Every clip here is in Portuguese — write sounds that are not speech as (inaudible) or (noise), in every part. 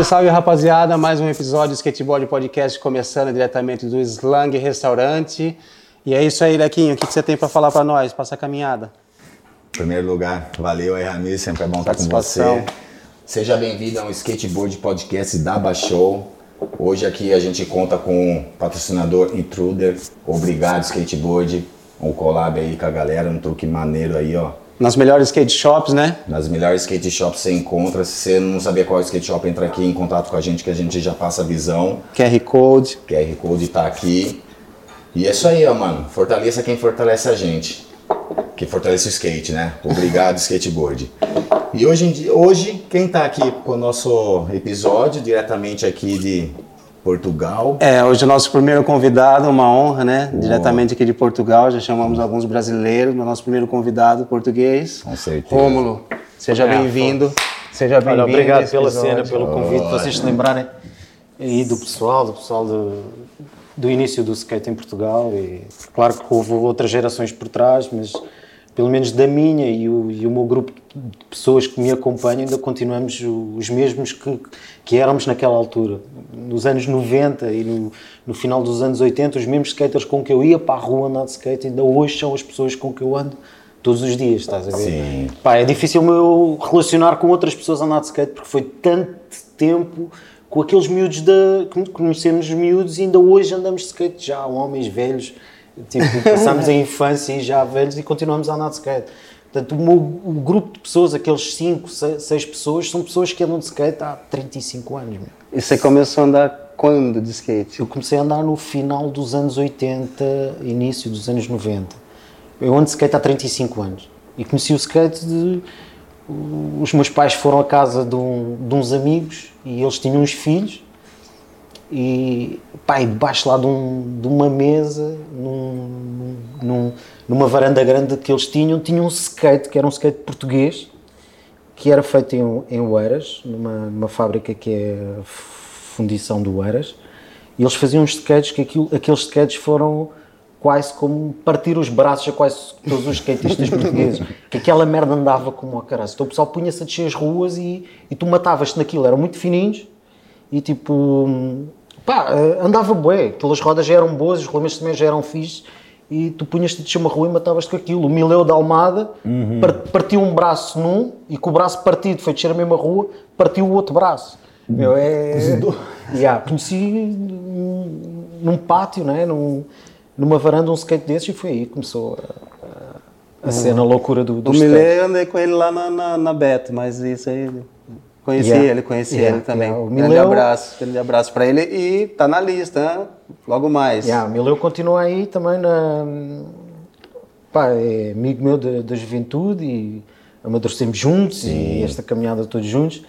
Salve, salve rapaziada, mais um episódio do Skateboard Podcast começando diretamente do Slang Restaurante. E é isso aí, Lequinho, o que você tem para falar para nós? Passa a caminhada. Em primeiro lugar, valeu aí, Ramiro, sempre é bom estar com você. Seja bem-vindo ao Skateboard Podcast da Baixou. Hoje aqui a gente conta com o patrocinador Intruder. Obrigado, Skateboard. Um collab aí com a galera, um truque maneiro aí, ó. Nas melhores skate shops, né? Nas melhores skate shops você encontra. Se você não sabia qual skate shop, entra aqui em contato com a gente que a gente já passa a visão. QR Code. QR Code tá aqui. E é isso aí, ó, mano. Fortaleça quem fortalece a gente. Que fortalece o skate, né? Obrigado, (laughs) skateboard. E hoje, em dia- hoje quem tá aqui com o nosso episódio, diretamente aqui de Portugal. É, hoje é o nosso primeiro convidado, uma honra, né? Diretamente aqui de Portugal, já chamamos alguns brasileiros, mas nosso primeiro convidado português. Com certeza. Rômulo, seja bem-vindo. Seja bem-vindo. Obrigado pela cena, episódio. pelo convite, vocês se lembrarem aí do pessoal, do pessoal do, do início do skate em Portugal. E claro que houve outras gerações por trás, mas pelo menos da minha e o, e o meu grupo de pessoas que me acompanham ainda continuamos os mesmos que, que éramos naquela altura. Nos anos 90 e no, no final dos anos 80, os mesmos skaters com que eu ia para a rua andar de skate ainda hoje são as pessoas com que eu ando todos os dias, estás a ver? Sim. Pá, é difícil eu relacionar com outras pessoas a andar de skate porque foi tanto tempo com aqueles miúdos da, que conhecemos os miúdos e ainda hoje andamos de skate já, homens velhos, tipo, passamos a infância e já velhos e continuamos a andar de skate. Portanto, o, meu, o grupo de pessoas, aqueles 5, 6 pessoas, são pessoas que andam de skate há 35 anos. meu. E você começou a andar quando de skate? Eu comecei a andar no final dos anos 80, início dos anos 90. Eu ando de skate há 35 anos. E conheci o skate de. Os meus pais foram à casa de, um- de uns amigos e eles tinham uns filhos. E pá, debaixo lá de, um- de uma mesa, num- num- numa varanda grande que eles tinham, tinha um skate, que era um skate português, que era feito em, em Oeiras, numa, numa fábrica que é a Fundição do Oeiras, e eles faziam uns skates que aquilo, aqueles skates foram quase como partir os braços a quase todos os skatistas portugueses, (laughs) que aquela merda andava como a caralho. Então o pessoal punha-se a descer as ruas e, e tu matavas-te naquilo, eram muito fininhos e tipo, pá, eh, andava bué, aquelas rodas já eram boas, os rolamentos também já eram fixes e tu punhas-te a descer uma rua e matavas-te com aquilo. O Mileu da Almada par- partiu um braço num e com o braço partido foi descer a mesma rua, partiu o outro braço. Meu, é... Yeah, conheci num, num pátio, né? num, numa varanda um skate desses e foi aí que começou a, a, a cena loucura do, do O. Milê eu andei com ele lá na, na, na Beto, mas isso aí. Conheci Yeah. ele, conheci Yeah, ele também. yeah. Grande Mileu- abraço, grande abraço pra ele e tá na lista, hein? logo mais. Yeah, o Mileu continua aí também na. Pá, é amigo meu da, da juventude e amadurecemos juntos e esta caminhada todos juntos.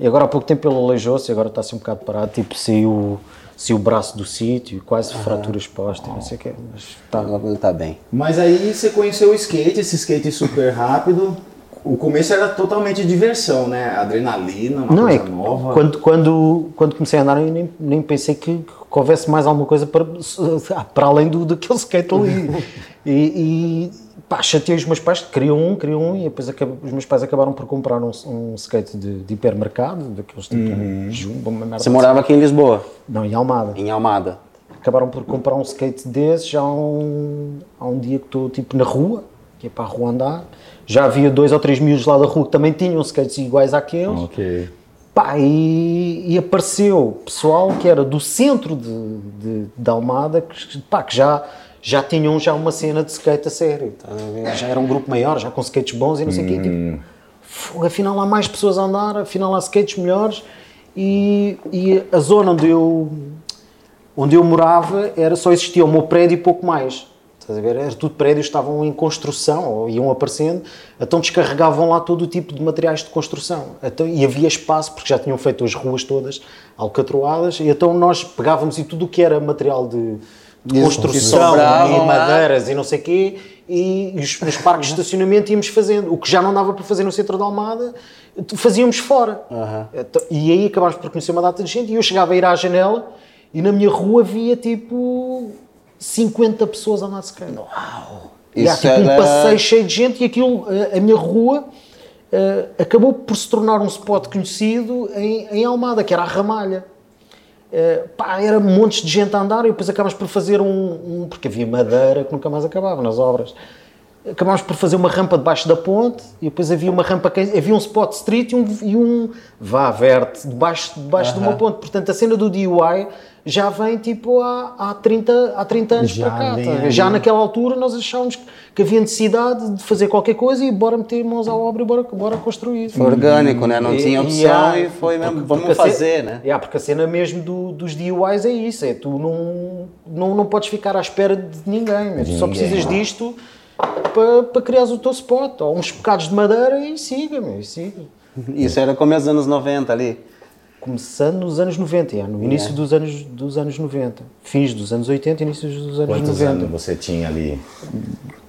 E agora há pouco tempo ele aleijou-se, agora está assim um bocado parado, tipo, saiu, saiu o braço do sítio, quase fratura exposta, não sei o quê, mas está. Logo ele tá bem. Mas aí você conheceu o skate, esse skate super rápido. O começo era totalmente diversão, né? Adrenalina, uma Não, é coisa que nova. quando, quando, quando comecei a andar, eu nem, nem pensei que, que houvesse mais alguma coisa para, (laughs) para além do, daquele skate ali. (laughs) e, e pá, chateei os meus pais, que queriam um, queriam um, e depois os meus pais acabaram por comprar um, um skate de, de hipermercado, daqueles tipo jumbo, uma merda Você assim. morava aqui em Lisboa, Não, em Almada. em Almada. Acabaram por comprar um skate desses já há um, há um dia que estou tipo na rua, é para a rua andar. Já havia dois ou três miúdos lá da rua que também tinham skates iguais àqueles. Ok. Pá, e, e apareceu pessoal que era do centro de, de, de Almada, que, pá, que já, já tinham já uma cena de skate a sério. tá? Já era um grupo maior, já com skates bons e não sei o quê. Tipo, fogo, afinal há mais pessoas a andar, afinal há skates melhores. E, e a zona onde eu, onde eu morava era só existia o meu prédio e pouco mais. Estás a ver? Era tudo prédios estavam em construção ou iam aparecendo, então descarregavam lá todo o tipo de materiais de construção. Então, e havia espaço, porque já tinham feito as ruas todas alcatroadas, e então nós pegávamos e tudo o que era material de, de Isso, construção e madeiras e não sei o quê, e os, nos parques de estacionamento íamos fazendo. O que já não dava para fazer no centro da Almada, fazíamos fora. Então, e aí acabámos por conhecer uma data de gente, e eu chegava a ir à janela, e na minha rua havia tipo 50 pessoas a andar de skate. Uau! E há tipo um era- passeio cheio de gente, e aquilo, a, a minha rua eh, acabou por se tornar um spot conhecido em, em Almada, que era a Ramalha. Eh, pá, era montes de gente a andar e depois acabámos por fazer um, um- porque havia madeira que nunca mais acabava nas obras. Acabámos por fazer uma rampa debaixo da ponte e depois havia uma rampa, havia um spot street e um, e um vá verde debaixo, debaixo de uma ponte. Portanto, a cena do DIY já vem tipo há, há, 30, há 30 anos Já para cá. tá? Já naquela altura nós achávamos que havia necessidade de fazer qualquer coisa e bora meter mãos à obra e bora, bora construir. Foi orgânico, né? Não tinha opção há- e foi mesmo, porque- vamos porque fazer, né? Yeah, porque a cena mesmo do- dos DIYs é isso, é tu não, não, não podes ficar à espera de ninguém, tu só ninguém. precisas disto para, para criares o teu spot, ou uns bocados de madeira e siga, meu, e siga. Isso era começo dos anos 90 ali. Começando nos anos 90, yeah, no início dos, anos, dos anos 90. Fins dos anos 80, início dos anos Quantos 90. anos você tinha ali?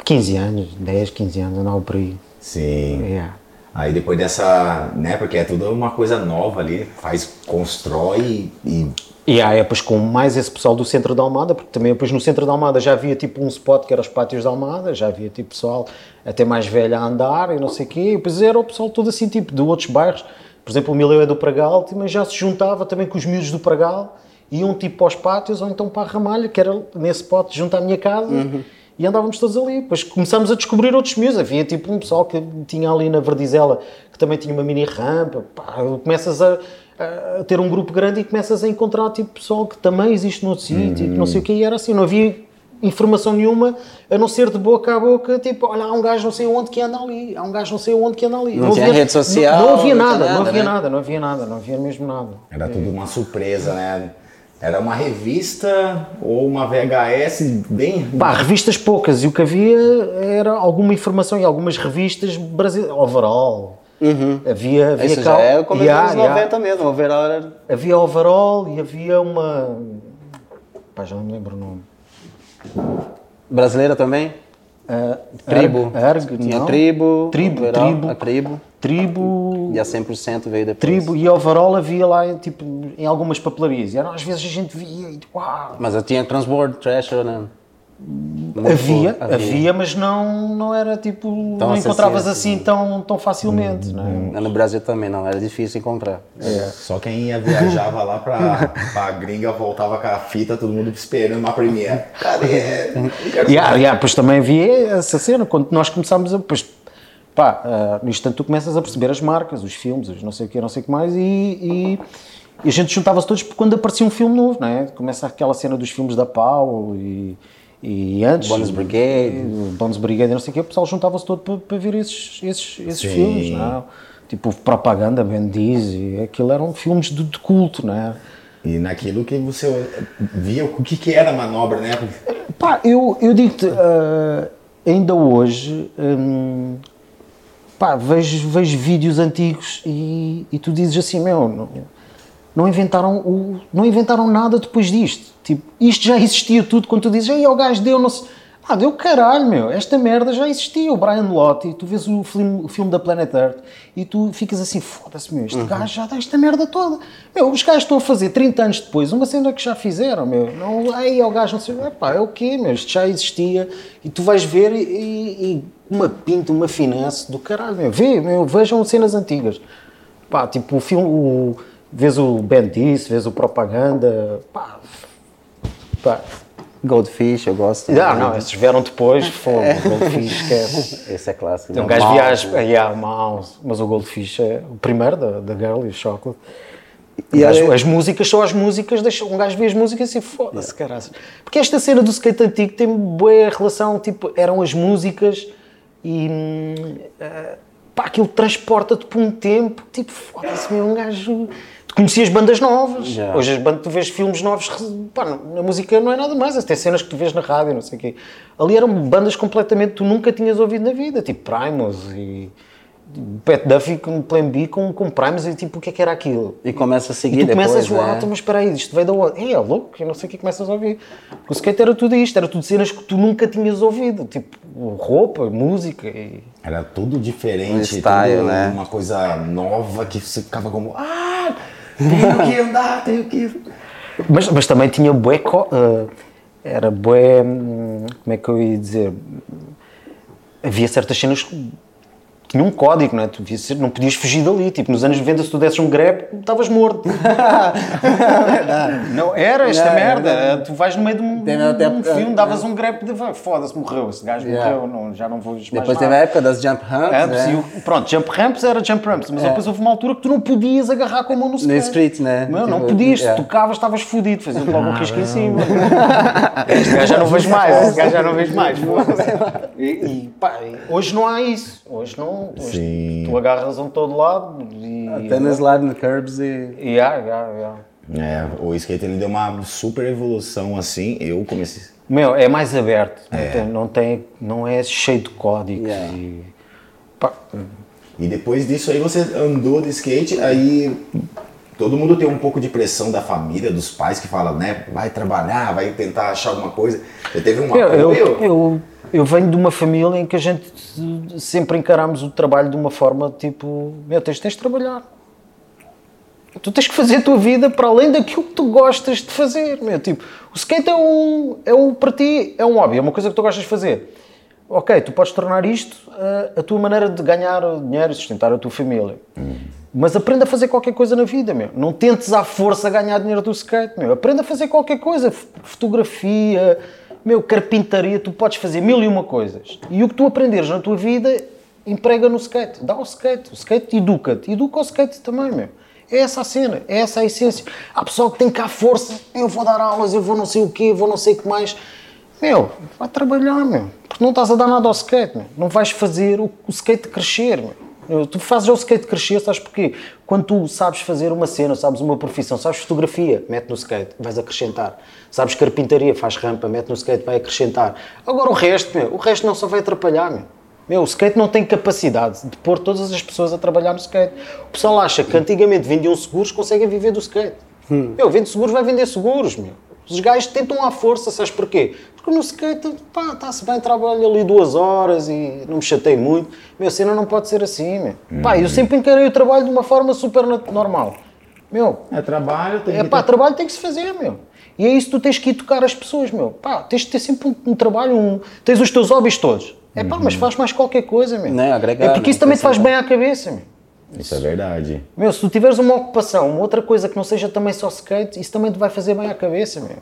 15 anos, 10, 15 anos, andava por aí. Sim. Yeah. Aí depois dessa, né, porque é tudo uma coisa nova ali, faz, constrói e E há depois com mais esse pessoal do centro da Almada, porque também depois no centro da Almada já havia tipo um spot que era os pátios da Almada, já havia tipo pessoal até mais velho a andar e não sei o quê, e depois era o pessoal todo assim tipo de outros bairros, por exemplo o Mileu é do Pragal, mas já se juntava também com os miúdos do Pragal, iam tipo para os pátios ou então para a Ramalha, que era nesse spot junto à minha casa, e andávamos todos ali. Depois começámos a descobrir outros miúdos, havia tipo um pessoal que tinha ali na Verdizela, que também tinha uma mini rampa, pá, começas a a ter um grupo grande e começas a encontrar tipo pessoal que também existe no outro sítio, não sei o que, e era assim, não havia informação nenhuma a não ser de boca a boca, tipo, olha, há um gajo não sei onde que anda ali, há um gajo não sei onde que anda ali. Não tinha rede social, não, não havia não tinha nada, não nada, havia né? nada, não havia nada, não havia mesmo nada. era tudo uma surpresa, né? Era uma revista ou uma VHS bem. Pá, revistas poucas, e o que havia era alguma informação e algumas revistas brasileiras, overall. Havia, havia Isso cá- já é o começo Yeah, dos anos yeah. 90 mesmo. Overall era... Havia overall e havia uma. Pá, já não me lembro o nome. Brasileira também? Ah, Tribo. Erg, Erg, Tinha não. tribo. Tribo, overall, tribo. A tribo. Tribo. E a 100% veio depois. Tribo e overall havia lá tipo, em algumas papelarias. E às vezes a gente via e uau. Mas eu tinha Transbordo, Thrasher, né? Muito Havia, pouco. havia, mas não, não era tipo. Tão não encontravas assim tão, tão facilmente. não é? No Brasil também não, era difícil encontrar. Só quem ia viajava lá pra, (laughs) pra gringa voltava com a fita, todo mundo esperando uma premiere. Cadê? Yeah, yeah, pois também havia essa cena, quando nós começámos a. Pois, pá, ah, no instante tu começas a perceber as marcas, os filmes, os não sei o que, não sei o que mais, e, e- e a gente juntava-se todos quando aparecia um filme novo, não é? Começa aquela cena dos filmes da Pau e, e antes. Bones Brigade. Bones Brigade, não sei o que, o pessoal juntava-se todo para, para ver esses, esses, esses Sim. filmes, não é? Tipo propaganda, Ben Diz, e aquilo eram filmes de, de culto, não é? E naquilo que você via o que, que era a manobra, né? Pá, eu, eu digo-te, ah, ainda hoje, hum, pá, vejo, vejo vídeos antigos e, e tu dizes assim, meu, não, não inventaram, o, não inventaram nada depois disto. Tipo, isto já existia tudo quando tu dizes, ei, o gajo deu, não sei... Ah, deu caralho, meu, esta merda já existia. O Brian Lottie, tu vês o filme, o filme da Planet Earth e tu ficas assim, foda-se, meu, este gajo já dá esta merda toda. Meu, os gajos estão a fazer 30 anos depois uma cena que já fizeram, meu. Não, aí o gajo não sei, epá, é o quê, meu, isto já existia e tu vais ver e, e- uma pinta, uma finesse do caralho, meu. Vê, meu, vejam cenas antigas. Pá, tipo, o filme, o, vês o Ben Dice, vês o Propaganda, pá, pá. Goldfish, eu gosto. Não, não, esses vieram depois, fogo, o Goldfish, esquece. Esse é clássico. Tem um gajo viaja, yeah, mouse, mas o Goldfish é o primeiro da, da Girl e o Chocolate. E as, aí- as músicas, só as músicas, deixa, um gajo vê as músicas e assim, foda-se, caralho. Porque esta cena do skate antigo tem boa relação, tipo, eram as músicas e eh, pá, aquilo transporta-te por um tempo, tipo, foda-se, meu, um gajo. Tu conhecias bandas novas, Já. hoje as bandas, tu vês filmes novos, pá, na música não é nada mais, até cenas que tu vês na rádio, não sei o quê. Ali eram bandas completamente que tu nunca tinhas ouvido na vida, tipo Primus e. Pet Duffy com Plan B com, com Primus e tipo, o que é que era aquilo? E começa a seguir E tu depois, começas, uau, então, mas espera aí, isto veio da onde? Ei, é louco, eu não sei o que começas a ouvir. Porque o skate era tudo isto, era tudo cenas que tu nunca tinhas ouvido, tipo roupa, música e... Era tudo diferente, Um style, tudo né? uma coisa nova que você ficava como, ah, tenho que andar, tenho que. Mas, mas também tinha bué, eh, era bué, hum, como é que eu ia dizer? Havia certas cenas tinha um código, não é? Tu ser- não podias fugir dali. Tipo, nos anos 90, se tu desses um grep, estavas morto. (laughs) não, era esta Não, merda. verdade. tu vais no meio de um, até- um filme, davas um grep de foda-se, morreu. Esse gajo Yeah. morreu, não, já não vou mais Depois teve a época das jump ramps, Ramps, né? o- pronto, jump ramps era jump ramps, mas É. depois houve uma altura que tu não podias agarrar com a mão no skate. street, né? Não, não Tipo, podias, é. tocavas estavas fodido, faziam logo um risco em cima. (laughs) este gajo já não vejo mais, este gajo já não vejo mais. E, e, pá, e hoje não há isso, hoje não. Hoje Sim. tu agarras um todo lado e. Apenas lá no curbs e... E há, há, há. É, o skate ele deu uma super evolução assim. Eu comecei. Meu, é mais aberto, não, tem, não, tem, não é cheio de códigos. Yeah. E, pá, E depois disso aí você andou de skate, aí todo mundo tem um pouco de pressão da família, dos pais que falam, né? Vai trabalhar, vai tentar achar alguma coisa. Você teve um Eu, apoio? eu, eu, eu venho de uma família em que a gente sempre encaramos o trabalho de uma forma tipo: meu, tens, tens de trabalhar. Tu tens que fazer a tua vida para além daquilo que tu gostas de fazer. Meu. Tipo, o skate é um, é um, para ti, é um hobby, é uma coisa que tu gostas de fazer. Ok, tu podes tornar isto uh, a tua maneira de ganhar dinheiro e sustentar a tua família. Mas aprenda a fazer qualquer coisa na vida, meu. Não tentes à força ganhar dinheiro do skate, meu. Aprenda a fazer qualquer coisa. Fotografia, meu, carpintaria, tu podes fazer mil e uma coisas. E o que tu aprenderes na tua vida, emprega no skate. Dá ao skate. O skate educa-te. Educa o skate também, meu. É essa a cena, é essa a essência. Há pessoal que tem cá força, eu vou dar aulas, eu vou não sei o quê, vou não sei o que mais. Meu, vai trabalhar, meu. Porque não estás a dar nada ao skate, meu. Não vais fazer o, o skate crescer, meu. Tu fazes o skate crescer, sabes porquê? Quando tu sabes fazer uma cena, sabes uma profissão, sabes fotografia, mete no skate, vais acrescentar. Sabes carpintaria, faz rampa, mete no skate, vai acrescentar. Agora o resto, meu, o resto não só vai atrapalhar, meu. Meu, o skate não tem capacidade de pôr todas as pessoas a trabalhar no skate. O pessoal acha que antigamente vendiam seguros, conseguem viver do skate. Meu, vende seguros, vai vender seguros, meu. Os gajos tentam à força, sabes porquê? Porque no skate, pá, está-se bem, trabalho ali duas horas e não me chatei muito. Meu, a cena não pode ser assim, meu. Pá, eu sempre encarei o trabalho de uma forma super normal. Meu, É trabalho, tem é que pá, ter- trabalho tem que se fazer, meu. E é isso que tu tens que ir tocar as pessoas, meu. Pá, tens de ter sempre um, um trabalho, um... tens os teus hobbies todos. É pá, mas faz mais qualquer coisa, meu. Né, agregar, é porque isso também te faz bem à cabeça, meu. Isso é verdade. Meu, se tu tiveres uma ocupação, uma outra coisa que não seja também só skate, isso também te vai fazer bem à cabeça, meu.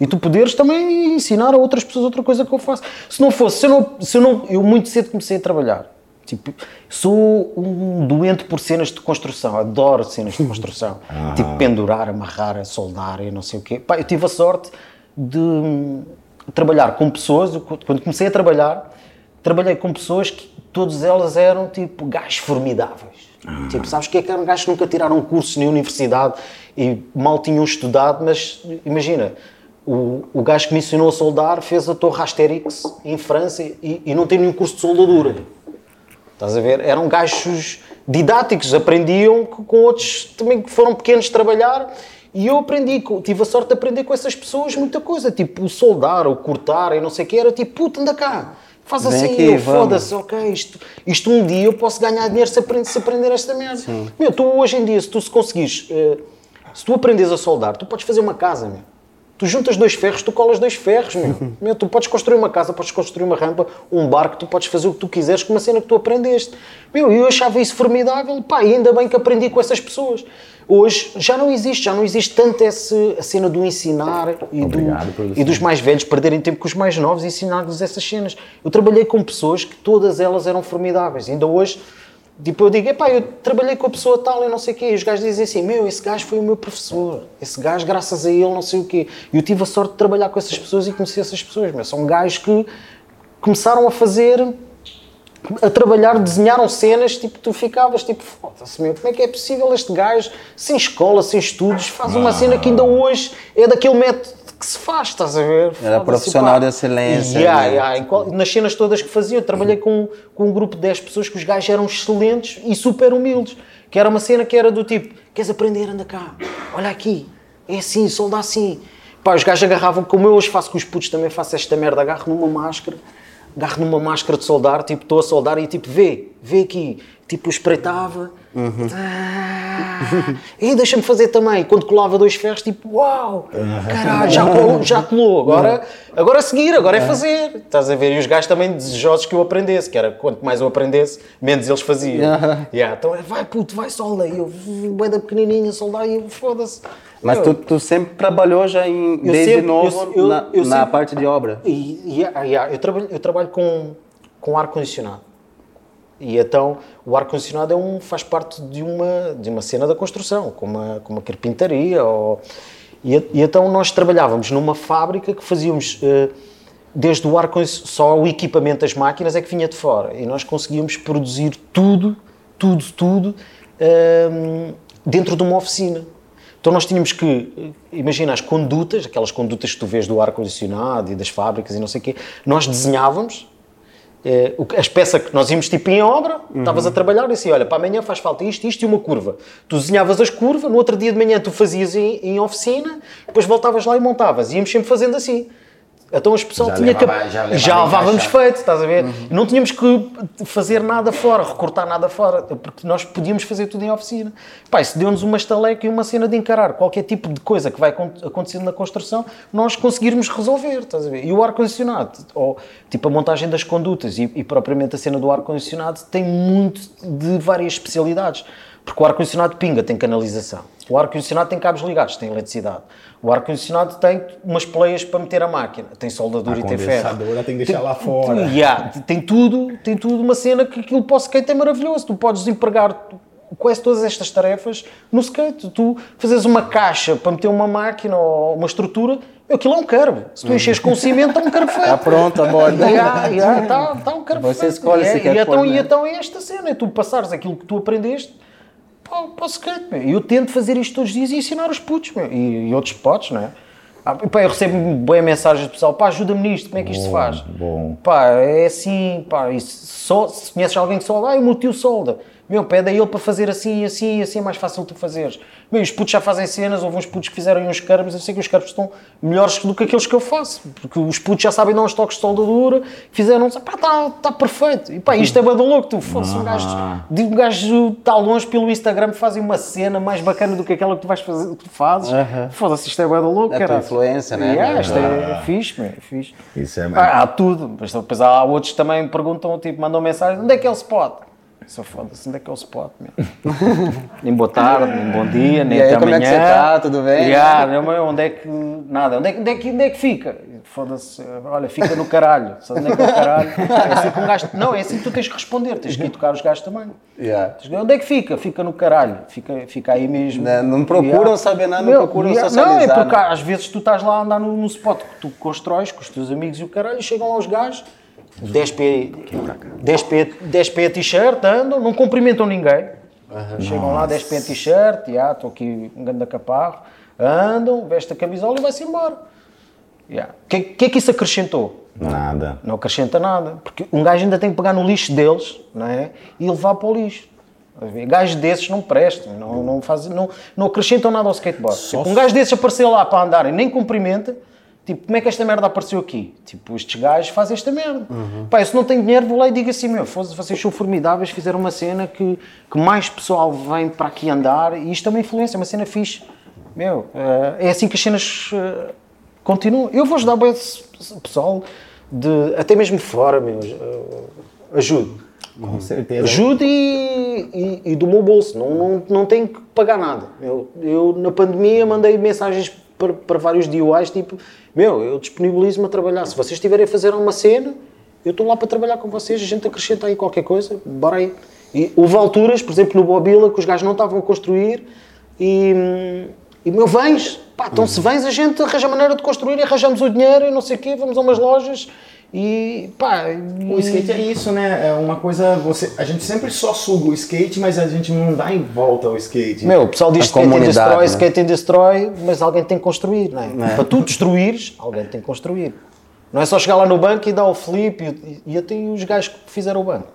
E tu poderes também ensinar a outras pessoas outra coisa que eu faço. Se não fosse, se eu não, se eu não, eu muito cedo comecei a trabalhar. Tipo, sou um doente por cenas de construção, adoro cenas de construção. (laughs) Tipo, pendurar, amarrar, soldar e não sei o quê. Pá, eu tive a sorte de hum, trabalhar com pessoas, quando comecei a trabalhar, trabalhei com pessoas que todas elas eram tipo gajos formidáveis. Tipo, sabes que é que eram gajos que nunca tiraram cursos nem universidade e mal tinham estudado, mas imagina, o, o gajo que me ensinou a soldar fez a Torre Asterix em França e, e não tem nenhum curso de soldadura. Estás a ver? Eram gajos didáticos, aprendiam co- com outros também que foram pequenos trabalhar e eu aprendi, tive a sorte de aprender com essas pessoas muita coisa, tipo o soldar, o cortar e não sei o que, era tipo, puta, anda cá, faz Vem assim, aqui, foda-se, ok, isto, isto um dia eu posso ganhar dinheiro se aprender, se aprender esta merda. Meu, tu hoje em dia, se tu se conseguires, eh, se tu aprendes a soldar, tu podes fazer uma casa, meu. Tu juntas dois ferros, tu colas dois ferros, meu. meu. Tu podes construir uma casa, podes construir uma rampa, um barco, tu podes fazer o que tu quiseres com uma cena que tu aprendeste. Meu, eu achava isso formidável, pá, ainda bem que aprendi com essas pessoas. Hoje já não existe, já não existe tanto esse, a cena do ensinar e, Obrigado, do, e dos mais velhos perderem tempo com os mais novos e ensinar-lhes essas cenas. Eu trabalhei com pessoas que todas elas eram formidáveis. Ainda hoje, tipo, eu digo, epá, eu trabalhei com a pessoa tal e não sei o quê. E os gajos dizem assim, meu, esse gajo foi o meu professor. Esse gajo, graças a ele, não sei o quê. E eu tive a sorte de trabalhar com essas pessoas e conhecer essas pessoas. Meu. São gajos que começaram a fazer a trabalhar, desenharam cenas, tipo, tu ficavas tipo, foda-se, meu, como é que é possível este gajo, sem escola, sem estudos, faz uma cena que ainda hoje é daquele método que se faz, estás a ver? Era profissional pá. de excelência, Yeah, né? yeah, em nas cenas todas que fazia, eu trabalhei com, com um grupo de 10 pessoas que os gajos eram excelentes e super humildes, que era uma cena que era do tipo, queres aprender, anda cá, olha aqui, é assim, solda assim. Pá, os gajos agarravam, como eu hoje faço com os putos, também faço esta merda, agarro numa máscara, agarro numa máscara de soldar, tipo, estou a soldar e tipo, vê, vê aqui. Tipo, espreitava. Ah, e deixa-me fazer também. Quando colava dois ferros, tipo, uau, caralho, já colou, já colou. Agora, agora a seguir, agora é fazer. Estás a ver? E os gajos também desejosos que eu aprendesse, que era quanto mais eu aprendesse, menos eles faziam. Yeah, então, é, vai puto, vai solda. E eu, bué da pequenininha, soldar, e eu, foda-se. Mas Meu, tu, tu sempre trabalhou já em, Eu desde sempre- novo eu- eu- na, eu na sempre- parte de obra. E, ah, eu trabalho, eu trabalho com, com ar-condicionado. E então o ar-condicionado é um, faz parte de uma, de uma cena da construção, como uma, como uma carpintaria. Ou, e, e então nós trabalhávamos numa fábrica que fazíamos eh, desde o ar só o equipamento das máquinas é que vinha de fora. E nós conseguíamos produzir tudo, tudo, tudo ehm, dentro de uma oficina. Então nós tínhamos que, imagina as condutas, aquelas condutas que tu vês do ar-condicionado e das fábricas e não sei o quê, nós desenhávamos eh, que- as peças que nós íamos tipo em obra, estavas a trabalhar e assim, olha, para amanhã faz falta isto, isto e uma curva. Tu desenhavas as curvas, no outro dia de manhã tu fazias em, em oficina, depois voltavas lá e montavas. Íamos sempre fazendo assim. Então as pessoas Já tinha que levava- já levava já levávamos feito, estás a ver? Não tínhamos que fazer nada fora, recortar nada fora, porque nós podíamos fazer tudo em oficina. Pá, isso deu-nos uma estaleca e uma cena de encarar qualquer tipo de coisa que vai acon- acontecendo na construção, nós conseguirmos resolver, estás a ver? E o ar-condicionado, ou tipo a montagem das condutas e, e propriamente a cena do ar-condicionado tem muito de várias especialidades. Porque o ar-condicionado pinga, tem canalização. O ar-condicionado tem cabos ligados, tem eletricidade. O ar-condicionado tem umas poleias para meter a máquina, tem soldadura A e tem ferro. tem que deixar lá fora. (laughs) Yeah, tem tudo, tem tudo uma cena que aquilo para o skate é maravilhoso. Tu podes empregar quase todas estas tarefas no skate. Tu fazes uma caixa para meter uma máquina ou uma estrutura, aquilo é um carbo. Se tu enches com cimento, é um carbo feito. Está pronto a borda. (laughs) Yeah, yeah, tá, tá um carbo Você feito. escolhe E se é- quer e então, pôr, e né? então é esta cena, é tu passares aquilo que tu aprendeste para, para o skate. meu. E eu tento fazer isto todos os dias e ensinar os putos meu. E, e outros potes, não é? Ah, pá, eu recebo boas mensagens do pessoal, pá, ajuda-me nisto, como é que isto se faz? bom. Pá, é assim, pá, isso, só, se conheces alguém que solda, ah, o meu tio solda. Meu, pede a ele para fazer assim, assim, assim é mais fácil tu fazeres. Meu, os putos já fazem cenas, houve uns putos que fizeram uns carbos, eu sei que os carbos estão melhores do que aqueles que eu faço, porque os putos já sabem dar uns toques de soldadura, fizeram, pá, está tá perfeito. E pá, isto é bada louco, tu, fosse um gajo, de- um gajo está longe pelo Instagram, fazem uma cena mais bacana do que aquela que tu vais fazer, que tu fazes. Aham. Foda-se, isto é bada louco, É cara. influência, né? Yeah, isto é fixe, meu, é fixe. Isso é Ah, há tudo. Mas depois há outros que também perguntam, tipo, mandam mensagem, onde é que é o spot? Só foda-se, onde é que é o spot, meu? (laughs) nem boa tarde, nem bom dia, nem E aí, até como é que amanhã. você tá? Tudo bem? Yeah, não, mas onde é que... Nada. Onde é, que- onde é, que, onde é que fica? Foda-se. Olha, fica no caralho. Sabe onde é que é o caralho? É assim que um gajo... Não, é assim que tu tens que responder. Tens que ir tocar os gajos também. Yeah. Onde é que fica? Fica no caralho. Fica, fica aí mesmo. Não- não procuram saber nada, não Meu, procuram yeah, socializar, Não, é porque né? às vezes tu estás lá a andar no spot que tu constróis com os teus amigos e o caralho, e chegam lá os gajos, 10 p, 10 p, 10 p a t-shirt, andam, não cumprimentam ninguém. Chegam lá, 10 p a t-shirt, já, estou aqui um grande caparro, andam, veste a camisola e vai-se embora. O que, que é que isso acrescentou? Nada. Não acrescenta nada, porque um gajo ainda tem que pegar no lixo deles não é? e levar para o lixo. Gajos desses não prestam, não, não, fazem, não, não acrescentam nada ao skateboard. Tipo, um gajo desses aparecer lá para andar e nem cumprimenta, tipo, como é que esta merda apareceu aqui? Tipo, estes gajos fazem esta merda. Pá, eu se não tenho dinheiro, vou lá e digo assim: meu, vocês são formidáveis, fizeram uma cena que, que mais pessoal vem para aqui andar e isto é uma influência, é uma cena fixe. Meu, eh, é assim que as cenas eh, continuam. Eu vou ajudar bem esse pessoal, de, até mesmo fora, meu, eh, ajudo. Com certeza. Ajude e, e, e do meu bolso, não, não, não tenho que pagar nada. Eu, eu na pandemia mandei mensagens para, para vários DIYs, tipo, meu, eu disponibilizo-me a trabalhar. Se vocês estiverem a fazer uma cena, eu estou lá para trabalhar com vocês, a gente acrescenta aí qualquer coisa, bora aí. E houve alturas, por exemplo, no Bobila, que os gajos não estavam a construir e, e meu, vens, pá, então se vens a gente arranja maneira de construir arranjamos o dinheiro e não sei o quê, vamos a umas lojas e pá... O skate é isso, né? É uma coisa. Você, a gente sempre só suga o skate, mas a gente não dá em volta ao skate. Meu, o pessoal diz A skate destrói, né? skate and destrói, mas alguém tem que construir, não é? Para tu destruires, alguém tem que construir. Não é só chegar lá no banco e dar o flip e, e até os gajos que fizeram o banco.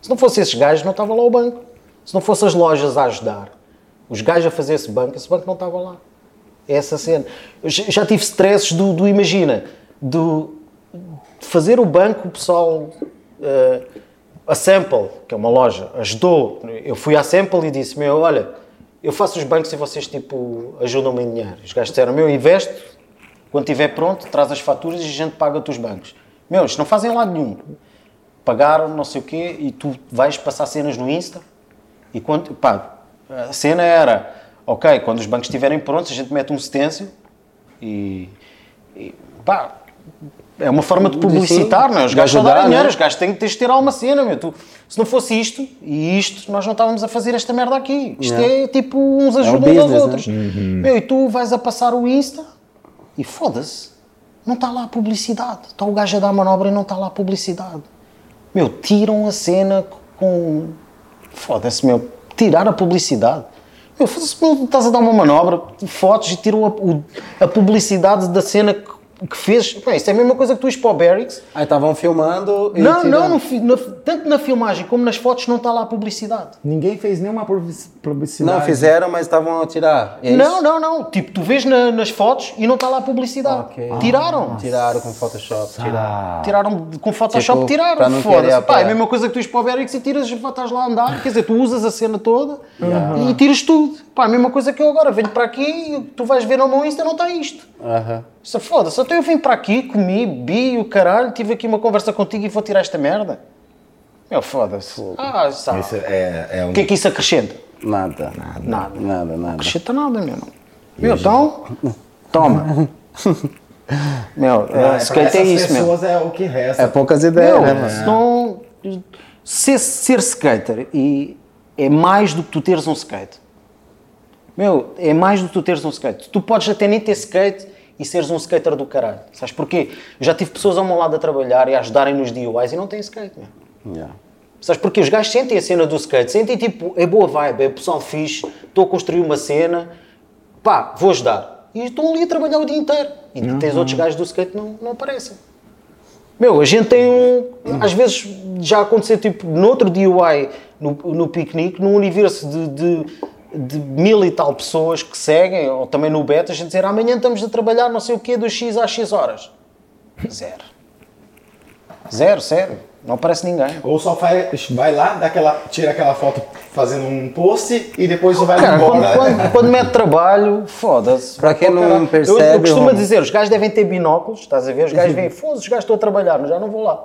Se não fosse esses gajos, não estava lá o banco. Se não fossem as lojas a ajudar, os gajos a fazer esse banco, esse banco não estava lá. É essa cena. Eu já tive stresses do, do imagina, do fazer o banco, o pessoal eh, a Sample, que é uma loja, ajudou. Eu fui à Sample e disse: Meu, olha, eu faço os bancos e vocês tipo ajudam-me em dinheiro. Os gajos disseram: Meu, investe, quando estiver pronto, traz as faturas e a gente paga-te os bancos. Meu, isto não fazem lado nenhum. Pagaram, não sei o quê, e tu vais passar cenas no Insta. E quando, pá, a cena era: Ok, quando os bancos estiverem prontos, a gente mete um stencil e, e pá, é uma forma de publicitar, não é? Os gajos estão a dar ajudar, dinheiro, né? os gajos têm tens de ter alguma cena, meu. Tu, se não fosse isto e isto, nós não estávamos a fazer esta merda aqui. Isto Yeah. é tipo uns ajudam business, aos né? outros. Meu, e tu vais a passar o Insta e foda-se, não está lá a publicidade. Está o gajo a dar manobra e não está lá a publicidade. Meu, tiram a cena com. Foda-se, meu, tirar a publicidade. Meu, foda-se, estás a dar uma manobra, fotos e tiram a, a publicidade da cena que, que fez. Bem, isso é a mesma coisa que tu ires para o Barracks Aí estavam filmando e não, não, no na- tanto na filmagem como nas fotos não está lá a publicidade. Ninguém fez nenhuma publici- publicidade. Não fizeram, mas estavam a tirar. É não, não, não. Tipo, tu vês na- nas fotos e não está lá a publicidade. Ok. Tiraram. Tiraram com Photoshop, tiraram. Tiraram com Photoshop, Tipo, tiraram. para não querer Foda-se. Pá, é a mesma coisa que tu ires para o Berix e tiras, estás lá a andar. Quer dizer, tu usas a cena toda e tiras tudo. Pá, a mesma coisa que eu agora. Venho para aqui e tu vais ver no meu Insta não está isto. Aham. Isso foda-se. Até eu vim para aqui, comi, bi o caralho, tive aqui uma conversa contigo e vou tirar esta merda. Meu, foda-se. Ah, sabe. Isso é, é um... O que é que isso acrescenta? Nada. Nada. Nada, nada. acrescenta nada, meu. Meu, então, toma. (laughs) meu, é, Pra skate é essas isso, meu. pessoas é o que resta. É poucas ideias, Meu, né, mano? se não, ser, ser skater e é mais do que tu teres um skate. Meu, é mais do que tu teres um skate. Tu podes até nem ter skate e seres um skater do caralho. Sabes porquê? Eu já tive pessoas ao meu lado a trabalhar e a ajudarem nos DIYs e não têm skate, meu. Yeah. Sabes porquê? Os gajos sentem a cena do skate, sentem tipo, é boa vibe, é pessoal fixe, estou a construir uma cena, pá, vou ajudar. E estão ali a trabalhar o dia inteiro. E tens outros gajos do skate que não, não aparecem. Meu, a gente tem um. Às vezes já aconteceu tipo noutro DIY, no, no piquenique, num universo de, de, de mil e tal pessoas que seguem, ou também no beta, a gente dizer amanhã estamos a trabalhar não sei o quê, dos X às X horas. Zero. Zero, sério. Não aparece ninguém. Ou só faz, vai lá, dá aquela, tira aquela foto fazendo um post e depois vai Cara, quando, embora. quando, quando mete trabalho, foda-se. Pra quem não Cara, eu- percebe, Eu, costumo dizer, os gajos devem ter binóculos, estás a ver? Os gajos vêm, (laughs) foda-se, os gajos estão a trabalhar, mas já não vou lá.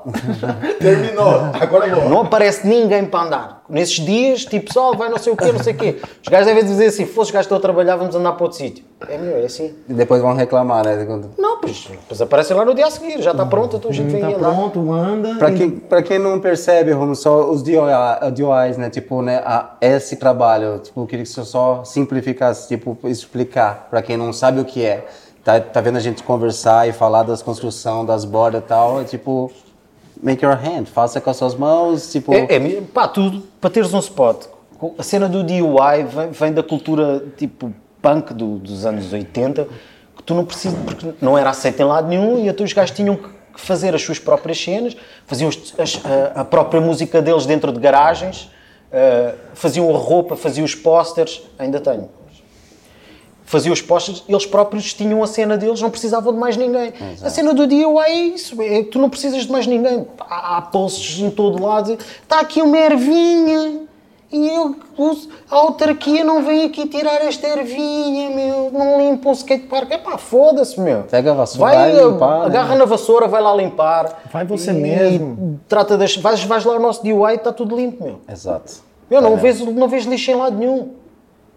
Terminou, agora vou. Não aparece ninguém para andar. Nesses dias, tipo, pessoal, vai não sei o quê, não sei o quê. Os gajos devem dizer assim, foda-se, os gajos estão a trabalhar, vamos andar para outro sítio. É melhor, é assim. E depois vão reclamar, né? Quando- Não, pois, pois aparecem lá no dia a seguir, já está pronto, então a gente vem Tá andar. pronto, anda. Pra quem, pra quem não percebe, Romulo, só os DIYs, né? Tipo, né? a- esse trabalho, tipo, eu queria que você só simplificasse, tipo, explicar pra quem não sabe o que é. Tá, tá vendo a gente conversar e falar das construção, das bordas e tal, é tipo, make your hand, faça com as suas mãos, tipo... É, é mesmo, pá, tudo para teres um spot. A cena do DIY vem, vem da cultura tipo punk do- dos anos 80, que tu não precisas, porque não era aceito em lado nenhum e então os gajos tinham que fazer as suas próprias cenas, faziam as- as- a, a própria música deles dentro de garagens, eh, faziam a roupa, faziam os pósteres, ainda tenho. Faziam os posters, eles próprios tinham a cena deles, não precisavam de mais ninguém. A cena do DIY é isso, é, tu não precisas de mais ninguém. Há, há posts em todo lado, está aqui uma ervinha, e eu, a autarquia não vem aqui tirar esta ervinha, meu, não limpa o skatepark. É pá, foda-se, meu. Pega a vassoura, vai, vai limpar, né? agarra na vassoura, vai lá limpar. Vai você E- mesmo. e trata das, vais, vais lá ao nosso DIY e está tudo limpo, meu. Exato. Eu não, É. vejo, não vejo lixo em lado nenhum.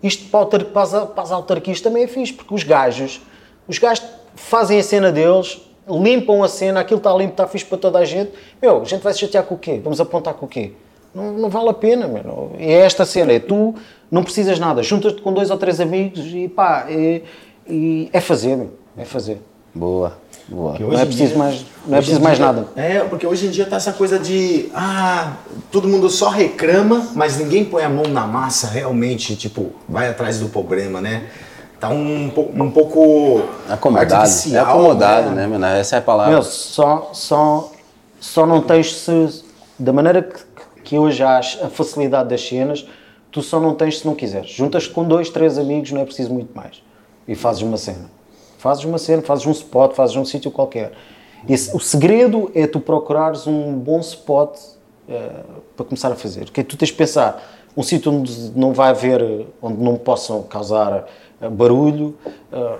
Isto para, autar- para as, para as autarquias também é fixe, porque os gajos, os gajos fazem a cena deles, limpam a cena, aquilo está limpo, está fixe para toda a gente. Meu, a gente vai se chatear com o quê? Vamos apontar com o quê? Não, não vale a pena, meu. É esta cena, é tu não precisas nada, juntas-te com dois ou três amigos e pá, é, é fazer, meu. É fazer. Boa, boa. Não é preciso dia- mais- não é preciso mais dia- nada. É, porque hoje em dia tá essa coisa de. Ah, todo mundo só reclama, mas ninguém põe a mão na massa realmente, tipo, vai atrás do problema, né? Tá um, um pouco. Acomodado. É acomodado, né, mano? Essa é a palavra. Meu, só, só, só não tens se. Da maneira que, que hoje há a facilidade das cenas, tu só não tens se não quiseres. Juntas-te com dois, três amigos, não é preciso muito mais. E fazes uma cena. Fazes uma cena, fazes um spot, fazes um sítio qualquer. Esse- o segredo é tu procurares um bom spot eh, para começar a fazer. Que é, tu tens de pensar um sítio onde não vai haver, onde não possam causar eh, barulho, eh,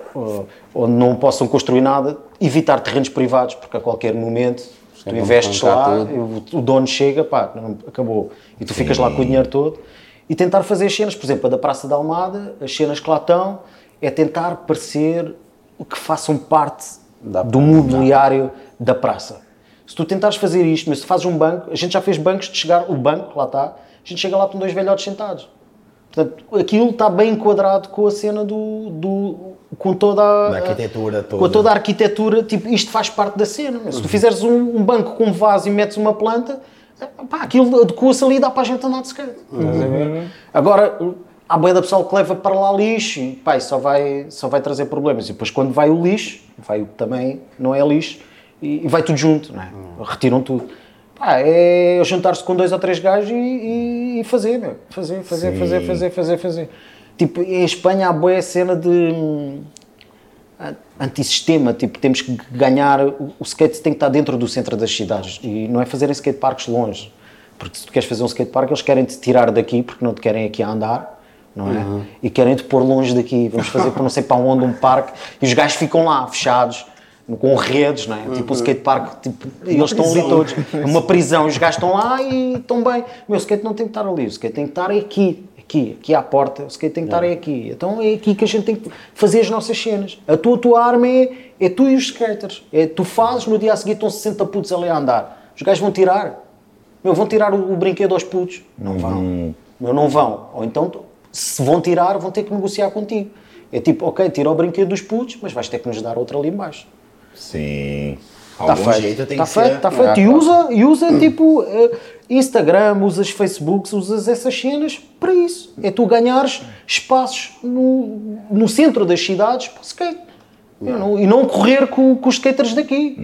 onde não possam construir nada, evitar terrenos privados, porque a qualquer momento tu vão investes lá, o, o dono chega, pá, não- acabou. E tu ficas lá com o dinheiro todo. E tentar fazer as cenas, por exemplo, a da Praça da Almada, as cenas que lá estão, é tentar parecer que façam parte Da do mobiliário da praça. Se tu tentares fazer isto, mas se fazes um banco, a gente já fez bancos de chegar, o banco, lá está, a gente chega lá com dois velhotes sentados. Portanto, aquilo está bem enquadrado com a cena do. do com toda a. Da arquitetura toda. Com toda a arquitetura, tipo, isto faz parte da cena. Se tu fizeres um, um banco com um vaso e metes uma planta, pá, aquilo adequa-se ali e dá para a gente andar de skate. Ver? Agora, há boia da pessoal que leva para lá lixo e pá, só vai, só vai trazer problemas. E depois, quando vai o lixo, vai o que também não é lixo, e, e vai tudo junto, não é? Retiram tudo. Pá, é juntar-se com dois ou três gajos e, e- e fazer, meu. Fazer, fazer, Sim. fazer, fazer, fazer, fazer. Tipo, em Espanha há boa cena de hum, antissistema, tipo, temos que ganhar, o, o skate tem que estar dentro do centro das cidades e não é fazerem skateparks longe, porque se tu queres fazer um skatepark eles querem te tirar daqui porque não te querem aqui a andar, não é? E querem te pôr longe daqui, vamos fazer por não sei para onde um parque e os gajos ficam lá, fechados, com redes, não é? Tipo o skatepark, tipo, eles estão ali todos, uma prisão, os gajos estão lá e estão bem. O meu skate não tem que estar ali, o skate tem que estar aqui, aqui, aqui à porta, o skate tem que estar é aqui. Então é aqui que a gente tem que fazer as nossas cenas. A tua, a tua arma é, é tu e os skaters. É, tu fazes, no dia a seguir estão 60 putos ali a andar. Os gajos vão tirar. Meu, vão tirar o, o brinquedo aos putos. Não vão. Meu, não vão. Ou então, se vão tirar, vão ter que negociar contigo. É tipo, ok, tira o brinquedo dos putos, mas vais ter que nos dar outro ali embaixo. Sim. Está Algum Tá feito, jeito tem está que feito, ser. está feito. E usa, e usa tipo eh, Instagram, usas Facebook, usas essas cenas para isso. É tu ganhares espaços no, no centro das cidades para skate. Não- e não correr com, com os skaters daqui.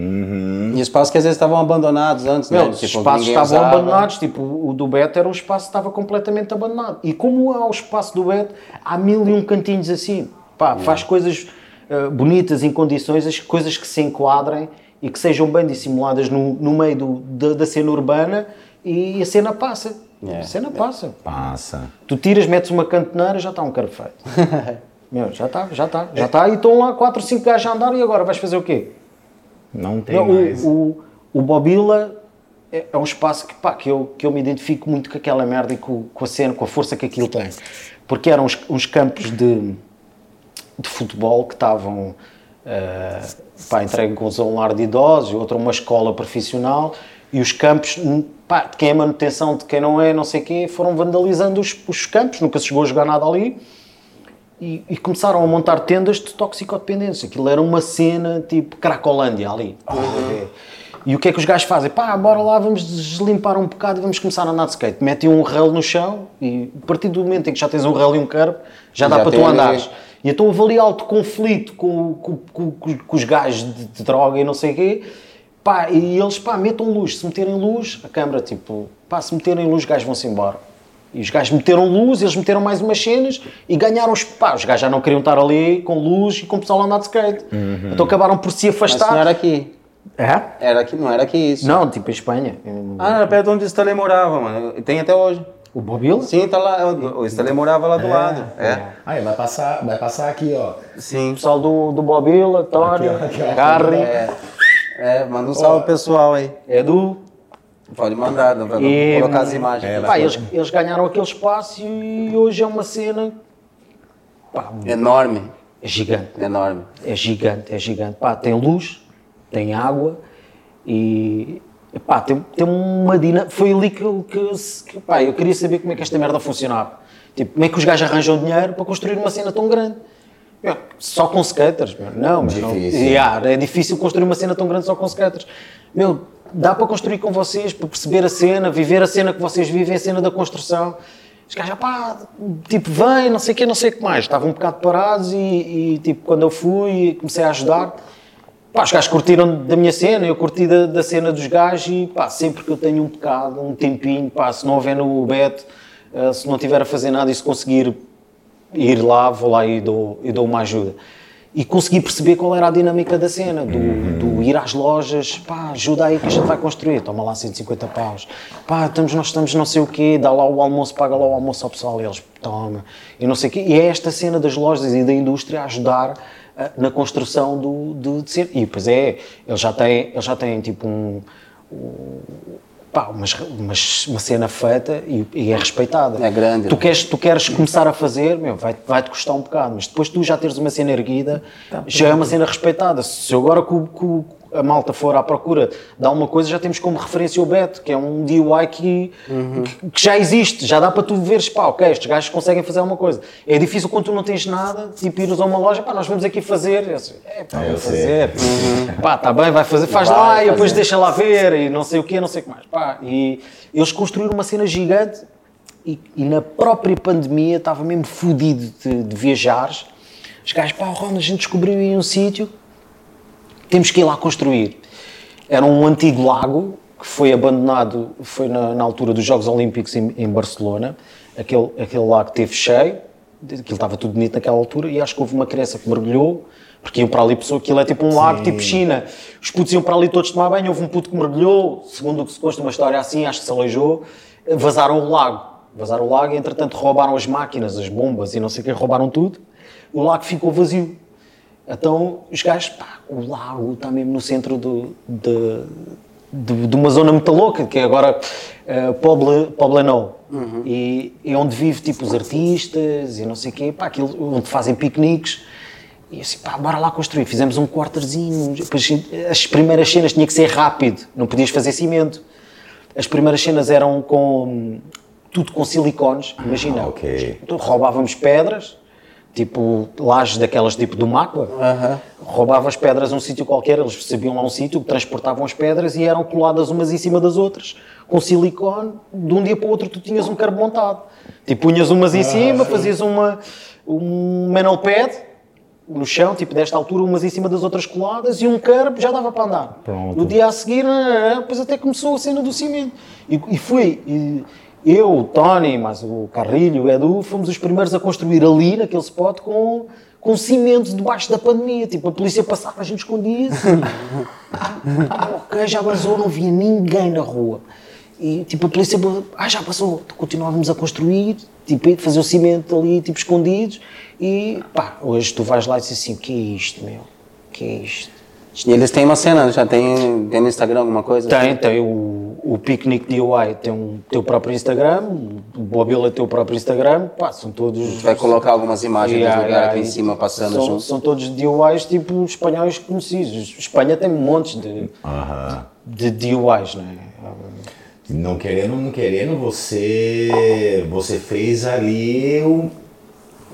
E espaços que às vezes estavam abandonados antes, Meu, né? os Tipo, espaços estavam usava. abandonados, tipo, o do Beto era um espaço que estava completamente abandonado. E como há o espaço do Beto, há mil e um cantinhos assim. Pá, faz coisas eh, bonitas em condições, as coisas que se enquadrem e que sejam bem dissimuladas no, no meio do- da, da cena urbana e a cena passa. É, A cena passa. Passa. Tu tiras, metes uma cantoneira, já está um carro feito. (laughs) Meu, já está, já está, já está. E estão lá 4 ou 5 gajos a andar e agora vais fazer o quê? Não tem Não, mais. o, o, o Bobila é, é um espaço que, pá, que, eu, que eu me identifico muito com aquela merda e com, com a cena, com a força que aquilo tem. Porque eram uns, uns campos de, de futebol que estavam pá, entregues a um lar de idosos, outro a uma escola profissional, e os campos, pá, de quem é manutenção, de quem não é, não sei o quê, foram vandalizando os, os campos, nunca se chegou a jogar nada ali e, e começaram a montar tendas de toxicodependência. Aquilo era uma cena tipo Cracolândia ali. E o que é que os gajos fazem? Pá, bora lá, vamos deslimpar um bocado e vamos começar a andar de skate. Metem um relo no chão e a partir do momento em que já tens um relo e um curb, já dá Já para tem tu andares. E então houve ali alto conflito com, com, com- com- com os gajos de, de droga e não sei o quê. Pá, e eles, pá, metam luz. Se meterem luz, a câmara, tipo, pá, se meterem luz, os gajos vão-se embora. E os gajos meteram luz, eles meteram mais umas cenas e ganharam os. Pá, os gajos já não queriam estar ali com luz e com o pessoal a andar de skate. Então acabaram por se Mas afastar. não era aqui. É? Era aqui, não era aqui isso. Não, tipo em Espanha. Ah, era perto de onde o Stanley morava, mano. Tem até hoje. O Bobila? Sim, tá lá. O Stanley morava lá do lado. É. Aí, vai passar, vai passar aqui, ó. Sim. O pessoal do, do Bobila, Tório, ó, ó. Carri, É. É, manda um salve pro pessoal aí. Edu. Pode mandar, não, não E- colocar as imagens. É, Pá, eles, eles ganharam aquele espaço e hoje é uma cena. Pá, Enorme. é gigante. Enorme. É gigante, é gigante. Pá, tem luz, tem água e. Pá, tem, tem uma dinâmica. Foi ali que, eu- que, que pá, eu queria saber como é que esta merda funcionava. Tipo, como é que os gajos arranjam dinheiro para construir uma cena tão grande? Só com skaters? Meu, não, mas não. Difícil. Yeah, é difícil construir uma cena tão grande só com skaters. Meu, dá para construir com vocês, para perceber a cena, viver a cena que vocês vivem, a cena da construção. Os gajos, pá, tipo, vem, não sei o que, não sei o que mais. Estavam um bocado parados e, e, tipo, quando eu fui, comecei a ajudar. Pá, os gajos curtiram da minha cena, eu curti da, da cena dos gajos e, pá, sempre que eu tenho um bocado, um tempinho, pá, se não houver no Beto, eh, se não tiver a fazer nada e se conseguir ir lá, vou lá e dou, e dou uma ajuda. E consegui perceber qual era a dinâmica da cena, do, do ir às lojas, pá, ajuda aí que a gente vai construir, toma lá 150 paus, pá, estamos, nós estamos não sei o quê, dá lá o almoço, paga lá o almoço ao pessoal, e eles, toma, e não sei o quê, e é esta cena das lojas e da indústria a ajudar ah, na construção do, do, de ser, e depois é, eles já têm, eles já têm tipo um, pá, mas, mas uma cena feita e, e é respeitada. É grande, Tu queres, tu queres começar a fazer, meu, vai, vai-te custar um bocado, mas depois tu já teres uma cena erguida, já é uma cena respeitada. Se eu agora que o- a malta for à procura de alguma coisa, já temos como referência o Beto, que é um DIY que, que, que já existe, já dá para tu veres, pá, ok, estes gajos conseguem fazer alguma coisa. É difícil quando tu não tens nada, tipo ires a uma loja, pá, nós vamos aqui fazer. Eu sei, é, pá, É, eu vou sei. fazer. Pá, tá bem, vai fazer, faz Vai lá e depois deixa lá ver e não sei o quê, não sei o que mais. Pá, e eles construíram uma cena gigante e, e na própria pandemia estava mesmo fodido de, de viajares. Os gajos, pá, Ron, a gente descobriu aí um sítio, temos que ir lá construir. Era um antigo lago que foi abandonado, foi na, na altura dos Jogos Olímpicos em, em Barcelona. Aquele, aquele lago esteve cheio, aquilo estava tudo bonito naquela altura, e acho que houve uma criança que mergulhou, porque iam para ali pessoas, aquilo é tipo um lago, tipo piscina. Os putos iam para ali todos tomar banho, houve um puto que mergulhou, segundo o que se consta, uma história assim, acho que se aleijou, vazaram o lago. Vazaram o lago e, entretanto, roubaram as máquinas, as bombas e não sei o que, roubaram tudo. O lago ficou vazio. Então, os gajos, pá, o lago está mesmo no centro do, de, de, de uma zona muito louca, que é agora uh, Poble, Poblenou. E é onde vive, tipo, os artistas e não sei o quê, pá, aquilo, onde fazem piqueniques. E assim, pá, bora lá construir. Fizemos um quarterzinho. As primeiras cenas tinha que ser rápido, não podias fazer cimento. As primeiras cenas eram com tudo com silicones, imagina. Ah, ok. Então, roubávamos pedras, tipo lajes daquelas tipo do Macua. Roubava as pedras a um sítio qualquer, eles sabiam lá um sítio, transportavam as pedras e eram coladas umas em cima das outras, com silicone. De um dia para o outro tu tinhas um carbo montado. Tipo, punhas umas em cima, fazias uma, um manual pad no chão, tipo desta altura, umas em cima das outras coladas e um carbo já dava para andar. Pronto. No dia a seguir, depois até começou a cena do cimento. E, e foi, e eu, o Tony, mas o Carrilho, o Edu, fomos os primeiros a construir ali, naquele spot, com, com cimento debaixo da pandemia. Tipo, a polícia passava, a gente escondia-se. (laughs) ok, já vazou, não via ninguém na rua. E tipo, a polícia, ah, já passou. Continuávamos a construir, tipo, fazer o cimento ali, tipo, escondidos. E pá, hoje tu vais lá e dizes assim: o que é isto, meu? O que é isto? E eles têm uma cena, já tem, tem no Instagram alguma coisa? Tem, tem o, o Picnic DIY, tem um teu próprio Instagram, o Bobila tem o próprio Instagram, pá, são todos. Vai colocar algumas imagens Yeah, dos lugares yeah, aqui em cima passando são, junto. são todos DIYs tipo espanhóis conhecidos. Espanha tem montes de, Aham. de DIYs, não é? Não querendo, não querendo, você, você fez ali um-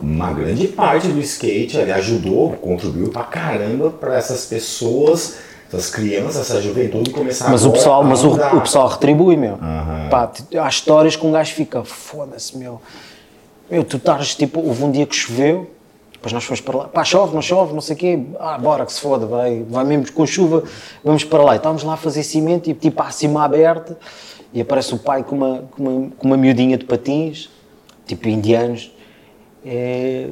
uma grande parte do skate, ajudou, contribuiu pra caramba pra essas pessoas, essas crianças, essa juventude começar Mas o agora pessoal, a mas o, o pessoal retribui, meu. Aham. Pá, há histórias que um gajo fica, foda-se, meu. Meu, tu estás, tipo, houve um dia que choveu, depois nós fomos para lá, pá, chove, não chove, não sei o quê, ah, bora que se foda, vai, vai mesmo com chuva, vamos para lá. E estávamos lá a fazer cimento e, tipo, à cima aberta, e aparece o pai com uma, com uma, com uma miudinha de patins, tipo, indianos. É,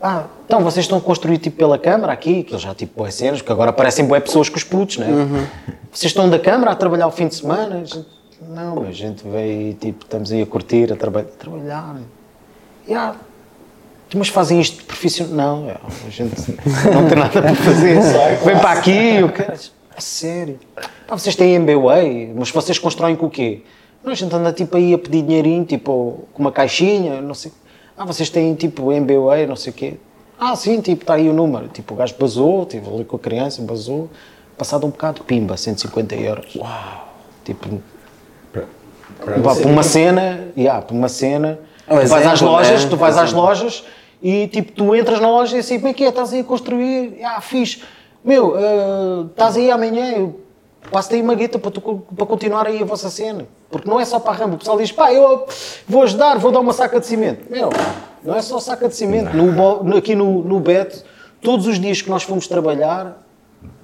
ah, então vocês estão a construir tipo pela câmara aqui, que eles já tipo boas cenas, porque agora aparecem boas pessoas com os putos, né? Vocês estão da câmara a trabalhar o fim de semana? Gente, não, a gente veio tipo, estamos aí a curtir, a, traba a trabalhar. E, ah, mas fazem isto de profissional? Não, é, a gente não tem nada para fazer. (laughs) Vem para aqui, o cara. A sério. Pá, vocês têm MBWay, mas vocês constroem com o quê? Não, a gente anda tipo aí a pedir dinheirinho, tipo, com uma caixinha, não sei. Ah, vocês têm tipo MBWay, não sei o quê. Ah, sim, tipo, está aí o número. Tipo, o gajo basou, estive ali com a criança, basou. Passado um bocado, pimba, 150 euros. Uau! Tipo, para uma cena, yeah, para uma cena, É um tu vais às exemplo, lojas, né? tu vais às lojas e tipo, tu entras na loja e assim, como é que é? Estás aí a construir? Ah, fixe. Meu, ah, estás aí amanhã, eu passo-te aí uma guita para, tu, para continuar aí a vossa cena. Porque não é só para a ramba. O pessoal diz, pá, eu vou ajudar, vou dar uma saca de cimento. Meu, não é só saca de cimento. No, aqui no, no Beto, todos os dias que nós fomos trabalhar,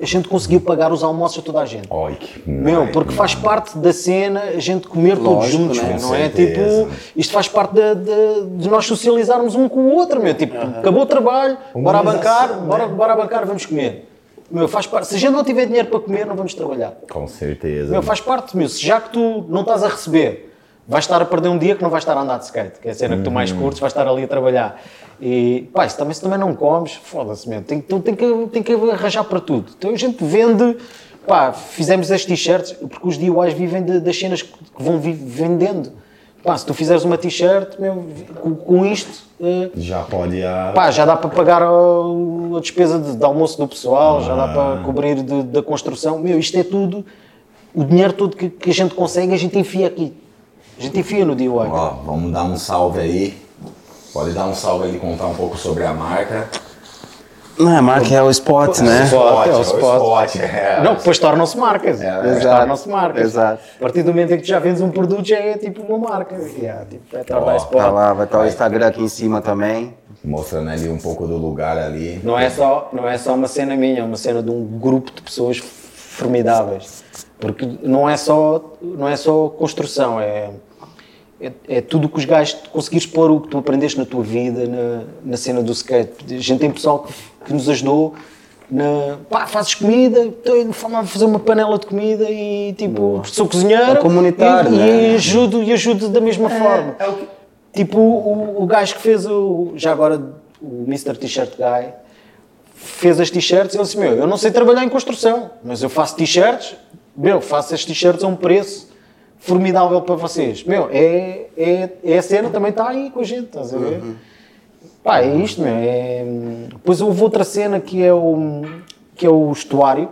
a gente conseguiu pagar os almoços a toda a gente. Oi, que Meu, porque faz parte da cena a gente comer todos Lógico, juntos, né? não é? certeza. Tipo, isto faz parte da- da- de nós socializarmos um com o outro, meu. Tipo, acabou o trabalho, bora a bancar, bora, né? bora a bancar, vamos comer. Meu, faz parte. Se a gente não tiver dinheiro para comer, não vamos trabalhar. Com certeza. Meu, faz parte, meu. Se já que tu não estás a receber, vais estar a perder um dia que não vais estar a andar de skate, que é a cena que tu mais curtes, vais estar ali a trabalhar. E, pá, se também, se também não comes, foda-se, meu. Tem, então tem, que, tem que arranjar para tudo. Então a gente vende, pá, fizemos as t-shirts, porque os DIYs vivem de- das cenas que vão vendendo. Pá, se tu fizeres uma t-shirt, meu, com, com isto, eh, Já pode a... Pá, já dá para pagar a, a despesa de, de almoço do pessoal, já dá para cobrir de- da construção. Meu, isto é tudo, o dinheiro todo que, que a gente consegue, a gente enfia aqui. A gente enfia no DIY. Ó, vamos dar um salve aí. Pode dar um salve aí e contar um pouco sobre a marca. Não, a marca é o spot, né? Spot, é o é o spot. é. Não, depois tornam-se marcas. exato, tornam-se marcas. exato. A partir do momento em que tu já vendes um produto, já é tipo uma marca. Yeah, tipo, é Ó, spot. Tá lá, vai estar o Instagram aqui em cima também. Mostrando ali um pouco do lugar ali. Não é, só, não é só uma cena minha, é uma cena de um grupo de pessoas formidáveis. Porque não é só, não é só construção, é, é, é tudo que os gajos conseguires pôr o que tu aprendeste na tua vida na, na cena do skate. A gente tem pessoal que, que nos ajudou na. pá, fazes comida, estou a fazer uma panela de comida e tipo, sou cozinheiro É comunitário, e, né? e ajudo, e ajudo da mesma forma. Tipo, o, o gajo que fez o. Já agora, o Mr. T-shirt Guy fez as t-shirts e ele disse: Meu, eu não sei trabalhar em construção, mas eu faço t-shirts, meu, faço as t-shirts a um preço formidável para vocês. Meu, é, é, é a cena também está aí com a gente, estás a ver? Pá, é isto, meu. É... Depois houve outra cena que é o, que é o estuário,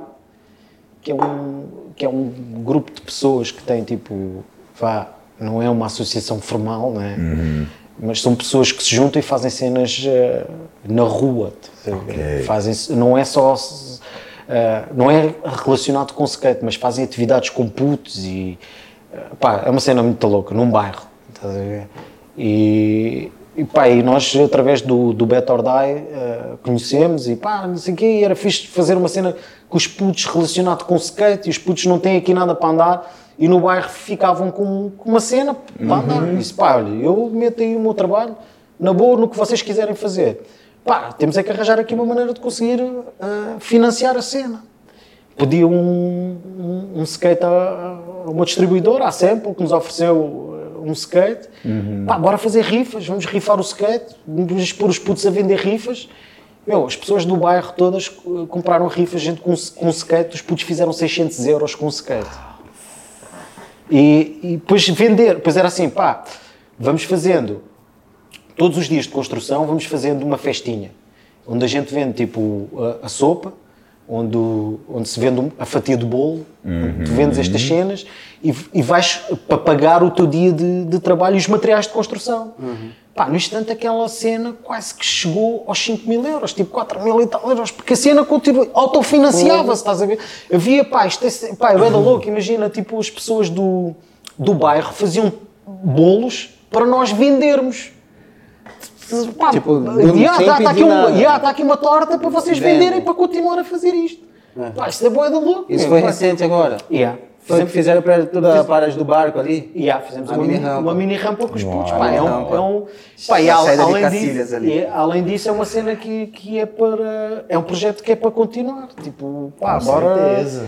que é um, que é um grupo de pessoas que tem tipo, vá, não é uma associação formal, né? Mas são pessoas que se juntam e fazem cenas eh, na rua. ver? Fazem, não é só eh, não é relacionado com skate, mas fazem atividades com putos e pá, é uma cena muito louca, num bairro. estás a ver? E, e, pá, e nós, através do, do Bet or Die, eh, conhecemos e pá, não sei o quê, era fixe fazer uma cena com os putos relacionado com skate e os putos não têm aqui nada para andar e no bairro ficavam com, com uma cena para andar. E disse, pá, olha, eu meto aí o meu trabalho na boa, no que vocês quiserem fazer. Pá, temos é que arranjar aqui uma maneira de conseguir eh, financiar a cena. Pedi um, um, um skate a uma distribuidora, a Sample, que nos ofereceu eh, um skate. Pá, bora fazer rifas, vamos rifar o skate, vamos pôr os putos a vender rifas. Meu, as pessoas do bairro todas eh, compraram rifas, gente com, com skate, os putos fizeram 600 euros com skate. E, e depois vender, depois era assim, pá, vamos fazendo todos os dias de construção, vamos fazendo uma festinha, onde a gente vende tipo a, a sopa, onde, onde se vende a fatia do bolo, onde tu vendes estas cenas e, e vais para pagar o teu dia de, de trabalho e os materiais de construção. Pá, no instante aquela cena quase que chegou aos 5 mil euros, tipo 4 mil e tal euros, porque a cena continua, autofinanciava-se, estás a ver? Havia, pá, isto é, pá, era louco, imagina, tipo, as pessoas do, do bairro faziam bolos para nós vendermos. Pá, Tipo, yeah, tá, tá pedir aqui um- yeah, tá aqui uma torta para vocês Vende. venderem para continuar a fazer isto. Pá, isto é boa da louco. Isso foi pá. recente agora. Yeah. Foi que fizeram para toda a paragem do barco ali? Yeah, fizemos uma, mini rampa. uma mini rampa com os putos. Pá, é um, é um, pá, e al- além, disso, ali. e, além disso, é uma cena que, que é para. É um projeto que é para continuar. Tipo, pá, Com bora. certeza.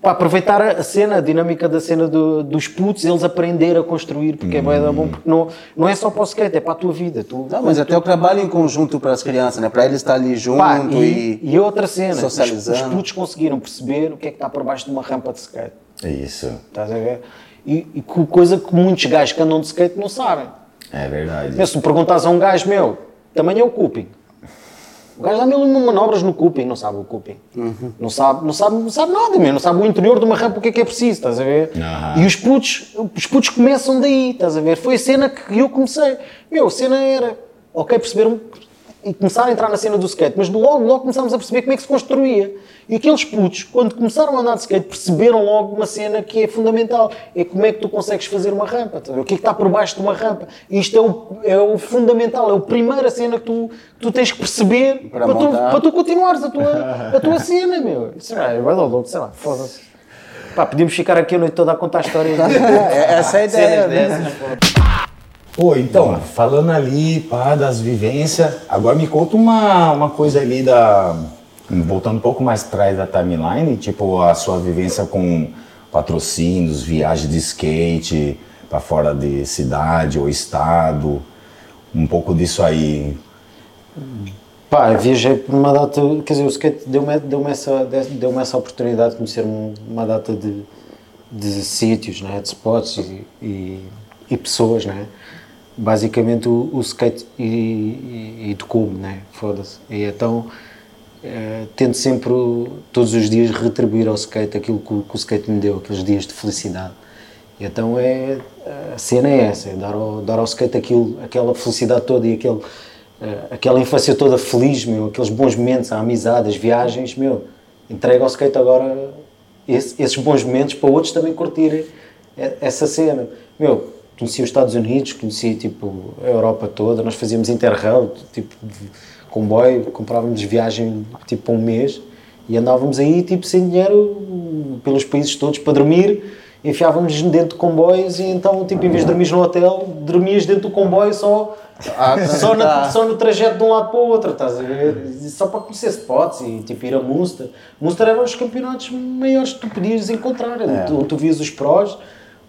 Para aproveitar a cena, a dinâmica da cena do- dos putos, eles aprender a construir, porque é bué da bom, porque não, não é só para o skate, é para a tua vida. Tu, Não, mas até o trabalho em conjunto para as crianças, né? Para eles estar ali junto Pá, e... e, e outra cena, os, socializando. os putos conseguiram perceber o que é que está por baixo de uma rampa de skate. Isso. Estás a ver? E, e co- coisa que muitos gajos que andam de skate não sabem. É verdade. Se tu perguntas a um gajo meu, também é o cuping. O gajo dá mil manobras no cuping, não sabe o cuping. Não, sabe, não, sabe, não sabe nada, meu. não sabe o interior de uma rampa, o que é que é preciso, estás a ver? Aham. E os putos, os putos começam daí, estás a ver? Foi a cena que eu comecei. Meu, a cena era, ok, perceberam, e começar a entrar na cena do skate, mas logo, logo começámos a perceber como é que se construía. E aqueles putos, quando começaram a andar de skate, perceberam logo uma cena que é fundamental. É como é que tu consegues fazer uma rampa. tá? O que é que está por baixo de uma rampa. E isto é o, é o fundamental, é a primeira cena que tu, tu tens que perceber Para para, tu, para tu continuares a tua, (laughs) a tua cena, meu. Sei lá, vai dar louco, sei lá, foda-se. Pá, podíamos ficar aqui a noite toda a contar histórias. (laughs) É- Essa é a ideia. cenas né? dessas. Pô, então, falando ali, pá, das vivências, agora me conta uma, uma coisa ali da. Voltando um pouco mais atrás da timeline, tipo, a sua vivência com patrocínios, viagens de skate pra fora de cidade ou estado, um pouco disso aí. Pá, viajei por uma data, quer dizer, o skate deu-me deu essa, deu essa oportunidade de conhecer um- uma data de, de sítios, né, de spots e, e, e pessoas, né? Basicamente o, o skate e, e, educou-me, né? Foda-se. E então eh, tento sempre, todos os dias, retribuir ao skate aquilo que, que o skate me deu, aqueles dias de felicidade. E então é, a cena é essa, é dar ao, dar ao skate aquilo, aquela felicidade toda e aquele, eh, aquela infância toda feliz, meu, aqueles bons momentos, a amizade, as viagens, meu, entrega ao skate agora esse- esses bons momentos para outros também curtirem e- essa cena. Meu, conheci os Estados Unidos, conheci tipo a Europa toda, nós fazíamos interrail, tipo de comboio, comprávamos viagem tipo um mês e andávamos aí tipo sem dinheiro pelos países todos para dormir, enfiávamos dentro de comboios e então tipo em vez de dormir no hotel, dormias dentro do comboio só só, na- só no trajeto de um lado para o outro, estás a ver? Só para conhecer spots e tipo ir a Munster. Munster eram os campeonatos maiores que tu podias encontrar. Tu, tu vias os prós,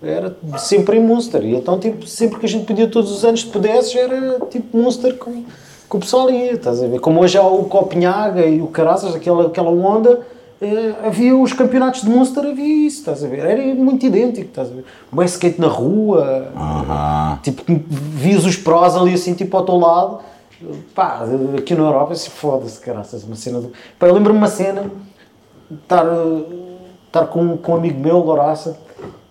era sempre em Munster. E então, tipo, sempre que a gente podia, todos os anos, se pudesses, era tipo Munster com, com o pessoal ia, estás a ver? Como hoje há o Copenhaga e o Caraças, aquela, aquela onda. eh, havia os campeonatos de Munster, havia isso, estás a ver? Era muito idêntico, estás a ver? Bem skate na rua, Aham. Tipo, vias os prós ali assim, tipo, ao teu lado. Pá, aqui na Europa, assim, foda-se, caraças, uma cena do... Pá, eu lembro-me uma cena, estar, eh, estar com, com um amigo meu, Loraça,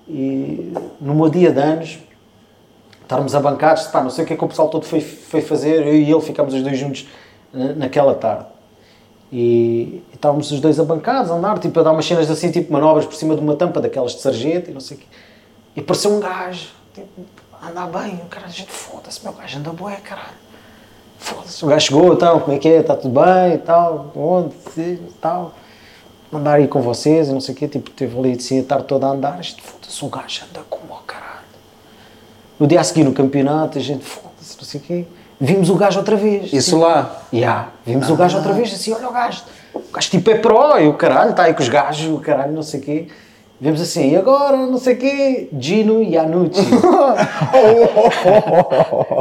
e no meu dia de anos, estarmos abancados, pá, não sei o que é que o pessoal todo foi, foi fazer, eu e ele ficámos os dois juntos eh, naquela tarde. E, e estávamos os dois abancados a andar, tipo, a dar umas cenas assim, tipo manobras por cima de uma tampa daquelas de sargento e não sei o quê. E apareceu um gajo, tipo, a andar bem, o cara, a gente, foda-se, meu gajo anda bué, caralho. Foda-se, o gajo chegou, então, como é que é, está tudo bem e tal, onde, e tal. Andar aí com vocês e não sei o quê, tipo, teve ali assim a tarde toda a andar, gente, foda-se, o gajo anda como ao caralho. No dia a seguir no campeonato, a gente, foda-se, não sei o quê, vimos o gajo outra vez. Isso lá. Ya, vimos o gajo outra vez, assim, olha o gajo, o gajo tipo é pró, e o caralho, está aí com os gajos, o caralho, não sei o quê. Vemos assim, e agora, não sei o quê, Gino Yanucci. (laughs)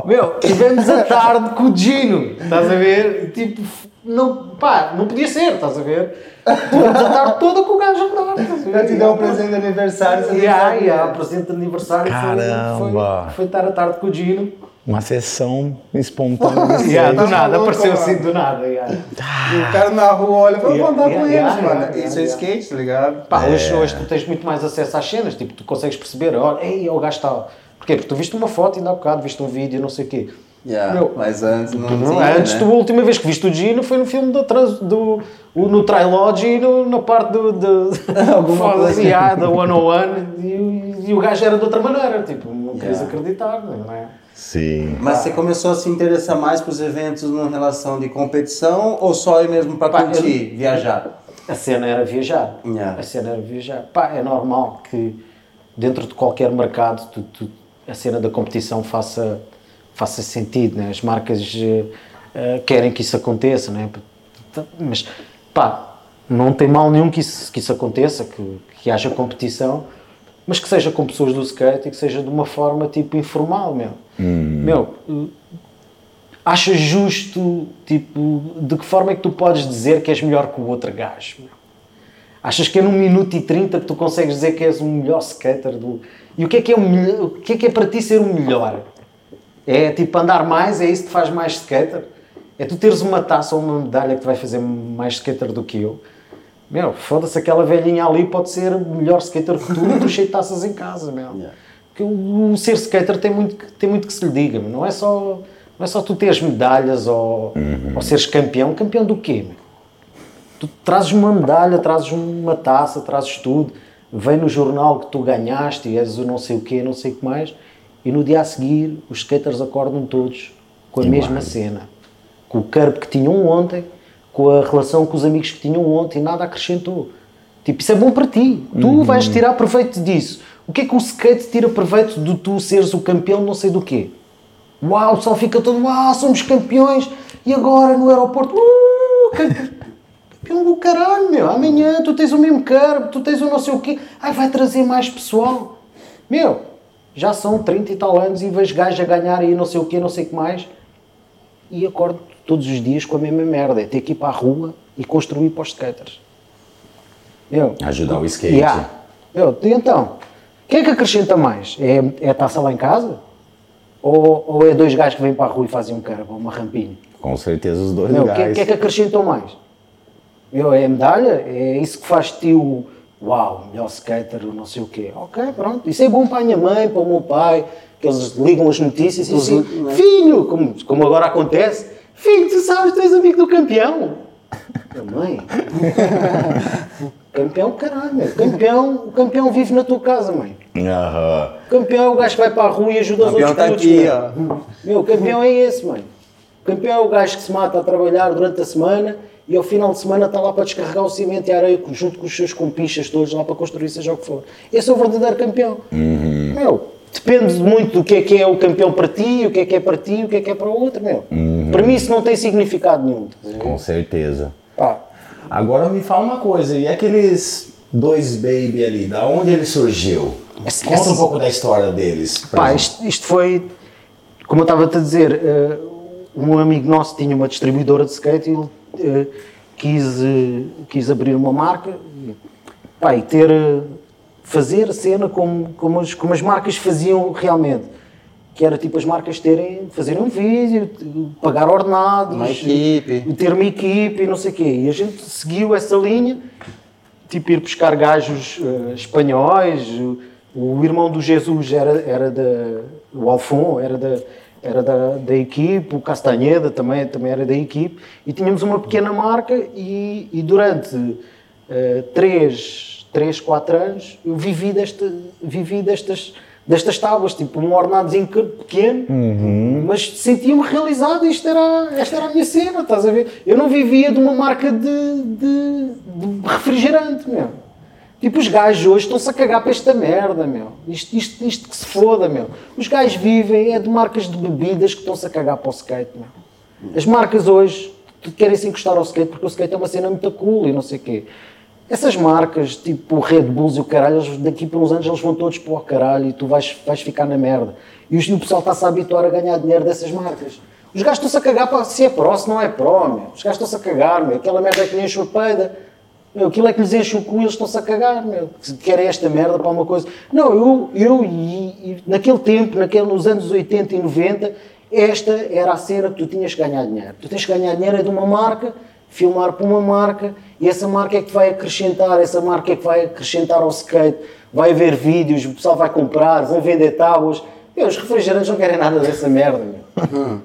Meu, tivemos a tarde com o Gino, estás a ver? Tipo, não, pá, não podia ser, estás a ver? Tivemos a tarde toda com o gajo a andar, estás a ver? Eu te dei um presente de aniversário. Ya, sabia. ya, o presente de aniversário foi- Caramba. Foi, foi estar a tarde com o Gino. Uma sessão espontânea. (laughs) de Ya, do tá nada, apareceu assim, do nada. ya. E o cara na rua olha, vou Yeah, contar yeah, com yeah, eles, mano. yeah, Isso é yeah. skate, tá ligado? Pá, hoje, hoje tu tens muito mais acesso às cenas, tipo, tu consegues perceber, olha, ei, o gajo está. Porquê? Porque tu viste uma foto ainda há bocado, viste um vídeo, não sei o quê. Yeah, Meu, mas antes não não- tinha, antes, né? tu, a última vez que viste o Gino foi no filme do, trans, do o- no Trilogy e no, na parte do, do (laughs) Alguma foda-se, coisa. yeah, da 101 e, o- e o gajo era de outra maneira, tipo, não querias Yeah. acreditar, não é? Sim. Mas você começou a se interessar mais pros eventos na relação de competição ou só ir mesmo pra Pá, curtir, viajar? A cena era viajar. Yeah. A cena era viajar. Pá, é normal que dentro de qualquer mercado tu- tu- a cena da competição faça, faça sentido, né? As marcas eh, querem que isso aconteça, né? Mas, pá, não tem mal nenhum que isso, que isso aconteça, que, que haja competição, mas que seja com pessoas do skate e que seja de uma forma, tipo, informal, meu. Meu, eh, achas justo, tipo, de que forma é que tu podes dizer que és melhor que o outro gajo? meu? Achas que é num minuto e 30 que tu consegues dizer que és o melhor skater do... E o que é que é, o melhor, o que é, que é para ti ser o melhor? É tipo andar mais, é isso que te faz mais skater? É tu teres uma taça ou uma medalha que te vai fazer mais skater do que eu? Meu, foda-se, aquela velhinha ali pode ser melhor skater que tu e tu (laughs) cheio de taças em casa, meu. Yeah. Porque o, o ser skater tem muito, tem muito que se lhe diga, meu. não é só, Não é só tu teres medalhas ou, ou seres campeão. Campeão do quê? meu? Tu trazes uma medalha, trazes uma taça, trazes tudo. Vem no jornal que tu ganhaste e és o não sei o quê, não sei o que mais. E no dia a seguir, os skaters acordam todos com a mesma cena. Com o curb que tinham ontem, com a relação com os amigos que tinham ontem, nada acrescentou. Tipo, isso é bom para ti. Tu vais tirar proveito disso. O que é que o skate tira proveito de tu seres o campeão não sei do quê? Uau, o pessoal fica todo, uau, somos campeões. E agora no aeroporto, uh, campe- campeão do caralho, meu. Amanhã tu tens o mesmo curb, tu tens o não sei o quê. Ai, vai trazer mais pessoal. Meu, já são 30 e tal anos e vejo gajos a ganhar aí não sei o quê, não sei o que mais. E acordo todos os dias com a mesma merda. É ter que ir para a rua e construir para os skaters. Meu, Ajudar o skate. Yeah. Meu, e então, quem é que acrescenta mais? É, é a taça lá em casa? Ou, ou é dois gajos que vêm para a rua e fazem um carbo, uma rampinha? Com certeza os dois Meu, quem, gás. quem é que acrescentou mais? Meu, é a medalha? É isso que faz de ti o uau, melhor skater, não sei o quê. Ok, pronto. Isso é bom para a minha mãe, para o meu pai, que eles ligam as notícias e dizem, filho, como, como agora acontece, filho, tu sabes, tu és amigo do campeão. Mãe, (laughs) campeão, caralho. Campeão, o campeão vive na tua casa, mãe. O campeão é o gajo que vai para a rua e ajuda os campeão outros tá putos, aqui, meu. ó. Meu, o campeão é esse, mãe. O campeão é o gajo que se mata a trabalhar durante a semana e ao final de semana está lá para descarregar o cimento e a areia junto com os seus compichas todos lá para construir seja o que for. Esse é o verdadeiro campeão. Meu, depende muito do que é que é o campeão para ti, o que é que é para ti, o que é que é para o outro, meu. Para mim isso não tem significado nenhum. ver? Com certeza. Pá, Agora me fala uma coisa, e aqueles dois baby ali, da onde ele surgiu? Esse- Conta esse- um pouco da história deles. Pá, isto, isto foi, como eu estava-te a dizer, eh, um amigo nosso tinha uma distribuidora de skate e ele quis, eh, quis abrir uma marca e, pá, e ter, eh, fazer a cena como, como, as, como as marcas faziam realmente. Que era tipo as marcas terem, fazerem um vídeo, pagar ordenados, Uma equipe. ter uma equipe e não sei o quê. E a gente seguiu essa linha tipo ir buscar gajos eh, espanhóis. O, o irmão do Jesus era, era da. O Alfon era da. Era da, da equipe, o Castanheda também, também era da equipe, e tínhamos uma pequena marca. E, e durante eh, três, três, quatro anos eu vivi, desta, vivi destas, destas tábuas, tipo um ordenadozinho pequeno, mas sentia-me realizado. Isto era, esta era a minha cena, estás a ver? Eu não vivia de uma marca de, de, de refrigerante, meu. Tipo, os gajos hoje estão-se a cagar para esta merda, meu. Isto, isto, isto que se foda, meu. Os gajos vivem é de marcas de bebidas que estão-se a cagar para o skate, meu. As marcas hoje querem se encostar ao skate porque o skate é uma cena muito cool e não sei o quê. Essas marcas, tipo Red Bulls e o caralho, eles, daqui por uns anos eles vão todos para o caralho e tu vais, vais ficar na merda. E o pessoal está-se a habituar a ganhar dinheiro dessas marcas. Os gajos estão-se a cagar para se é pró, se não é pró, meu. Os gajos estão-se a cagar, meu. Aquela merda é que nem enche a peida. Meu, aquilo é que lhes enche o cu eles estão-se a cagar, meu. Querem esta merda para uma coisa. Não, eu, eu e, e naquele tempo, naquele, nos anos 80 e 90, esta era a cena que tu tinhas que ganhar dinheiro. Tu tens que ganhar dinheiro é de uma marca, filmar para uma marca, e essa marca é que vai acrescentar, essa marca é que vai acrescentar ao skate. Vai haver vídeos, o pessoal vai comprar, vão vender tábuas. Meu, os refrigerantes não querem nada dessa merda, meu.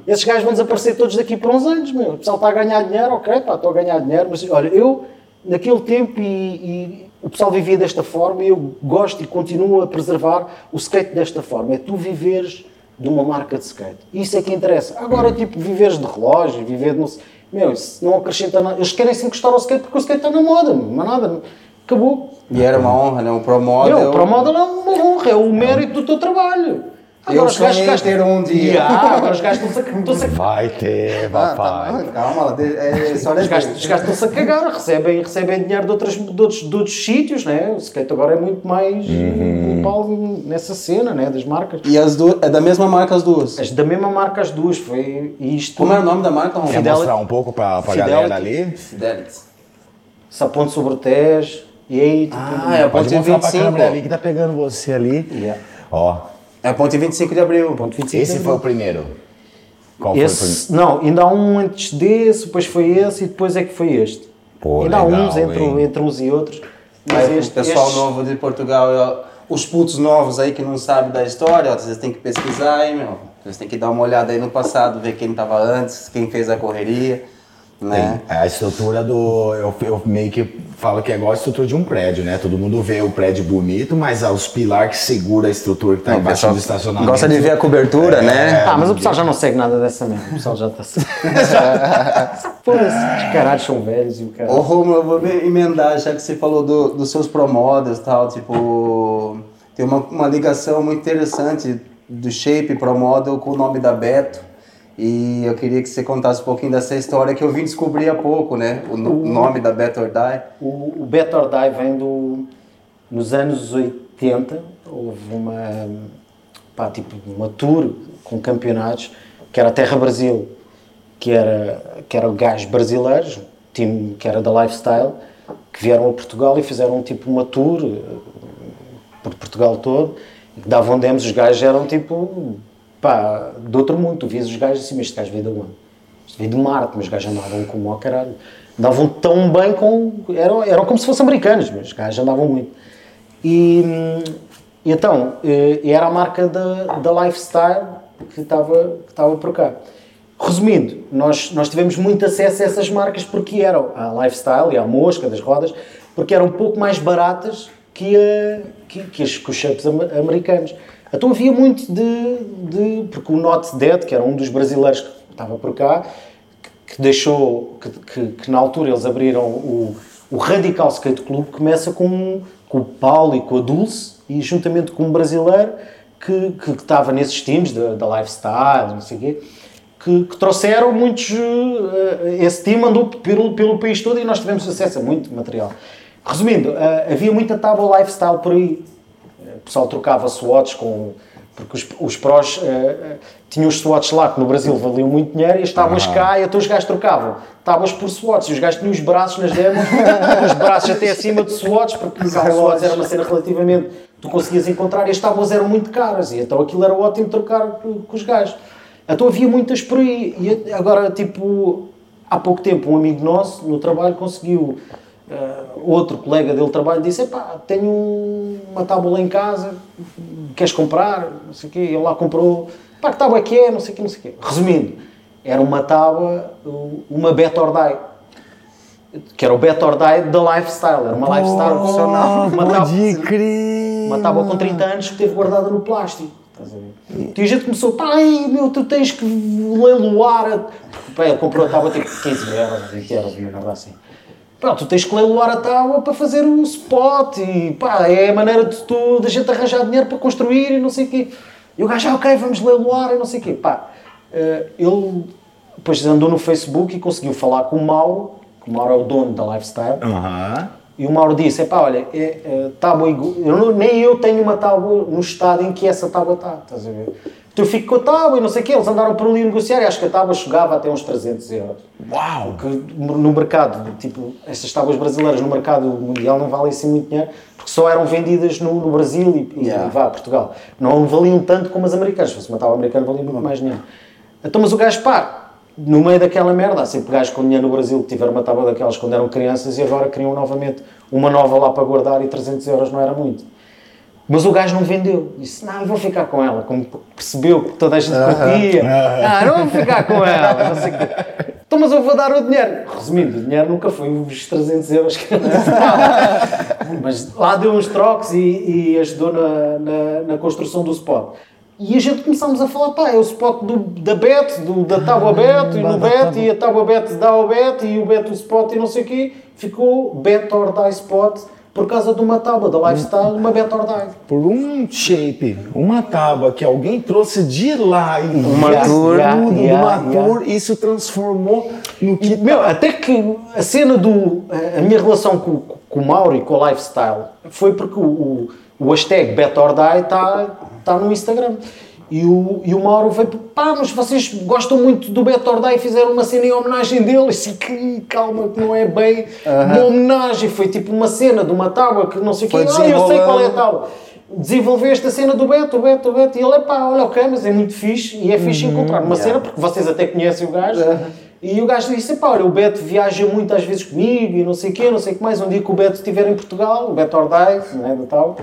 Esses gajos vão desaparecer todos daqui por uns anos, meu. O pessoal está a ganhar dinheiro, ok, pá, estou a ganhar dinheiro, mas olha, eu, naquele tempo, e, e o pessoal vivia desta forma, e eu gosto e continuo a preservar o skate desta forma. É tu viveres de uma marca de skate. Isso é que interessa. Agora, tipo, viveres de relógio, viver de não sei. Meu, isso não acrescenta nada. Eles querem se encostar ao skate porque o skate está na moda, mas nada. Acabou. E era uma honra, né? Um pro model. Meu, para o model é uma honra, é o mérito do teu trabalho. Eu os gajos gastam- ter um dia. Ya, (laughs) agora os gajos estão-se a- a Vai ter, Ah, papai. tá, calma, de- é, só Os gajos, os gajos estão-se a cagar, recebem, recebem dinheiro de, outras, de, outros, de outros sítios, né? O skate agora é muito mais Uhum. um pau nessa cena, né? Das marcas. E as duas, é da mesma marca as duas. As da mesma marca as duas, foi isto. Como era o nome da marca? Quer Fidelity. mostrar um pouco pra Fidelity. galera ali? Fidelity. Sapão sobre o Tejo, e aí, tipo, Ah, é a Pode ponte mostrar pra 25. câmera ali que tá pegando você ali. Yeah. Ó, É a ponte 25 de abril. ponto 25 esse de foi o abril. primeiro. Qual foi o primeiro? Esse, não, ainda há um antes desse, depois foi esse e depois é que foi este. Pô, ainda há legal, uns entre, entre uns e outros. Mas Aí, este, o pessoal estes- novo de Portugal, os putos novos aí que não sabem da história, vocês têm que pesquisar, hein, meu. Você tem que dar uma olhada aí no passado, ver quem estava antes, quem fez a correria, né? É a estrutura do. Eu, eu meio que falo que é igual a estrutura de um prédio, né? Todo mundo vê o prédio bonito, mas os pilares que segura a estrutura que tá O embaixo do estacionamento. Gosta de ver a cobertura, É. né? Ah, mas o pessoal já não segue nada dessa merda. O pessoal já (laughs) está. Foda-se, os caralhos são velhos e o Ô caralho. Romulo, eu vou me emendar, já que você falou do- dos seus promodels e tal, tipo, tem uma, uma ligação muito interessante do Shape Promodel com o nome da Beto. E eu queria que você contasse um pouquinho dessa história que eu vim descobrir há pouco, né? O no- nome da Beto or Die. O, o Bet or Die vem do. Nos anos 80, houve uma. Pá, tipo, uma tour com campeonatos, que era a Terra Brasil, que era, que era gajos brasileiros, time que era da Lifestyle, que vieram a Portugal e fizeram tipo uma tour eh, por Portugal todo, que davam demos, os gajos eram tipo, pá, de outro mundo, tu vias os gajos assim, mas este gajo veio de onde? Este veio de Marte, mas os gajos andavam como ao caralho. Andavam tão bem com. Eram, eram como se fossem americanos, mas os gajos andavam muito. E, hum, e então, eh, era a marca da, da Lifestyle que estava que estava por cá. Resumindo, nós, nós tivemos muito acesso a essas marcas porque eram a Lifestyle e a Mosca das rodas, porque eram um pouco mais baratas que, a, que, que, que os shapes am- americanos. Então havia muito de, de. Porque o Not Dead, que era um dos brasileiros que estava por cá, que deixou, que, que, que na altura eles abriram o, o Radical Skate Club, começa com, com o Paulo e com a Dulce, e juntamente com um brasileiro que, que, que estava nesses times da, Lifestyle, não sei o quê, que, que trouxeram muitos. eh, esse time andou pelo, pelo país todo e nós tivemos acesso a muito material. Resumindo, eh, havia muita tábua lifestyle por aí. O pessoal trocava SWATs com. Porque os, os prós eh, tinham os SWATs lá que no Brasil valiam muito dinheiro e as tábuas cá e então os gajos trocavam tábuas por SWATs e os gajos tinham os braços nas demos, (laughs) os braços até acima de SWATs, porque os SWATs era uma cena relativamente tu conseguias encontrar e as tábuas eram muito caras e então aquilo era ótimo trocar com, com os gajos. Então havia muitas por aí e agora tipo há pouco tempo um amigo nosso no trabalho conseguiu Uh, outro colega dele de trabalho disse: Epá, tenho um- uma tábua em casa, queres comprar? Não sei o quê. Ele lá comprou. Pá, que tábua é que é? Não sei o quê, não sei o quê. Resumindo, era uma tábua, uh, uma Bet or Die. Que era o Bet or Die da Lifestyle. Era uma Lifestyle profissional. (laughs) Uma tábua, uma tábua com 30 anos que teve guardada no plástico. E a gente começou, pai, meu, tu tens que leiloar. a-" Pá, ele comprou a tábua tipo 15 euros, 20 euros, uma merda assim. Pá, tu tens que leiloar a tábua para fazer o spot e pá, é a maneira de tu, da gente arranjar dinheiro para construir e não sei o quê. E o gajo, ah, ok, vamos leiloar e não sei o quê. Pá, eh, ele depois andou no Facebook e conseguiu falar com o Mauro, que o Mauro é o dono da Lifestyle. Aham. E o Mauro disse: Epá, olha, é, é, tábua nem eu tenho uma tábua no estado em que essa tábua está. Estás a ver? Eu fico com a tábua e não sei o quê. Eles andaram por ali a negociar e acho que a tábua chegava até uns 300 euros. Uau! Que no mercado, tipo, estas tábuas brasileiras no mercado mundial não valem assim muito dinheiro porque só eram vendidas no, no Brasil e, e Yeah. vá, Portugal. Não valiam tanto como as americanas. Se fosse uma tábua americana, valia muito mais dinheiro. Então, mas o gajo, pá, no meio daquela merda, há sempre gajos com dinheiro no Brasil que tiveram uma tábua daquelas quando eram crianças e agora queriam novamente uma nova lá para guardar e 300 euros não era muito. Mas o gajo não vendeu. Disse, não, eu vou ficar com ela. Como percebeu que toda a gente curtia. Ah, não vou ficar com ela. Não sei. Então, mas eu vou dar o dinheiro. Resumindo, o dinheiro nunca foi os 300 euros que. (laughs) Mas lá deu uns trocos e, e ajudou na, na, na construção do spot. E a gente começámos a falar, pá, é o spot do, da Bet, do, da tábua Bet, e no Bet, e a tábua Bet dá ao Bet, e o Bet o spot, e não sei o quê. Ficou Bet or Die Spot por causa de uma tábua da Lifestyle, uma Bet or Die. Por um shape, uma tábua que alguém trouxe de lá e Uma tour, tudo, yeah, uma yeah. tour, isso transformou no que Meu, até que a cena do. A minha relação com, com o Mauro e com a lifestyle foi porque o, o, o hashtag BetOrDie está tá no Instagram. E o, e o Mauro veio, pá, mas vocês gostam muito do BetOrDie e fizeram uma cena em homenagem dele. E assim, que calma, que não é bem uma homenagem. Foi tipo uma cena de uma tábua que não sei o quê. Foi Ah, eu sei qual é a tábua. Desenvolveste a cena do Beto, o Beto, o Beto. E ele, é pá, olha, ok, mas é muito fixe. E é fixe encontrar uma cena, porque vocês até conhecem o gajo. E o gajo disse, pá, olha, o Beto viaja muito às vezes comigo e não sei o quê, não sei o que mais. Um dia que o Beto estiver em Portugal, o Beto Ordai, não é, da tal,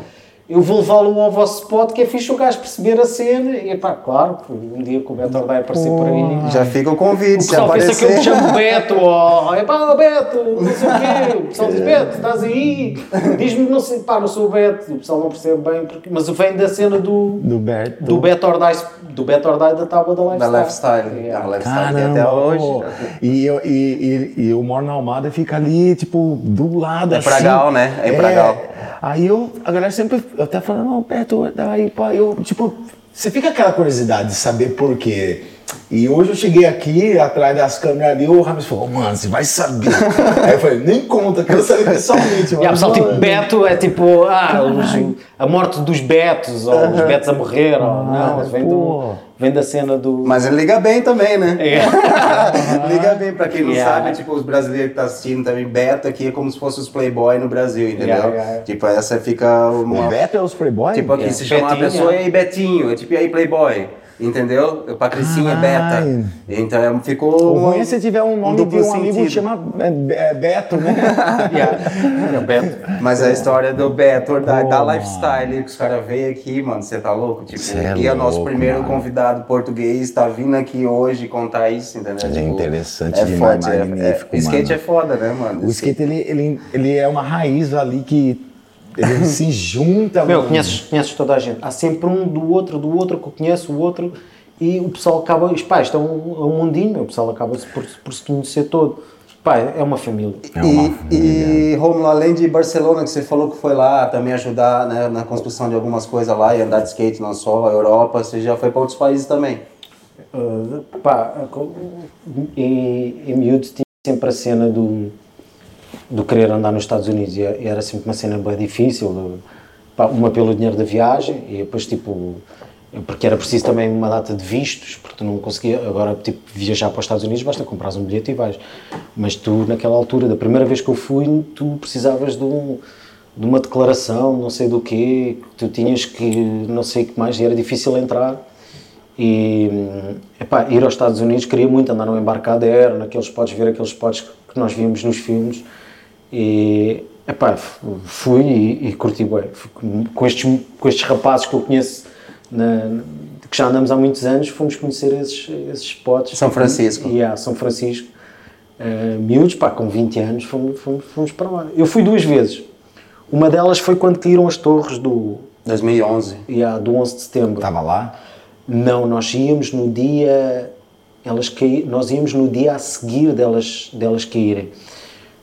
eu vou levá-lo ao vosso spot, que é fixe o gajo perceber a cena. E pá, claro, que um dia que o Beto vai aparecer por aí. Já fica o convite, O se pessoal pensa que eu me chamo Beto, ou é pá, Beto, não sei o quê. O pessoal diz Beto, estás aí? Diz-me, não sei, pá, não sou o Beto. O pessoal não percebe bem, porque, mas vem da cena do, Do Beto. do Beto or Die, do Beto or Die da tábua da Lifestyle. Da lifestyle. Yeah. A lifestyle tem Caramba, até hoje. E, eu, e, e, e eu moro na Almada fica ali, tipo, do lado, É assim. Pragal, né? É em Pragal. Aí eu, a galera sempre, eu até falando, não, Beto, daí, pá, eu, tipo, você fica aquela curiosidade de saber por quê. E hoje eu cheguei aqui, atrás das câmeras ali, o Ramos falou, mano, você vai saber. (laughs) Aí eu falei, nem conta, quero saber pessoalmente. E há pessoal mano. tipo Beto é tipo ah, os- a morte dos Betos, ou os Betos a morrer, ou não, vem, do, pô. Vem da cena do. Mas ele liga bem também, né? É. (laughs) liga bem, pra quem não Yeah. sabe, tipo, os brasileiros que tá assistindo também, Beto aqui é como se fosse os Playboy no Brasil, entendeu? Yeah, yeah. Tipo, essa fica uma... O Beto é os Playboy? Tipo, aqui se chama uma Betinho, pessoa é. e aí Betinho, é tipo, e aí Playboy, entendeu? Patricinha é Caralho. Beta. Então ficou... O ruim é se tiver um nome de duplo um amigo que sentido. chama é, é, Beto, né? (laughs) Yeah. É o Beto. Mas a história do Beto, da, da lifestyle, que os caras veio aqui, mano, você tá louco? Tipo, Cê é e é nosso louco, primeiro mano. convidado português, tá vindo aqui hoje contar isso, entendeu? É Tipo, interessante é demais, forte, é- magnífico, é, Skate mano. é foda, né, mano? O skate, ele, ele, ele é uma raiz ali que ele (laughs) se junta, Meu, conheces, conheces toda a gente. Há sempre um do outro, do outro, que eu conheço o outro, e o pessoal acaba. Os pais estão é um mundinho, meu, o pessoal acaba por, por se conhecer todo. Pá, é uma família. É uma E, e Romulo, além de Barcelona, que você falou que foi lá também ajudar né, na construção de algumas coisas lá e andar de skate não só, Europa, você já foi para outros países também. Uh, pá, em, em miúdo tinha sempre a cena do, do querer andar nos Estados Unidos e e era sempre uma cena bem difícil. pá, uma pelo dinheiro da viagem e depois tipo. Porque era preciso também uma data de vistos, porque tu não conseguia. Agora, tipo, viajar para os Estados Unidos basta comprar um bilhete e vais. Mas tu, naquela altura, da primeira vez que eu fui, tu precisavas de, um, de uma declaração, não sei do quê, tu tinhas que. não sei o que mais, e era difícil entrar. E epá, ir aos Estados Unidos queria muito andar no embarcadero, naqueles spots, ver aqueles spots que nós víamos nos filmes. E epá, fui e, e curti bem. Com estes, com estes rapazes que eu conheço, na- que já andamos há muitos anos, fomos conhecer esses, esses spots. São Francisco. E, yeah, São Francisco. Uh, miúdos, pá, com 20 anos, fomos, fomos, fomos para lá. Eu fui duas vezes. Uma delas foi quando caíram as torres do, 2011. yeah, do 11 de setembro. Tava lá? Não, nós íamos no dia. Elas caí, nós íamos no dia a seguir delas, delas caírem.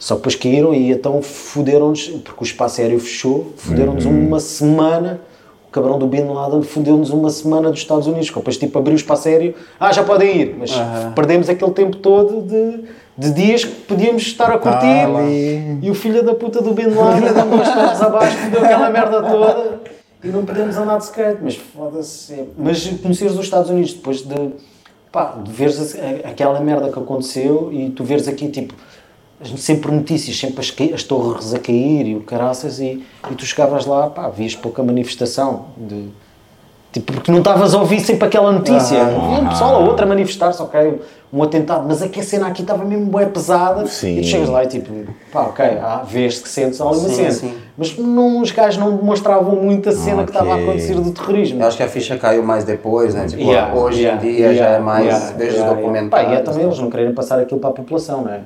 Só que depois caíram e então fuderam-nos, porque o espaço aéreo fechou, fuderam-nos uma semana. O cabrão do Bin Laden fudeu-nos uma semana dos Estados Unidos. que Depois, tipo, abriu o espaço aéreo, ah, já podem ir. Mas perdemos aquele tempo todo de, de dias que podíamos estar a curtir. ali. E o filho da puta do Bin Laden andou as torres abaixo, fudeu aquela merda toda e não podemos andar de skate, mas foda-se. Mas conheceres os Estados Unidos depois de, pá, de veres aquela merda que aconteceu e tu veres aqui, tipo, sempre notícias, sempre as, as torres a cair e o caraças e, e tu chegavas lá, pá, vias pouca manifestação de... Tipo, porque não estavas a ouvir sempre aquela notícia. Havia um pessoal ou outra a manifestar-se, ok, um atentado, mas é que a cena aqui estava mesmo bué pesada. Sim. E tu chegas lá e tipo, pá, ok, há vês que sentes ali uma Sim, cena. sim. Mas não, os gajos não demonstravam muito a cena que estava a acontecer do terrorismo. Eu acho que a ficha caiu mais depois, né? Tipo, Yeah, hoje yeah, em dia já yeah, é mais, yeah, vejo yeah, os yeah. documentários. Pá, e é também eles não quererem passar aquilo para a população, não é?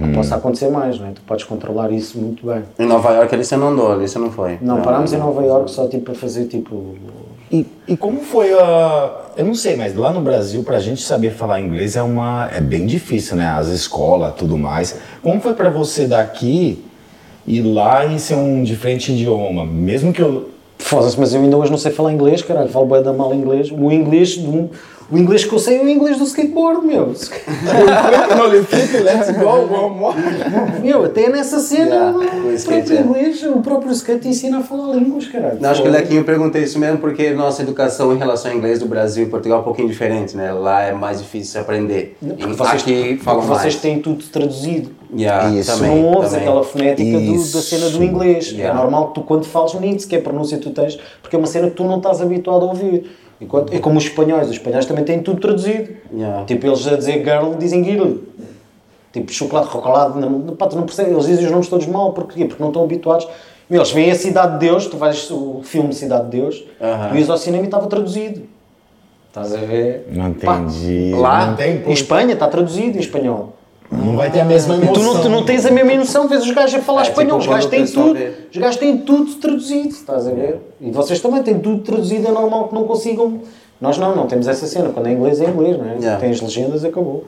Não possa acontecer mais, não é? Tu podes controlar isso muito bem. Em Nova York ali você não andou, ali você não foi. Não, parámos em Nova Iorque só tipo para fazer tipo. E, e como foi a. Eu não sei, mas lá no Brasil, pra gente saber falar inglês é uma. é bem difícil, né? As escolas, tudo mais. Como foi pra você daqui ir lá e ser um diferente idioma? Mesmo que eu. Foda-se, mas eu ainda hoje não sei falar inglês, caralho, falo bem da mal inglês. O inglês, o inglês que eu sei é o inglês do skateboard, meu. Let's go, vamos. Meu, até nessa cena, Yeah, o o skate, próprio é. inglês, o próprio skate ensina a falar línguas, caralho. Não, acho que o Lequinho eu perguntei isso mesmo porque nossa educação em relação ao inglês do Brasil e Portugal é um pouquinho diferente, né? Lá é mais difícil fazer. Porque E vocês, aqui falam vocês mais. têm tudo traduzido. Yeah, Isso. Também, não ouves também. aquela fonética do- da cena do inglês. Yeah. É normal que tu, quando falas, nem sequer pronúncia tu tens, porque é uma cena que tu não estás habituado a ouvir. Enquanto, é como os espanhóis, os espanhóis também têm tudo traduzido. Yeah. Tipo, eles a dizer girl dizem girl. Tipo, chocolate, chocolate, não, pá, tu não percebes, eles dizem os nomes todos mal, porquê? Porque não estão habituados. Meu, Eles veem a Cidade de Deus, tu vais o filme Cidade de Deus, tu ias ao cinema e estava traduzido. Estás a ver? Não Pá, entendi. lá, não tem Em Espanha está traduzido em espanhol. Não vai ter a mesma emoção. Tu não, tu não tens a mesma noção, vês os gajos a falar É, espanhol, tipo, os gajos têm tudo, os gajos têm tudo traduzido, estás a ver? E vocês também têm tudo traduzido, é normal que não consigam. Nós não, não temos essa cena, quando é inglês é inglês, não é? Yeah. Tens legendas, acabou.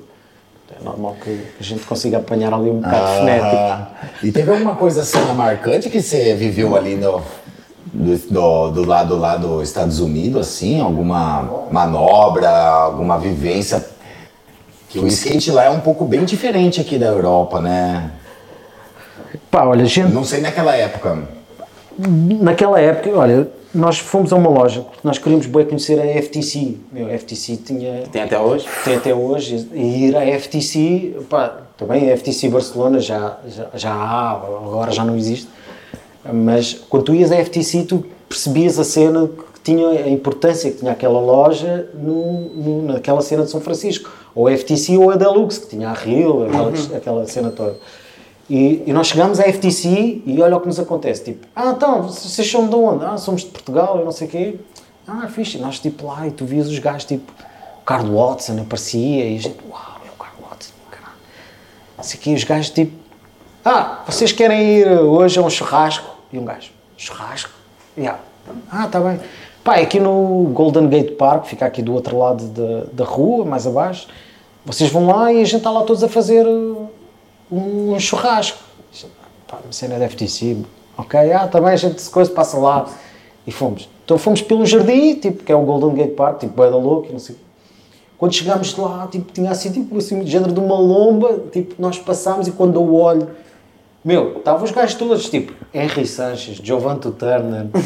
É normal que a gente consiga apanhar ali um bocado frenético. Ah, e teve alguma coisa cena marcante que você viveu ali no, do, do, do lado lá dos Estados Unidos, assim? Alguma manobra, alguma vivência? Que o skate lá é um pouco bem diferente aqui da Europa, né? Pá, olha, gente, Não sei naquela época. naquela época, olha, nós fomos a uma loja, porque nós queríamos bem conhecer a FTC. Meu, a FTC tinha, Tem até hoje? tem até hoje, e ir à FTC, pá, também a FTC Barcelona já, já, já há, agora já não existe, mas quando tu ias à FTC tu percebias a cena que tinha, a importância que tinha aquela loja no, no- naquela cena de São Francisco, ou a FTC ou a Deluxe, que tinha a Rio, aquela, aquela cena toda. E, e nós chegamos à FTC e olha o que nos acontece, tipo, ah, então, vocês são de onde? Ah, somos de Portugal e não sei o quê. Ah, fixe. E nós, tipo, lá, e tu vias os gajos, tipo, o Carl Watson aparecia e a gente, uau, é o Carl Watson, caralho. Não sei o quê, os gajos, tipo, ah, vocês querem ir hoje a um churrasco? E um gajo, churrasco? Yeah. Ah, tá bem. Pá, é aqui no Golden Gate Park, fica aqui do outro lado da, da rua, mais abaixo. Vocês vão lá e a gente está lá todos a fazer uh, um churrasco. Pá, uma cena da FTC. Ok, ah, também a gente se coisa passa lá. E fomos. Então fomos pelo jardim, tipo, que é o Golden Gate Park, tipo, bué da louco, e não sei. Quando chegámos lá, tipo, tinha assim, tipo, assim, de género de uma lomba, tipo, nós passámos e quando eu olho, meu, estavam os gajos todos, tipo, Henry Sanches, Giovanni Turner, o (laughs)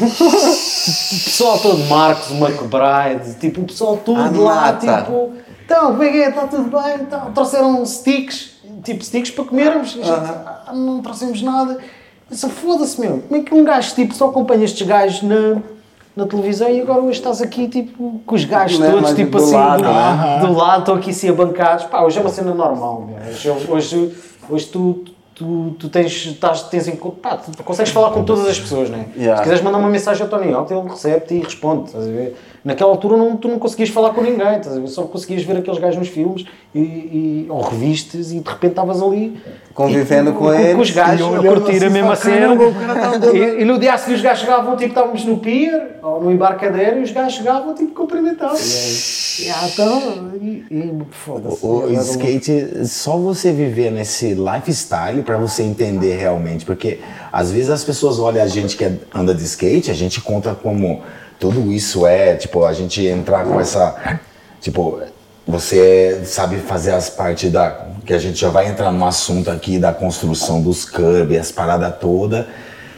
pessoal todo, Marcos McBride, tipo, o pessoal todo Ah, lá, tipo, então, como é que é? Está tudo bem? Então, trouxeram sticks, tipo, sticks para comermos, gente, "Ah, não trouxemos nada. Disse, foda-se, meu, como é que um gajo, tipo, só acompanha estes gajos na, na televisão e agora hoje estás aqui, tipo, com os gajos é, todos, tipo do assim, lado, do, do lado, estão aqui assim abancados. Pá, hoje é uma cena normal, meu. Hoje, hoje, hoje tu, tu, tu tens, estás, tens em, pá, tu consegues falar com todas as pessoas, né? Yeah. Se quiseres mandar uma mensagem ao Tony Hawk, ele recebe-te e responde, estás a ver? Naquela altura não, tu não conseguias falar com ninguém, estás? Só conseguias ver aqueles gajos nos filmes e, e, ou revistas e de repente estavas ali Convivendo e- com com, eles os gajos, e a curtir assim, a mesma cena. o tá. E, e no dia a seguir os gajos chegavam, tipo, estávamos no pier ou no embarcadero e os gajos chegavam, tipo, cumprimentavam. E, e, ah, então, e, e foda-se. O um- skate, só você viver nesse lifestyle para você entender realmente, porque às vezes as pessoas olham a gente que é- anda de skate, a gente conta como tudo isso é, tipo, a gente entrar com essa, tipo, você sabe fazer as partes da, que a gente já vai entrar no assunto aqui da construção dos curb, as paradas todas,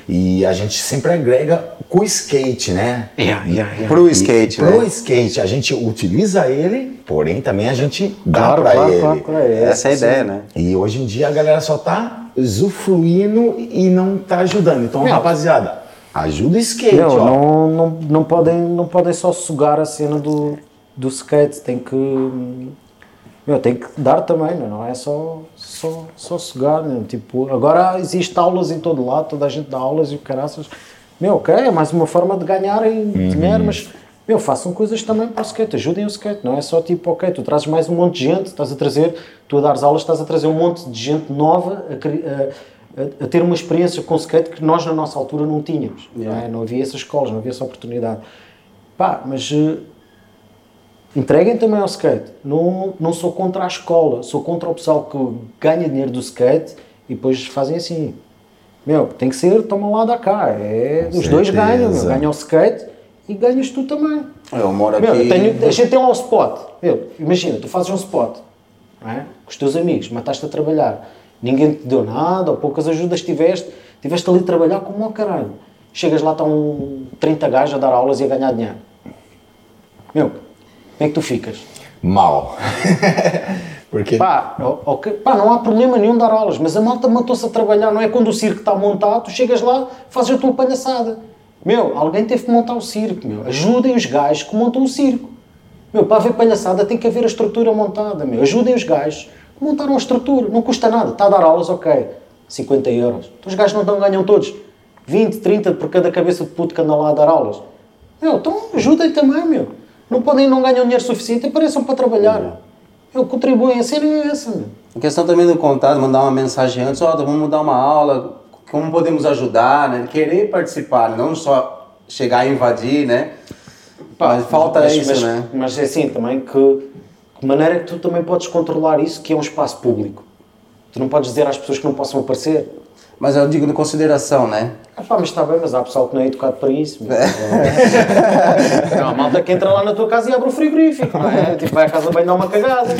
e a gente sempre agrega com o skate, né? Yeah, yeah, yeah. Pro skate, Pro né? skate, a gente utiliza ele, porém também a gente dá Claro, pra claro, ele. claro, claro, é. Essa é a ideia, né? E hoje em dia a galera só tá usufruindo e não tá ajudando. Então, Meu. rapaziada, ajuda o skate, Não, ó. não, não, não, podem, não podem só sugar a cena do, do skate, tem que. Meu, tem que dar também, não, não é só, só, só sugar. Né? Tipo, agora existe aulas em todo lado, toda a gente dá aulas e o caraças. Meu, ok, é mais uma forma de ganharem dinheiro, mas meu, façam coisas também para o skate, ajudem o skate, não é só tipo, ok, tu trazes mais um monte de gente, estás a trazer, tu a dares aulas, estás a trazer um monte de gente nova a, a- a- a ter uma experiência com skate que nós na nossa altura não tínhamos, não, é? não havia essas escolas, não havia essa oportunidade. Pá, mas eh, entreguem também ao skate. Não, não sou contra a escola, sou contra o pessoal que ganha dinheiro do skate e depois fazem assim. Meu, tem que ser, toma lá da cá. É, os dois ganham, meu. ganha o skate e ganhas tu também. Eu moro aqui. Meu, eu tenho, a gente tem lá o spot. Meu, imagina, tu fazes um spot é? com os teus amigos, mataste a trabalhar, ninguém te deu nada, ou poucas ajudas tiveste, tiveste ali a trabalhar como ao caralho. Chegas lá, estão 30 gajos a dar aulas e a ganhar dinheiro. Meu, como é que tu ficas? Mal. (laughs) Porque Pá, o- ok, pá, não há problema nenhum dar aulas, mas a malta matou-se a trabalhar, não é quando o circo está montado, tu chegas lá, fazes a tua palhaçada. Meu, alguém teve que montar o circo, meu. Ajudem os gajos que montam o circo. Meu, para haver palhaçada tem que haver a estrutura montada, meu. Ajudem os gajos que montaram a estrutura, não custa nada. Está a dar aulas, ok, 50 euros. Então os gajos não estão, ganham todos 20, 30 por cada cabeça de puto que anda lá a dar aulas. Meu, então ajudem também, meu. Não podem, não ganham dinheiro suficiente, apareçam para trabalhar. Eu contribuem, a cena é essa, meu. A questão também do contato, mandar uma mensagem antes, ó, vamos dar uma aula, como podemos ajudar, né? Querer participar, não só chegar e invadir, né? mas falta mas, isso, mas, né? Mas é assim também que, que maneira é que tu também podes controlar isso, que é um espaço público. Tu não podes dizer às pessoas que não possam aparecer. Mas eu digo de consideração, né? Ah, pá, mas está bem, mas há pessoal que não é educado para isso. meu. Não, há malta que entra lá na tua casa e abre o frigorífico, não é? Tipo, vai à casa bem dar uma cagada.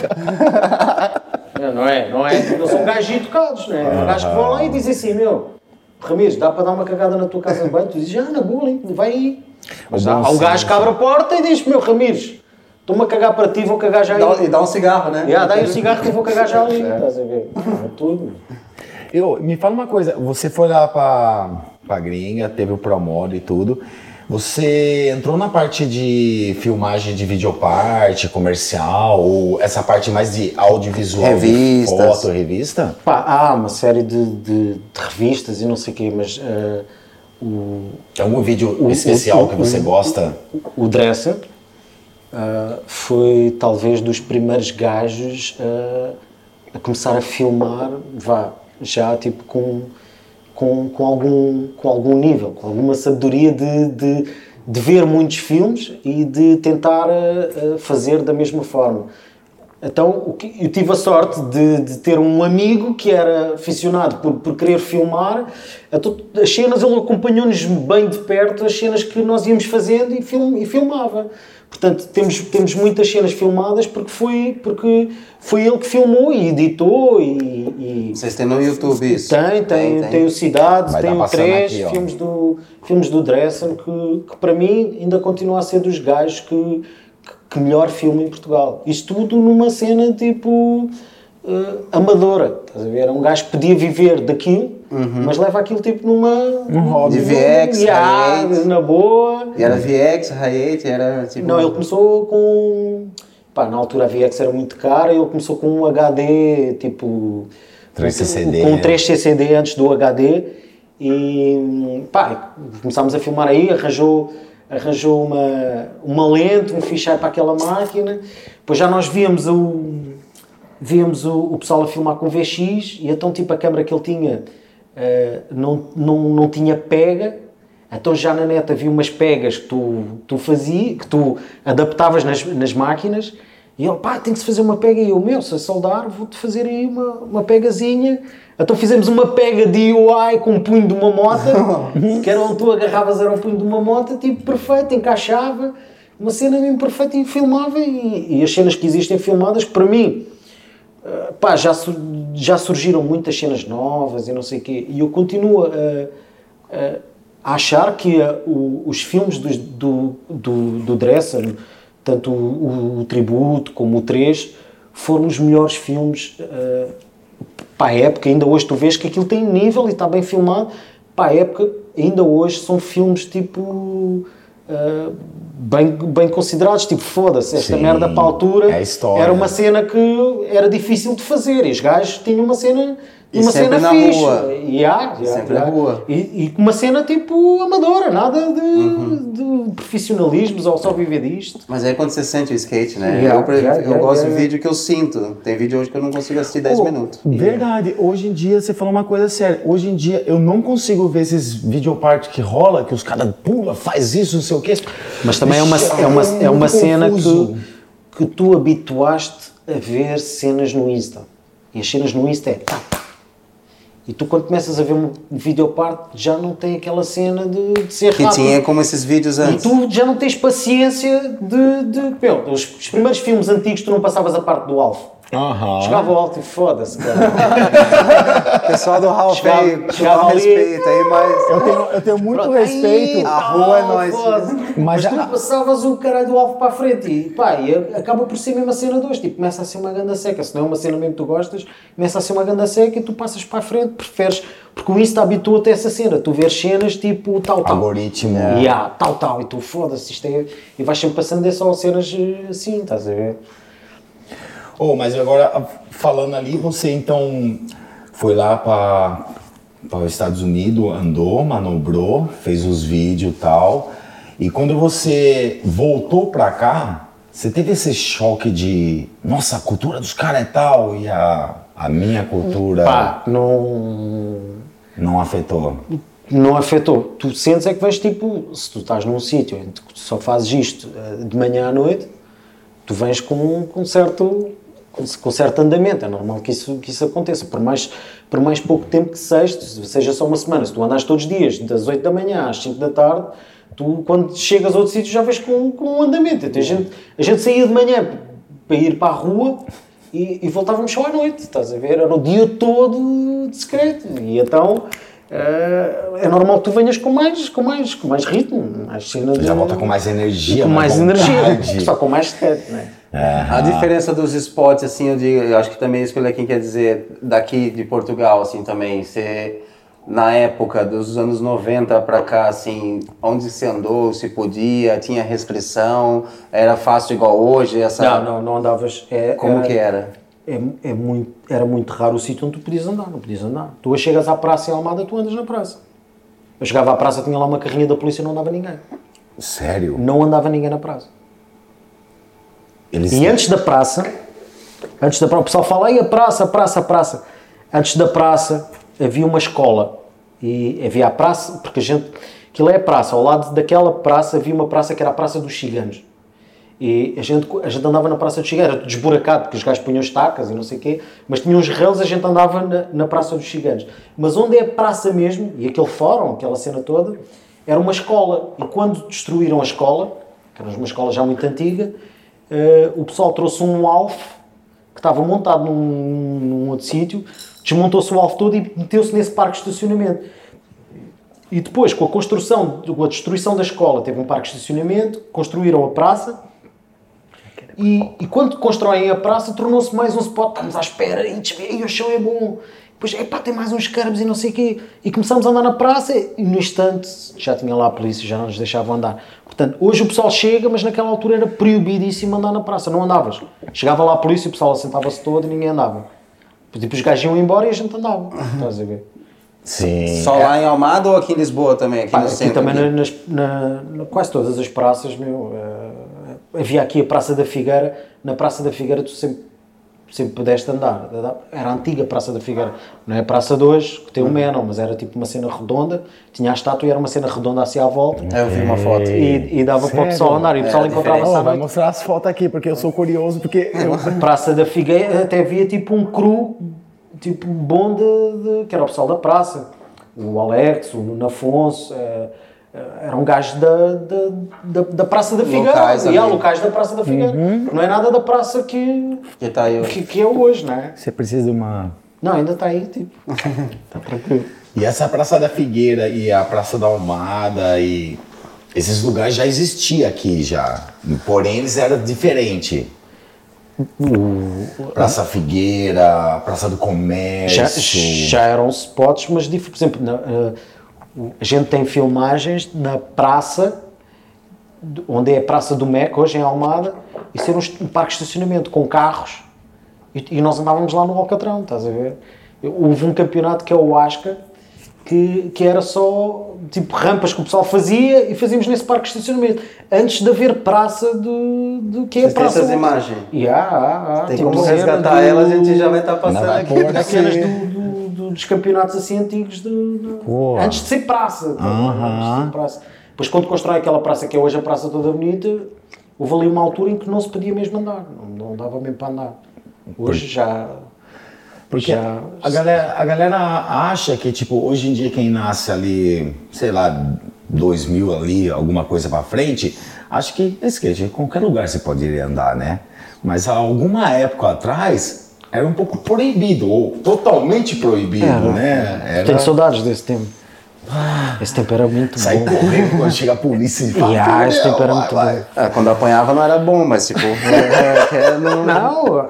Não, Não é? Não é? Não são gajos educados, não é? São gajos que vão lá e dizem assim, meu, Ramires, dá para dar uma cagada na tua casa de banho? Tu dizes, ah, na boa, hein, vai aí. Mas há, há um gajo que abre a porta e diz, meu, Ramires, estou-me a cagar para ti, vou cagar já aí. Dá- e dá um cigarro, né? Yeah, dá aí o cigarro que eu vou cagar já ali. Estás a ver? É tudo. Eu, me fala uma coisa, você foi lá pra, pra gringa, teve o promodo e tudo. Você entrou na parte de filmagem de videoparte, comercial, ou essa parte mais de audiovisual, de Revistas. foto, revista? Pá, há uma série de, de- de revistas e não sei o quê, mas o, Tem algum vídeo O- especial o- que você o- gosta? o Dresser ah, foi talvez dos primeiros gajos ah, a começar a filmar, vá, já tipo com, com, com, algum, com algum nível, com alguma sabedoria de, de, de ver muitos filmes e de tentar ah, fazer da mesma forma. Então, eu tive a sorte de, de ter um amigo que era aficionado por, por querer filmar. Então, as cenas, ele acompanhou-nos bem de perto, as cenas que nós íamos fazendo e, film, e filmava. Portanto, temos, temos muitas cenas filmadas porque foi, porque foi ele que filmou e editou e... e Vocês têm no YouTube isso? tem, tem, tem, o Cidade, Vai tem o 3, aqui, filmes do, filmes do Dressen, que, que para mim ainda continua a ser dos gajos que, que melhor filme em Portugal. Isto tudo numa cena tipo eh, amadora, estás a ver? Um gajo que podia viver daquilo, mas leva aquilo tipo numa. Um hobby. De VX, high-end. na boa. E era VX, Hi8, era tipo... Não, ele começou com. Pá, na altura a VX era muito cara, ele começou com um HD, tipo. 3CCD, Com um né? 3CCD antes do HD. E. pá, começámos a filmar aí, arranjou, arranjou uma, uma lente, um ficheiro para aquela máquina. Depois já nós víamos o. Víamos o, o pessoal a filmar com VX e então, tipo, a câmera que ele tinha eh, não, não, não tinha pega, então já na net havia umas pegas que tu, tu fazia, que tu adaptavas nas, nas máquinas. E ele, pá, tem que se fazer uma pega. E eu, meu, se soldar, vou-te fazer aí uma, uma pegazinha. Então fizemos uma pega DIY com um punho de uma moto, (laughs) que era onde tu agarravas, era um punho de uma moto, tipo, perfeito, encaixava, uma cena mesmo perfeita e filmava. E, e as cenas que existem filmadas, para mim, Uh, pá, já, já surgiram muitas cenas novas e não sei o quê, e eu continuo a, a- achar que uh, o- os filmes dos- do, do, do Dressen, tanto o, o Tributo como o 3, foram os melhores filmes uh, para a época. Ainda hoje tu vês que aquilo tem nível e está bem filmado. Para a época, ainda hoje são filmes tipo. Uh, bem, bem considerados, tipo, foda-se, esta Sim, merda para a altura é a era uma cena que era difícil de fazer e os gajos tinham uma cena E uma cena na fixe. rua. E há, e há, Sempre há. na rua. E, com uma cena tipo amadora, nada de, Uhum. de profissionalismos ou só viver disto. Mas aí quando você sente o skate, né? Yeah, eu yeah, eu yeah, gosto yeah. de vídeo que eu sinto. Tem vídeo hoje que eu não consigo assistir 10 Pô, minutos. Verdade, hoje em dia você falou uma coisa séria. Hoje em dia eu não consigo ver esses videopart que rola, que os caras pula, faz isso, não sei o quê. Mas também é uma, é uma, é uma cena confuso. que, que tu habituaste a ver cenas no Insta. E as cenas no Insta é tá, tá. E tu quando começas a ver um videoparte já não tem aquela cena de, de ser Que rápido. tinha como esses vídeos E antes. tu já não tens paciência de. de meu, os, os primeiros filmes antigos tu não passavas a parte do alvo. Ao alto e foda-se, cara. (laughs) Pessoal do Ralph Chegava- aí, ali. respeito aí, mas... Eu tenho, eu tenho muito Pronto, respeito. aí, A rua é foda-se. Mas Mas, tu a- passavas o caralho do alvo para a frente e pá, e acaba por ser mesmo a cena 2. Tipo, começa a ser uma ganda seca. Se não é uma cena mesmo que tu gostas, começa a ser uma ganda seca e tu passas para a frente, preferes. Porque o Insta habitua-te a essa cena. Tu vês cenas tipo tal, tal. Algoritmo. E há tal, tal. E tu foda-se, isto é. E vais sempre passando é só cenas eh, assim, estás a ver? Oh, mas agora, falando ali, você então foi lá para os Estados Unidos, andou, manobrou, fez os vídeos e tal. E quando você voltou pra cá, você teve esse choque de, nossa, a cultura dos caras é tal e a, a minha cultura Pá, não. não afetou. não afetou. Tu sentes é que vais tipo, se tu estás num sítio em que tu só fazes isto eh, de manhã à noite, tu vens com, com certo com, certo andamento. É normal que isso, que isso aconteça. Por mais, por mais pouco tempo que seja, seja só uma semana, se tu andas todos os dias, das 8 da manhã às 5 da tarde, tu quando chegas a outro sítio já vens com, com um andamento. Até a, gente, a gente saía de manhã para ir para a rua e, e voltávamos só à noite, estás a ver? Era o dia todo de secreto. E então eh, é normal que tu venhas com mais, com mais, com mais ritmo, mais cena de- Já volta com mais energia, com mais vontade. energia, só com mais secreto, né? A diferença dos spots, assim, eu, digo, eu acho que também isso que o Lequim quer dizer daqui de Portugal, assim, também. Você, na época dos anos 90 pra cá, assim, onde você andou, se podia, tinha restrição, era fácil igual hoje, essa... Não, não, não andavas. É, Como era, que era? É, é muito, era muito raro o sítio onde tu podias andar, não podias andar. Tu chegas à praça em Almada, tu andas na praça. Eu chegava à praça, tinha lá uma carrinha da polícia não andava ninguém. Sério? Não andava ninguém na praça. Eles E antes da praça, antes da praça, o pessoal fala, a praça, a praça, a praça. Antes da praça havia uma escola. E havia a praça, porque a gente, aquilo é a praça, ao lado daquela praça havia uma praça que era a Praça dos Ciganos. E a gente, a gente andava na Praça dos Ciganos, era desburacado, porque os gajos punham estacas e não sei o quê, mas tinha uns reles, a gente andava na, na Praça dos Ciganos. Mas onde é a praça mesmo, e aquele fórum, aquela cena toda, era uma escola. E quando destruíram a escola, que era uma escola já muito antiga, eh, o pessoal trouxe um Alf que estava montado num, num outro sítio, desmontou-se o Alf todo e meteu-se nesse parque de estacionamento. E depois, com a construção, com a destruição da escola, teve um parque de estacionamento, construíram a praça. E, e quando constroem a praça, tornou-se mais um spot. Estamos à espera, e o chão é bom. Depois, epá, tem mais uns carbos e não sei o quê. E começamos a andar na praça e no instante já tinha lá a polícia, já não nos deixavam andar. Portanto, hoje o pessoal chega, mas naquela altura era proibidíssimo andar na praça. Não andavas. Chegava lá a polícia, o pessoal assentava-se todo e ninguém andava. Tipo, os gajos iam embora e a gente andava. Estás a ver? Sim. Só lá em Almada ou aqui em Lisboa também? Aqui Pá, no aqui centro? também nas, na, na- quase todas as praças, meu, eh, havia aqui a Praça da Figueira, na Praça da Figueira tu sempre, sempre pudeste andar, era a antiga Praça da Figueira, não é a Praça de hoje, que tem um Menon, mas era tipo uma cena redonda, tinha a estátua e era uma cena redonda assim à volta, Eu vi uma foto. e, e dava para o pessoal andar, e o pessoal encontrava-se à noite. mostrar as fotos aqui, porque eu sou curioso, porque eu... (laughs) Praça da Figueira até havia tipo um cru, tipo bom de, de- que era o pessoal da praça. O Alex, o Nuno Afonso, eh, eram gajos da, da, da, da Praça da Figueira. Locais e há locais da Praça da Figueira. Não é nada da praça que, Que tá aí. que, que é hoje, não é? Você precisa de uma... Não, ainda está aí, tipo. Está (laughs) tranquilo. E essa Praça da Figueira e a Praça da Almada e esses lugares já existiam aqui já. Porém, eles eram diferentes. Praça Figueira, Praça do já, Comércio. já eram spots, mas por exemplo, na- eh, a gente tem filmagens na praça, de- onde é a Praça do Meco, hoje em Almada, isso era um, um parque de estacionamento com carros e, e nós andávamos lá no Alcatrão, estás a ver? Houve um campeonato que é o Asca, que, que era só tipo rampas que o pessoal fazia e fazíamos nesse parque de estacionamento, antes de haver praça do, do que é Vocês praça. essas hoje. imagens? E há, há, há. Tem Tipo, como resgatar do- ela, a gente já vai estar passando aqui. cenas do- do- dos campeonatos assim antigos de, de- antes de ser praça, tá bom? antes de ser praça. Depois quando constrói aquela praça que é hoje a praça toda bonita, houve ali uma altura em que não se podia mesmo andar, não, não dava mesmo para andar. Hoje já Porque já a galera, a galera acha que, tipo, hoje em dia quem nasce ali, sei lá, 2000 ali, alguma coisa pra frente, acha que skate, em qualquer lugar você pode ir andar, né? Mas há alguma época atrás, era um pouco proibido, ou totalmente proibido, né? Era tenho saudades desse tempo. Esse tempo era muito sair bom. correndo quando chega a polícia e fala, ah, esse "Fudeu, tempo era vai, muito vai." bom. Ah, quando apanhava não era bom, mas tipo. (laughs) é, é, não, Não,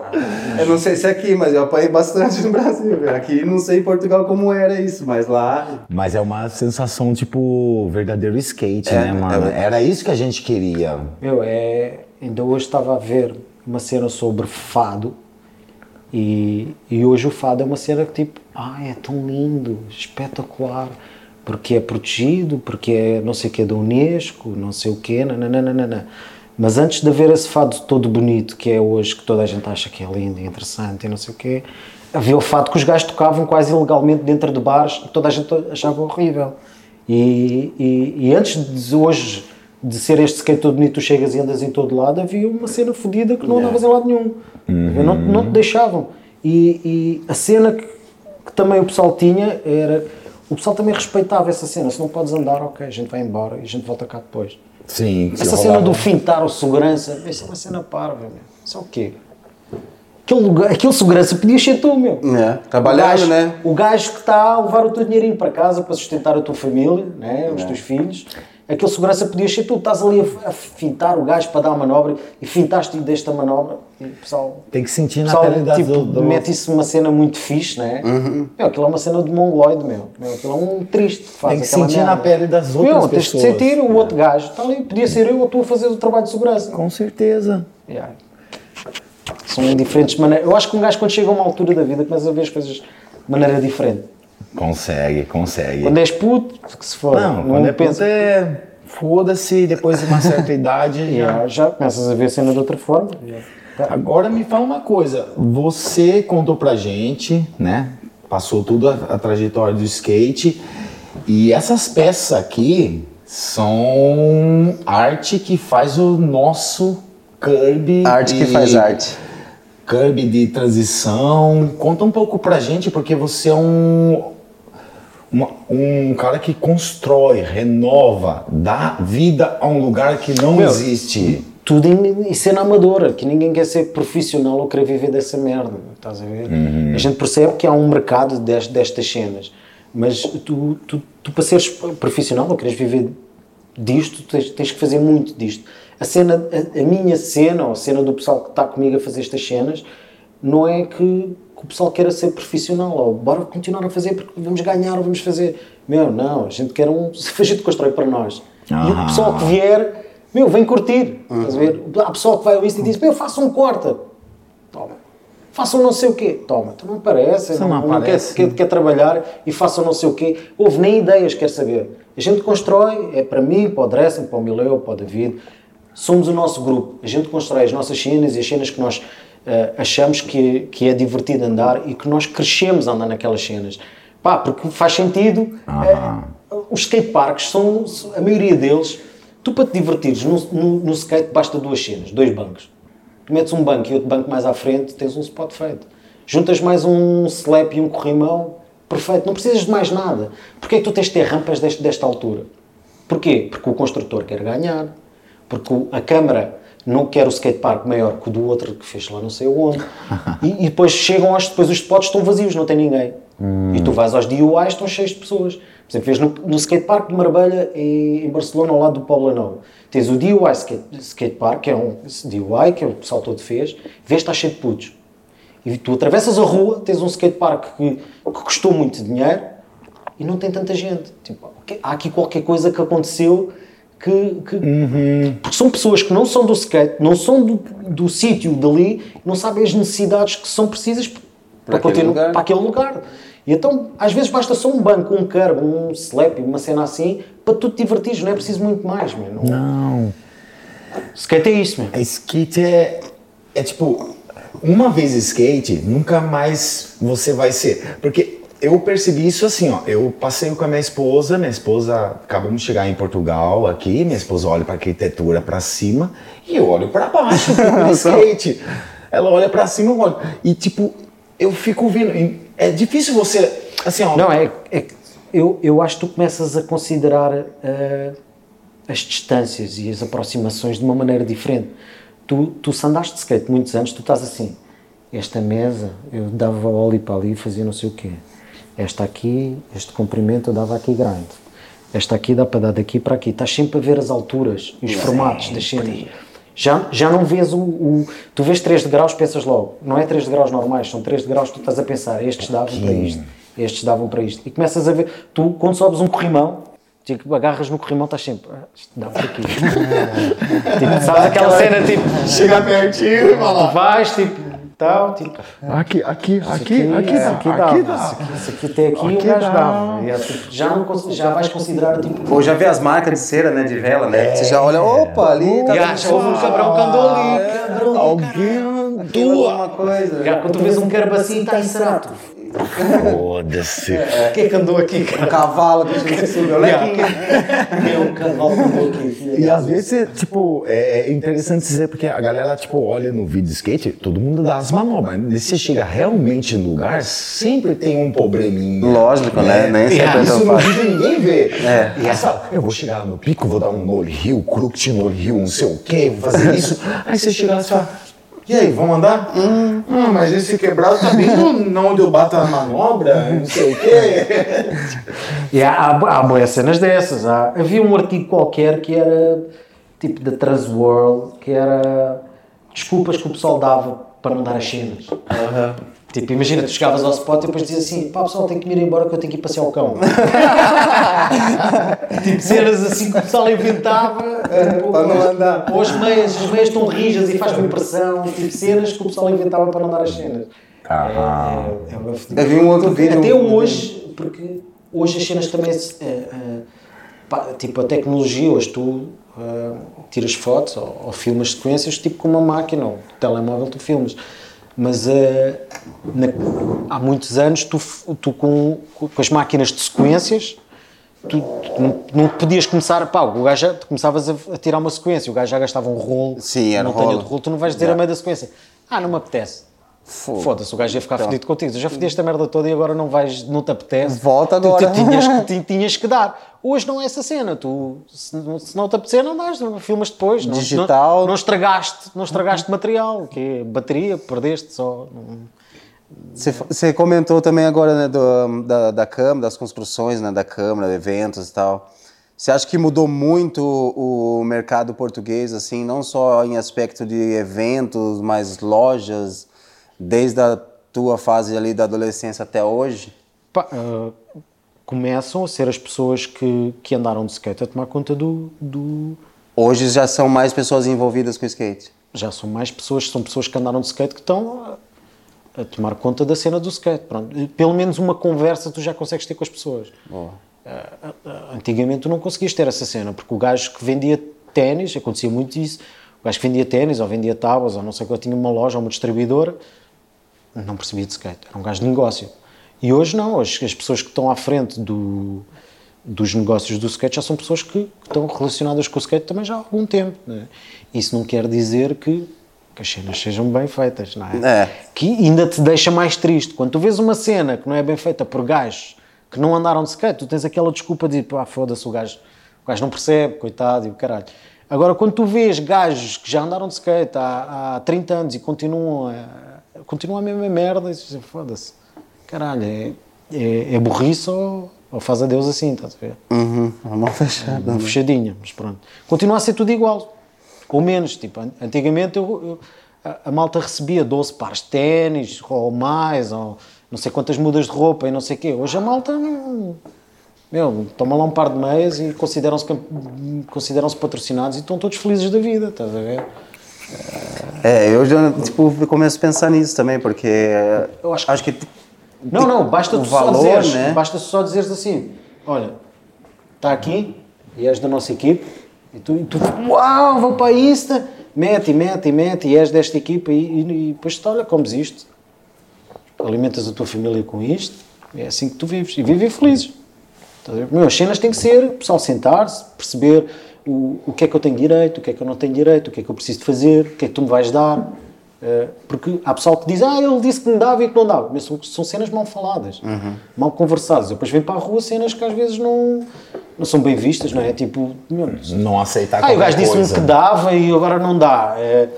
Eu não sei se é aqui, mas eu apanhei bastante no Brasil. velho. Aqui não sei em Portugal como era isso, mas lá. Mas é uma sensação, tipo, verdadeiro skate, É, né, mano? é. Era isso que a gente queria. Meu, é, ainda hoje estava a ver uma cena sobre fado E, e hoje o fado é uma cena que tipo, ah, é tão lindo, espetacular, porque é protegido, porque é não sei o que da Unesco, não sei o que, nananana. Mas antes de haver esse fado todo bonito que é hoje, que toda a gente acha que é lindo e interessante e não sei o quê, havia o fado que os gajos tocavam quase ilegalmente dentro de bares toda a gente achava horrível. E, e, e antes de hoje de ser este skate todo bonito, tu chegas e andas em todo lado, havia uma cena fodida que não andavas em lado nenhum. Não, não te deixavam. E, e a cena que, que também o pessoal tinha era. O pessoal também respeitava essa cena. Se não podes andar, ok, a gente vai embora e a gente volta cá depois. Sim. Essa cena do fintar o segurança, isso é uma cena parva, meu. Isso é o quê? Aquele, lugar, aquele segurança podia ser tu, meu. É, trabalhando, né? o gajo que está a levar o teu dinheirinho para casa para sustentar a tua família, né? É. os teus filhos, aquele segurança podia ser tu. Estás ali a, a fintar o gajo para dar a manobra e fintaste desta manobra e o pessoal. Tem que sentir na pessoal, pele das tipo, do, do... mete isso numa cena muito fixe, né? Meu, aquilo é uma cena de mongoloide, meu. meu aquilo é um triste faz Tem que sentir merda. na pele das outras meu, tens de pessoas. sentir o outro gajo. Está ali, podia ser eu ou tu a fazer o trabalho de segurança. Com certeza. Yeah. São diferentes maneiras. Eu acho que um gajo, quando chega a uma altura da vida, começa a ver as coisas de maneira diferente. Consegue, consegue. Quando és puto, que se for. Não, quando é puto é... Foda-se, depois de uma certa idade (laughs) já... Yeah, já começas a ver a cena de outra forma. Tá. Agora me fala uma coisa, você contou pra gente, né? Passou tudo a, a trajetória do skate e essas peças aqui são arte que faz o nosso curb. Arte que e- faz arte. Curb de transição. Conta um pouco pra gente, porque você é um uma- um cara que constrói, renova, dá vida a um lugar que não Meu, existe. Tudo em, em cena amadora, que ninguém quer ser profissional ou querer viver dessa merda. Estás a ver? A gente percebe que há um mercado des- destas cenas, mas tu, tu, tu para seres profissional ou queres viver disto, tens, tens que fazer muito disto. A cena, a, a minha cena, ou a cena do pessoal que está comigo a fazer estas cenas, não é que, que o pessoal queira ser profissional, ou bora continuar a fazer porque vamos ganhar ou vamos fazer. Meu, não, a gente quer um. (laughs) A gente constrói para nós. E o Ah. pessoal que vier, meu, vem curtir. Estás a ver? Há pessoal que vai ao Insta e diz: Meu, faça um corta. Toma. Façam não sei o quê. Toma, tu não aparece, Isso não não, não aparece. quer, quer, quer trabalhar e façam não sei o quê. Houve nem ideias, quer saber. A gente constrói, é para mim, para o Dressing, para o Mileu, para o David. Somos o nosso grupo. A gente constrói as nossas cenas e as cenas que nós achamos que, que é divertido andar e que nós crescemos a andar naquelas cenas. Pá, porque faz sentido. Aham. eh, os skateparks são, a maioria deles, tu para te divertires no, no, no skate basta duas cenas, dois bancos. Tu metes um banco e outro banco mais à frente, tens um spot feito. Juntas mais um slap e um corrimão, perfeito. Não precisas de mais nada. Porquê é que tu tens de ter rampas deste, desta altura? Porquê? Porque o construtor quer ganhar. Porque a Câmara não quer o skatepark maior que o do outro que fez lá não sei onde. E, e depois chegam aos, depois os spots estão vazios, não tem ninguém. E tu vais aos DUIs, estão cheios de pessoas. Por exemplo, vês no, no skatepark de Marbella em, em Barcelona, ao lado do Pobla Novo. Tens o DUI skate, skatepark, que é um DUI, que é o pessoal todo fez, vês está cheio de putos. E tu atravessas a rua, tens um skatepark que, que custou muito dinheiro e não tem tanta gente. Tipo, há aqui qualquer coisa que aconteceu que. que- Porque são pessoas que não são do skate, não são do, do sítio dali, não sabem as necessidades que são precisas para, Para aquele continuar- lugar. para aquele lugar. E então, às vezes, basta só um banco, um curb, um slap, uma cena assim, para tu te divertires, não é preciso muito mais, meu. Não. Não. Skate é isso, meu. A skate é, é tipo, uma vez skate, nunca mais você vai ser. Porque eu percebi isso assim, ó. Eu passei com a minha esposa, minha esposa acabamos de chegar em Portugal aqui, minha esposa olha para arquitetura para cima e eu olho para baixo no (laughs) skate. Ela olha para cima, eu olho. E tipo, eu fico vendo. É difícil você, assim, ó. Não, é, é eu, eu acho que tu começas a considerar eh, as distâncias e as aproximações de uma maneira diferente. Tu, tu se andaste de skate muitos anos, tu estás assim, esta mesa, eu dava óleo para ali e fazia não sei o quê. Esta aqui, este comprimento eu dava aqui grande. Esta aqui dá para dar daqui para aqui. Estás sempre a ver as alturas e os formatos das cenas. Já, já não vês o, o- Tu vês 3 de graus, pensas logo. Não é 3 de graus normais, são 3 de graus que tu estás a pensar. Estes davam para isto, estes davam para isto. E começas a ver. Tu, quando sobes um corrimão, tipo, agarras no corrimão, estás sempre. "Ah, isto dá para aqui. (laughs) tipo, sabes aquela cena tipo. Chega pertinho e vai Tu lá. vais, tipo, tal, tipo. Aqui, aqui, aqui, aqui, isso dá, aqui aqui dava, dá. Isso aqui, isso aqui aqui Aqui gajo dá. E é tipo, já, não, já vais considerar tipo. Ou já vê as marcas de cera, né? De vela, né? Você já olha, opa, ali tá já houve um cabrão ali. cabrão, Alguém. Já, quando tu vês um assim, está inserato. Foda-se. O que é que andou aqui, Um cara? cavalo que você subiu. Olha aqui. É um cavalo que andou aqui. E às vezes, é, tipo, é, é interessante dizer, porque a galera, tipo, olha no vídeo de skate, todo mundo dá as manobras. Mas você chega realmente no lugar, sempre tem um probleminha. Lógico, né? Nem sempre é Isso no fácil. vídeo ninguém vê. É. E essa, eu vou chegar no pico, vou dar um nole hill, crooked nole hill, não sei o quê, vou fazer (laughs) isso. Aí você chega lá e fala, e aí, vamos andar? Hum, mas esse quebrado tá bem na onde eu bato a manobra, não sei o quê. (laughs) E há, há, há boas cenas dessas. Há, havia um artigo qualquer que era tipo da Transworld, que era desculpas que o pessoal dava para não dar as cenas. Tipo, imagina, tu chegavas ao spot e depois dizias assim: pá, pessoal, tenho que me ir embora que eu tenho que ir passear o cão. (laughs) tipo, cenas assim que o pessoal inventava tipo, para não andar. Ou as meias, as meias estão rijas e faz-me impressão. Tipo, cenas que o pessoal inventava para não dar as cenas. Ah. É, é, é uma vi um outro vídeo. até hoje, porque hoje as cenas também, eh, pá, tipo a tecnologia, hoje tu eh, tiras fotos ou, ou filmas sequências tipo com uma máquina ou telemóvel tu filmas. Mas eh, na- há muitos anos tu, tu com, com as máquinas de sequências tu, tu não, podias começar, pá, o gajo já, tu começavas a, a tirar uma sequência, o gajo já gastava um rolo, Sim, era montanha rolo. de rolo, tu não vais dizer a meio da sequência, ah, não me apetece. Foda-se, o gajo ia ficar fedido contigo. Tu já fediste a merda toda e agora não vais, não te apetece. Volta Tu- agora. Tu, tinhas, que- (laughs) ti- tinhas que dar. Hoje não é essa cena. Tu, se, não- se não te apetecer, não dás, não filmas depois. Não- Digital. Não, não estragaste, não estragaste material, que é bateria, perdeste só. Não- Você, comentou também agora né, do- da, da Câmara, das construções né, da Câmara, eventos e tal. Você acha que mudou muito o mercado português, assim, não só em aspecto de eventos, mas lojas, desde a tua fase ali da adolescência até hoje? Pá, ah, começam a ser as pessoas que, que andaram de skate a tomar conta do, do. Hoje já são mais pessoas envolvidas com o skate. Já são mais pessoas, são pessoas que andaram de skate que estão a, a tomar conta da cena do skate. Pronto. Pelo menos uma conversa tu já consegues ter com as pessoas. Ah, ah, antigamente tu não conseguias ter essa cena, porque o gajo que vendia ténis, acontecia muito isso, o gajo que vendia ténis ou vendia tábuas ou não sei o que, tinha uma loja ou uma distribuidora, não percebia de skate, era um gajo de negócio. E hoje não, hoje as pessoas que estão à frente do, dos negócios do skate já são pessoas que, que estão relacionadas com o skate também já há algum tempo. né? Isso não quer dizer que, que as cenas sejam bem feitas, não é? É. Que ainda te deixa mais triste. Quando tu vês uma cena que não é bem feita por gajos que não andaram de skate, tu tens aquela desculpa de pá, foda-se, o gajo, o gajo não percebe, coitado, e o caralho. Agora, quando tu vês gajos que já andaram de skate há, há 30 anos e continuam a, continuam a mesma merda, dizes, foda-se, caralho, é, é, é burrice ou, ou faz a Deus assim, estás a ver? Uhum, a mão fechada. Uma fechadinha, mas pronto. Continua a ser tudo igual. Ou menos. Tipo, an- antigamente eu, eu- a, a malta recebia 12 pares de ténis, ou mais, ou não sei quantas mudas de roupa e não sei o quê. Hoje a malta não. Meu, toma lá um par de meias e consideram-se consideram-se patrocinados e estão todos felizes da vida, estás a ver? É, eu já tipo, começo a pensar nisso também, porque Eu acho que- acho que Não, não, basta o tu só valor, dizeres, né? basta só dizeres assim, olha, está aqui e és da nossa equipe e tu, e tu uau, vou para a Insta, mete, e mete, e mete e és desta equipa e, e, e depois olha, comes isto, alimentas a tua família com isto, é assim que tu vives e vives felizes. Meu, as cenas têm que ser, o pessoal sentar-se, perceber o, o que é que eu tenho direito, o que é que eu não tenho direito, o que é que eu preciso de fazer, o que é que tu me vais dar. Eh, porque há pessoal que diz, ah, ele disse que me dava e que não dava. Mas são, são cenas mal faladas, mal conversadas. Depois vem para a rua cenas que às vezes não, não são bem vistas, não é? Tipo, meu, Não aceitar ah, o gajo disse-me que dava e agora não dá. É,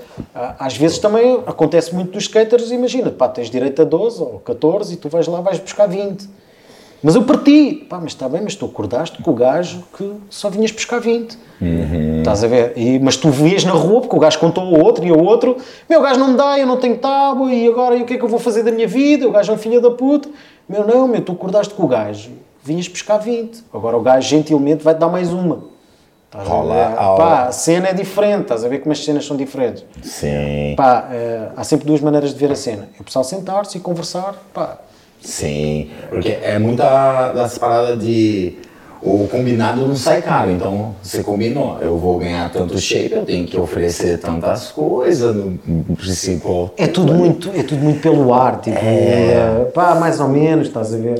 às vezes também acontece muito dos skaters, imagina, pá, tens direito a 12 ou 14 e tu vais lá vais buscar 20. Mas eu parti, pá, mas está bem, mas tu acordaste com o gajo que só vinhas buscar 20. Estás a ver? E, mas tu vias na rua, porque o gajo contou ao outro e ao outro, meu, o gajo não me dá, eu não tenho tábua, e agora e o que é que eu vou fazer da minha vida? O gajo é um filho da puta. Meu, não, meu, tu acordaste com o gajo, vinhas buscar 20. Agora o gajo gentilmente vai-te dar mais uma. Estás ver? a- Pá, a cena é diferente, estás a ver como as cenas são diferentes. Sim, Pá, eh, há sempre duas maneiras de ver a cena. É o pessoal sentar-se e conversar, pá. Sim. Porque é muita das paradas de. O combinado não sai caro, então você combinou, eu vou ganhar tanto shape, eu tenho que oferecer tantas coisas, no, princípio. É tudo muito, é tudo muito pelo ar, tipo, eh, pá, mais ou menos, estás a ver?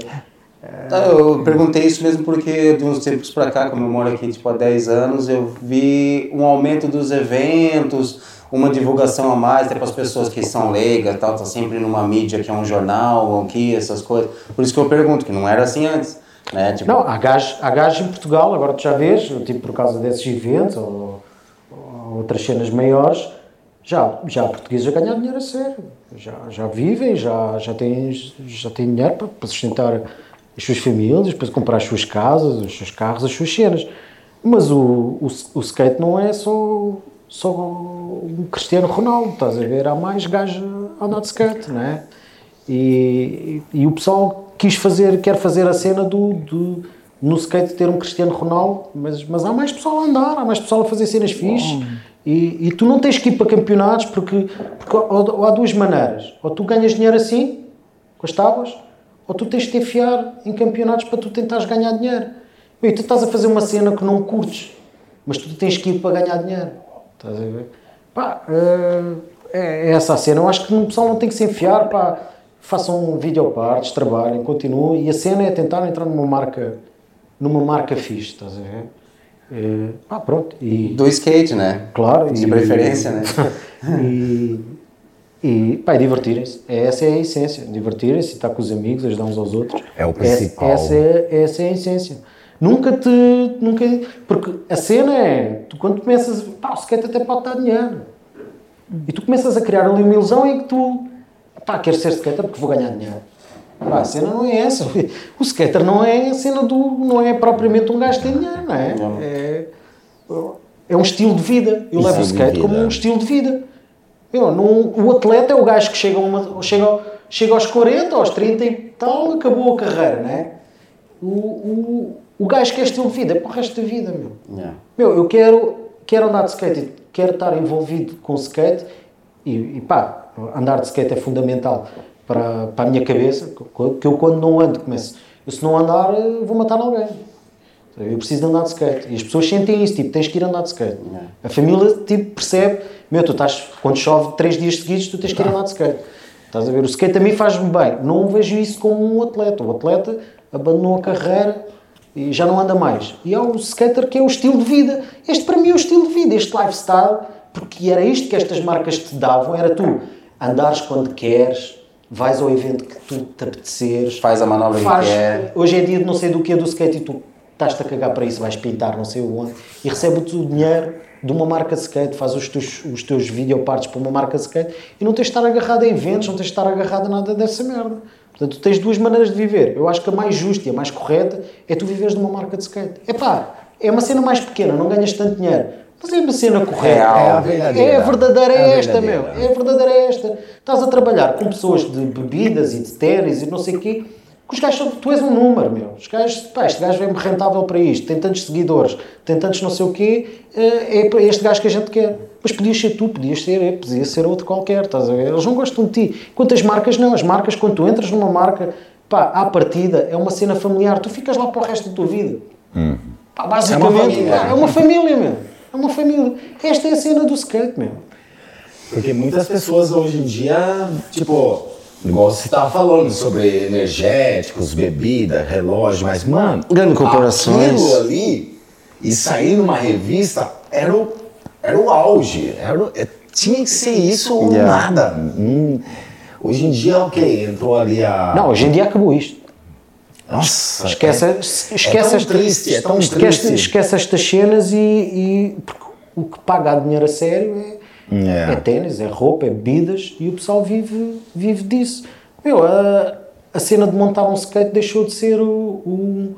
Não, Eu perguntei isso mesmo porque de uns tempos pra cá, como eu moro aqui tipo, há 10 anos, eu vi um aumento dos eventos, uma divulgação a mais, até para as pessoas que são leigas, tal, tá sempre numa mídia que é um jornal, aqui, essas coisas. Por isso que eu pergunto, que não era assim antes. Né? Tipo, Não, há há gajos em Portugal, agora tu já vês, tipo por causa desses eventos ou, ou outras cenas maiores, já, já portugueses a ganhar dinheiro a sério. Já, já vivem, já, já, têm, já têm dinheiro para, para sustentar as suas famílias, para comprar as suas casas, os seus carros, as suas cenas. Mas o, o, o skate não é só, só um Cristiano Ronaldo, estás a ver? Há mais gajos a andar de skate, não é? E, e, e o pessoal quis fazer, quer fazer a cena do, do no skate ter um Cristiano Ronaldo, mas, mas há mais pessoal a andar, há mais pessoal a fazer cenas fixes e, e tu não tens que ir para campeonatos porque, porque ou, ou há duas maneiras, ou tu ganhas dinheiro assim, com as tábuas, ou tu tens de te enfiar em campeonatos para tu tentares ganhar dinheiro. E tu estás a fazer uma cena que não curtes, mas tu tens que ir para ganhar dinheiro. Estás a ver? Pá, eh, é, é essa a cena. Eu acho que o pessoal não tem que se enfiar, pá, façam videopartes, trabalhem, continuem. E a cena é tentar entrar numa marca, numa marca fixe, estás a ver? Eh, pá, pronto. E, do skate, né? claro. De e- preferência, né? (laughs) e, e pá, e divertirem-se. Essa é a essência. Divertirem-se, estar com os amigos, ajudar uns aos outros. É o Essa- principal. Essa, é, essa é a essência. Nunca te. Nunca, porque a cena é. Tu quando começas. Pá, o skate até pode dar dinheiro. E tu começas a criar ali uma ilusão em que tu. Pá, quero ser skater porque vou ganhar dinheiro. Pá, a cena não é essa. (laughs) O skater não é a cena do. Não é propriamente um gajo que tem dinheiro, não é? É, é um estilo de vida. Eu levo o Estilo de skate como um estilo de vida. Meu, não- o atleta é o gajo que chega, uma, chega, chega aos 40, aos 30 e tal, acabou a carreira, não é? O, o, o gajo que é estilo de vida é para o resto da vida, meu. Yeah. Meu, eu quero, quero andar de skate, quero estar envolvido com skate e, e pá, andar de skate é fundamental para, para a minha cabeça, que eu quando não ando começo, eu se não andar eh, vou matar alguém. Eu preciso de andar de skate. E as pessoas sentem isso, tipo, tens que ir andar de skate. A família, tipo, percebe, meu, tu estás, quando chove três dias seguidos, tu tens que ir andar de skate. Estás a ver? O skate a mim faz-me bem. Não vejo isso como um atleta. O atleta abandonou a carreira e já não anda mais. E há o skater que é o estilo de vida. Este para mim é o estilo de vida, este lifestyle, porque era isto que estas marcas te davam, era tu andares quando queres, vais ao evento que tu te apeteceres, Faz a manobra que Faz- quer. Hoje é dia de não sei do que do skate e tu estás-te a cagar para isso, vais pintar não sei onde e recebes o dinheiro de uma marca de skate, faz os teus, os teus videopartes para uma marca de skate e não tens de estar agarrado a eventos, não tens de estar agarrado a nada dessa merda. Portanto, tu tens duas maneiras de viver. Eu acho que a mais justa e a mais correta é tu viveres numa marca de skate. Epá, é uma cena mais pequena, não ganhas tanto dinheiro. Mas é uma cena correta. Real. É a verdadeira. É a verdadeira É é esta, meu. É a verdadeira é esta. Estás a trabalhar com pessoas de bebidas e de ténis e não sei o quê, os gajos, são- tu és um número, meu. Os gajos, pá, este gajo é rentável para isto, tem tantos seguidores, tem tantos não sei o quê, eh, é para este gajo que a gente quer. Mas podias ser tu, podias ser eu, podia ser outro qualquer, estás a ver? Eles não gostam de ti. Quantas marcas não? As marcas, quando tu entras numa marca, pá, à partida, é uma cena familiar, tu ficas lá para o resto da tua vida. Pá, basicamente, é uma família, meu. É uma família. Esta é a cena do skate, meu. Porque muitas pessoas hoje em dia, tipo, igual você tava falando sobre energéticos, bebida, relógio, mas, mano, Grandes corporações. aquilo ali e sair numa revista era o, era o auge. Era é- tinha que ser isso ou Yeah. nada. Hum, hoje em dia, ok, entrou ali a. Não, hoje em dia acabou isto. Nossa, Esquece, é- esquece, é tão esta- triste, é tão esquece, triste. esquece estas cenas e, e- o que paga dinheiro a sério é, É. é ténis, é roupa, é bebidas e o pessoal vive, vive disso. Meu, a, a cena de montar um skate deixou de ser o, o,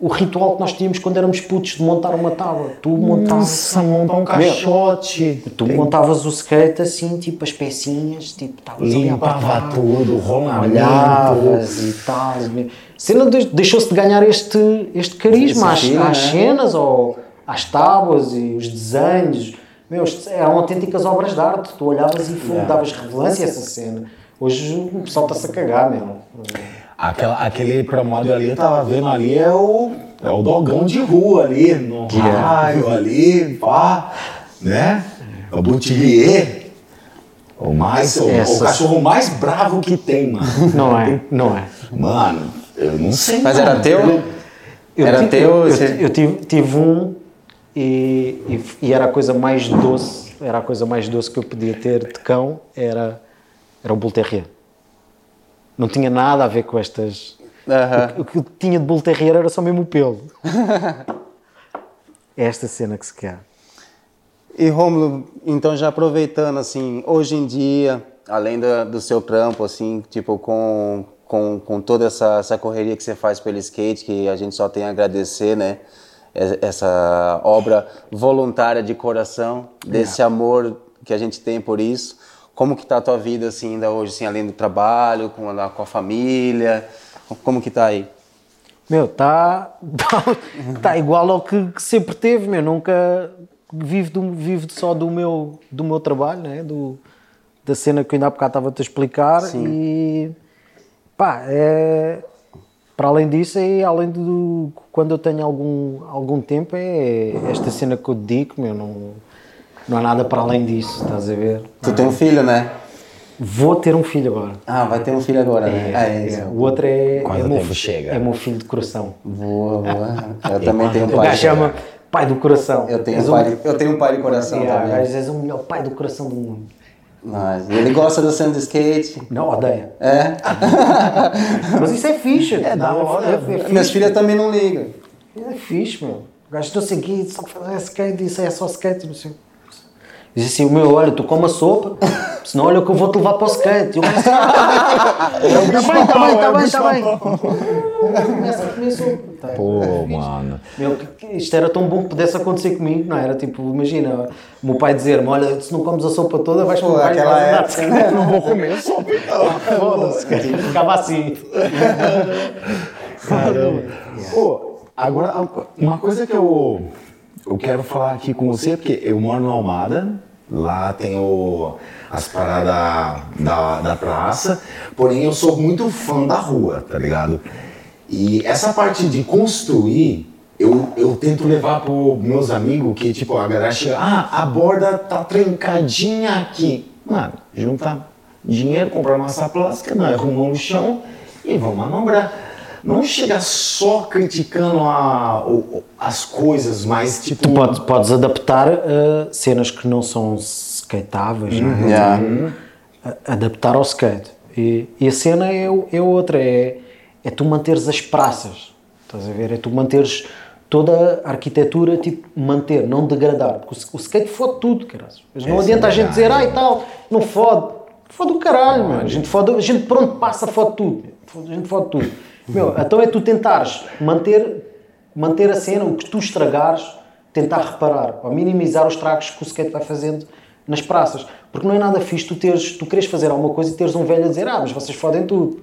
o ritual que nós tínhamos quando éramos putos de montar uma tábua. Tu montavas, Nossa, um caixote. tu montavas o skate assim, tipo as pecinhas, tipo, estavas Limpava tudo, rolamento. olhavas e tal. A cena de- deixou-se de ganhar este, este carisma às, às né? cenas ou, às tábuas e os desenhos. Meu, isto eram autênticas obras de arte. Tu olhavas e yeah. davas relevância a essa cena. Hoje o pessoal está-se a cagar, meu. Aquela, aquele promódio ali, eu tava vendo ali, é o, é o dogão de rua ali, no raio ali, pá, né? O Boutillier. O, mais, o, o, cachorro mais bravo que tem, mano. Não é, não é. Mano, eu não sei. Mas era teu? Eu era tive, teu? Eu, você- eu tive, tive um e, e, e era a coisa mais doce, era a coisa mais doce que eu podia ter de cão, era, era o Bull Terrier. Não tinha nada a ver com estas... Aham. O que eu tinha de Bull Terrier era só mesmo o pelo. (laughs) é esta cena que se quer. E Romulo, então já aproveitando assim, hoje em dia, além da- do, seu trampo, assim, tipo, com, com, com toda essa, essa correria que você faz pelo skate, que a gente só tem a agradecer, né? Essa obra voluntária de coração, desse amor que a gente tem por isso. Como que tá a tua vida, assim, ainda hoje, assim, além do trabalho, com a, com a família? Como que tá aí? Meu, está tá, (laughs) tá igual ao que, que sempre teve, meu. Nunca vivo, do, vivo só do meu, do meu trabalho, né? do, da cena que eu ainda há bocado estava-te a explicar. E pá, é, para além disso, é além do. Quando eu tenho algum, algum tempo, é esta cena que eu dedico, meu. Não, não há nada para além disso, estás a ver? Tu tem um filho, né? Vou ter um filho agora. Ah, vai ter um filho agora, né? Ah, é isso. O outro é, é, meu, tempo chega? é meu filho de coração. Boa, boa. (laughs) Eu também tenho um O pai. gajo chama pai do coração. Eu tenho, um pai, eu tenho um pai de coração Yeah, também. gajo, és o melhor pai do coração do mundo. Mas ele gosta do centro de skate. Não, odeia. É? (laughs) Mas isso é fixe. É da hora. É, é. Minhas filhas também não ligam. É fixe, meu. O gajo não sei o quê, só fazer skate, isso é só skate, não sei. Diz assim, o meu, olha, tu come a sopa, senão olha que eu vou-te levar para o skate. E é o bicho Tá bem, tá bem, tá bem, tá bem. Começa a comer sopa. Pô, mano. Meu, isto era tão bom que pudesse acontecer comigo, não era? Tipo, imagina, o meu pai dizer-me: Olha, se não comes a sopa toda, vais comer aquela skate." Não vou comer só Foda-se, cara. Ficava assim. Caramba. Pô, agora, uma coisa que eu, eu quero falar aqui com você, porque eu moro no Almada, lá tem o, as paradas da, da praça, porém eu sou muito fã da rua, tá ligado? E essa parte de construir, eu, eu tento levar pros meus amigos que, tipo, a galera chega, ah, a borda tá trancadinha aqui. Mano, junta dinheiro, comprar massa plástica, nós arrumamos o chão e vamos manobrar. Não chega só criticando a, as coisas, mas tipo. Tu podes, podes adaptar uh, cenas que não são skateáveis, não é? Yeah. A- adaptar ao skate. E, e a cena é, o- é outra, é, é tu manteres as praças, estás a ver? É tu manteres toda a arquitetura, tipo, manter, não degradar. Porque o, o skate fode tudo, caralho. Mas não Essa adianta é a gente dizer, ah e tal, não fode. Fode o caralho, mano. A gente, fode, a gente por onde passa fode tudo. A gente fode tudo. Meu, então é tu tentares manter, manter a cena, o que tu estragares, tentar reparar, ou minimizar os estragos que o skate vai fazendo nas praças. Porque não é nada fixe tu, teres, tu queres fazer alguma coisa e teres um velho a dizer, ah, mas vocês fodem tudo.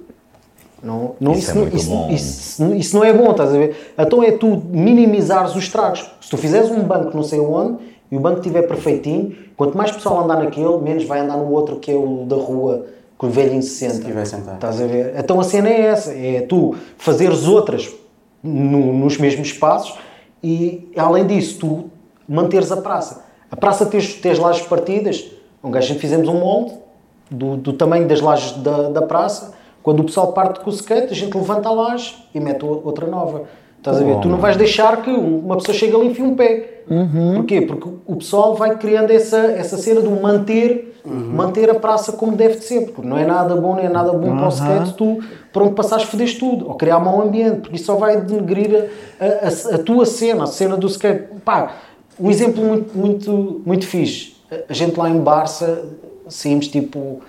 Não, não, Isso isso, é não- isso- isso- isso não é bom, estás a ver? Então é tu minimizares os estragos. Se tu fizeres um banco não sei onde e o banco estiver perfeitinho, quanto mais pessoal andar naquele, menos vai andar no outro que é o da rua que o vai sentar. Estás a ver? Então a cena é essa: é tu fazeres outras no- nos mesmos espaços e, além disso, tu manteres a praça. A praça tens, tens lajes partidas. Um gajo, fizemos um molde do, do tamanho das lajes da, da praça. Quando o pessoal parte com o skate, a gente levanta a laje e mete outra nova. Estás a ver? Tu não vais deixar que um- uma pessoa chegue ali e enfie um pé. Porquê? Porque o pessoal vai criando essa, essa cena de manter, manter a praça como deve de ser. Porque não é nada bom, nem é nada bom para o skate, tu para onde passares fodes tudo. Ou criar mau ambiente, porque isso só vai denegrir a, a- a tua cena, a cena do skate. Pá, um exemplo muito, muito, muito fixe. A- gente lá em Barça saímos tipo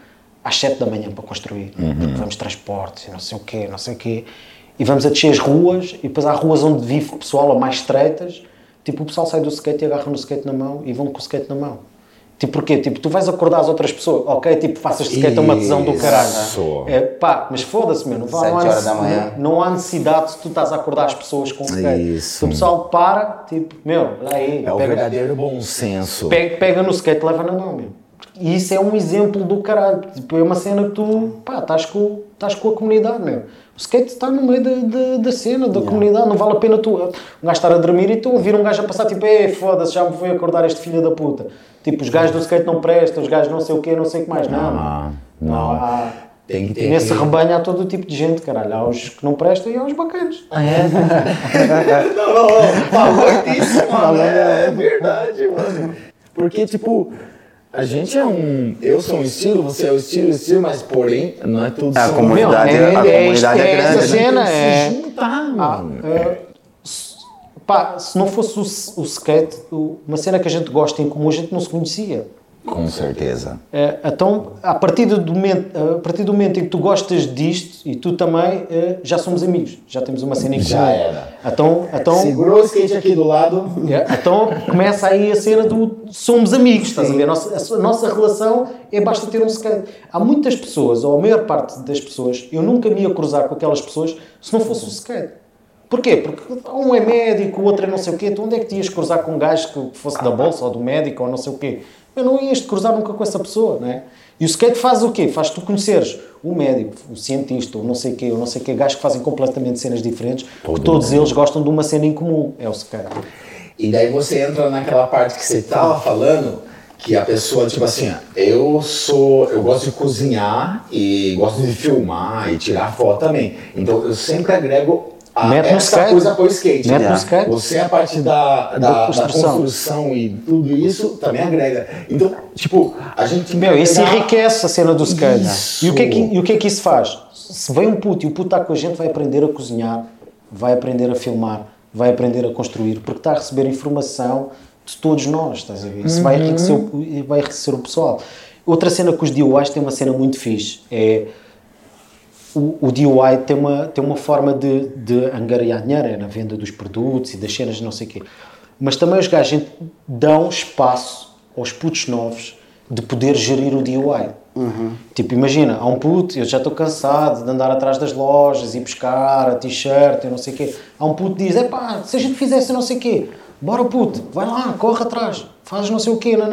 às 7 da manhã para construir. Porque vamos transportes e não sei o quê, não sei o quê. E vamos a descer as ruas, e depois há ruas onde vive o pessoal, ou mais estreitas. Tipo, o pessoal sai do skate e agarra no skate na mão e vão com o skate na mão. Tipo, porquê? Tipo, tu vais acordar as outras pessoas, ok? Tipo, faças skate a uma tesão do caralho. Isso. É, pá, mas foda-se, meu. Não, vá- não, há horas da necess- manhã. não há necessidade de tu estás a acordar as pessoas com skate. Isso. O pessoal para, tipo, meu, olha aí. É o pega, verdadeiro bom senso. pega, pega no skate, leva na mão, meu. E isso é um exemplo do caralho. Tipo, é uma cena que tu, pá, estás com, estás com a comunidade, meu. O skate está no meio da, da, da cena, da comunidade, não vale a pena tu, um gajo estar a dormir e tu ouvir um gajo a passar, tipo, ei, foda-se, já me foi acordar este filho da puta. Tipo, os gajos do skate não prestam, os gajos não sei o quê, não sei o que mais. Não, Ah, não. há- Tem que ter. Nesse que- rebanho há todo o tipo de gente, caralho. Há os que não prestam e há os bacanas. Ah, é? (laughs) não, não, não. Falou isso, mano. É verdade, mano. Porque, tipo, a gente é um. Eu sou um estilo, você é o estilo, estilo, mas porém, não é tudo A comunidade, Meu, é- a é- comunidade é, é essa grande. né? cena. Tem que é- se juntar, mano. É, se- pá, se não fosse o, o skate, o- uma cena que a gente gosta em comum, a gente não se conhecia. Com certeza. É, então, a partir, do momento, a partir do momento em que tu gostas disto e tu também, é, já somos amigos, já temos uma cena em comum. Já era. Então, então, Segurou o skate aqui do lado. é, então começa aí a cena do somos amigos, estás a ver? A nossa, a nossa relação é basta ter um skate. Há muitas pessoas, ou a maior parte das pessoas, eu nunca me ia cruzar com aquelas pessoas se não fosse o skate. Porquê? Porque um é médico, o outro é não sei o quê. Tu onde é que te ias cruzar com um gajo que fosse da bolsa ou do médico ou não sei o quê? Eu não ias te cruzar nunca com essa pessoa, não é? E o skate faz o quê? Faz tu conheceres o médico, o cientista, ou não sei o quê, ou não sei o quê, gajos que fazem completamente cenas diferentes, porque todos eles gostam de uma cena em comum, é o skate. E daí você entra naquela parte que você tava falando, que a pessoa, tipo assim, eu sou. Eu gosto de cozinhar e gosto de filmar e tirar foto também. Então eu sempre agrego a, Mete no essa skate. coisa pro skate. Mete no né? skate. Você a parte da, da, Da da construção. construção. e tudo isso também agrega. Então, tipo, a gente. Meu, isso enriquece a cena do skate. Isso. E o, que é que, e o que é que isso faz? Se vem um puto e o puto está com a gente, vai aprender a cozinhar, vai aprender a filmar, vai aprender a construir, porque está a receber informação de todos nós, estás a ver? Isso vai, enriquecer o, vai enriquecer o pessoal. Outra cena que os DIYs têm uma cena muito fixe, é o, o DIY tem uma, tem uma forma de, de angariar dinheiro, é na venda dos produtos e das cenas, não sei o quê. Mas também os gajos dão espaço aos putos novos de poder gerir o DIY. Tipo, imagina, há um puto, eu já estou cansado de andar atrás das lojas e buscar a t-shirt e não sei o quê. Há um puto que diz, epá, se a gente fizesse não sei o quê, bora puto, vai lá, corre atrás, faz não sei o quê, não.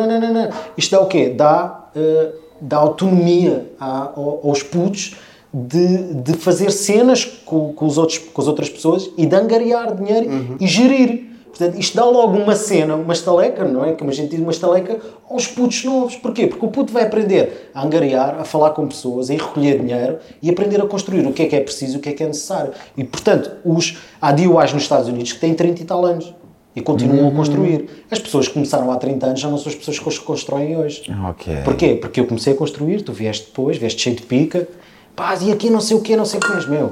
Isto dá o quê? Dá, eh, dá autonomia a- ao- aos putos de, de fazer cenas com, com, os outros, com as outras pessoas e de angariar dinheiro e gerir. Portanto, isto dá logo uma cena, uma estaleca, não é? Como a gente diz, uma estaleca aos putos novos. Porquê? Porque o puto vai aprender a angariar, a falar com pessoas, a ir recolher dinheiro e aprender a construir o que é que é preciso e o que é que é necessário. E, portanto, os, há DIYs nos Estados Unidos que têm 30 e tal anos e continuam a construir. As pessoas que começaram há 30 anos já não são as pessoas que constroem hoje. Ok. Porquê? Porque eu comecei a construir, tu vieste depois, vieste cheio de pica, pá, e aqui não sei o quê, não sei o quê, mas meu,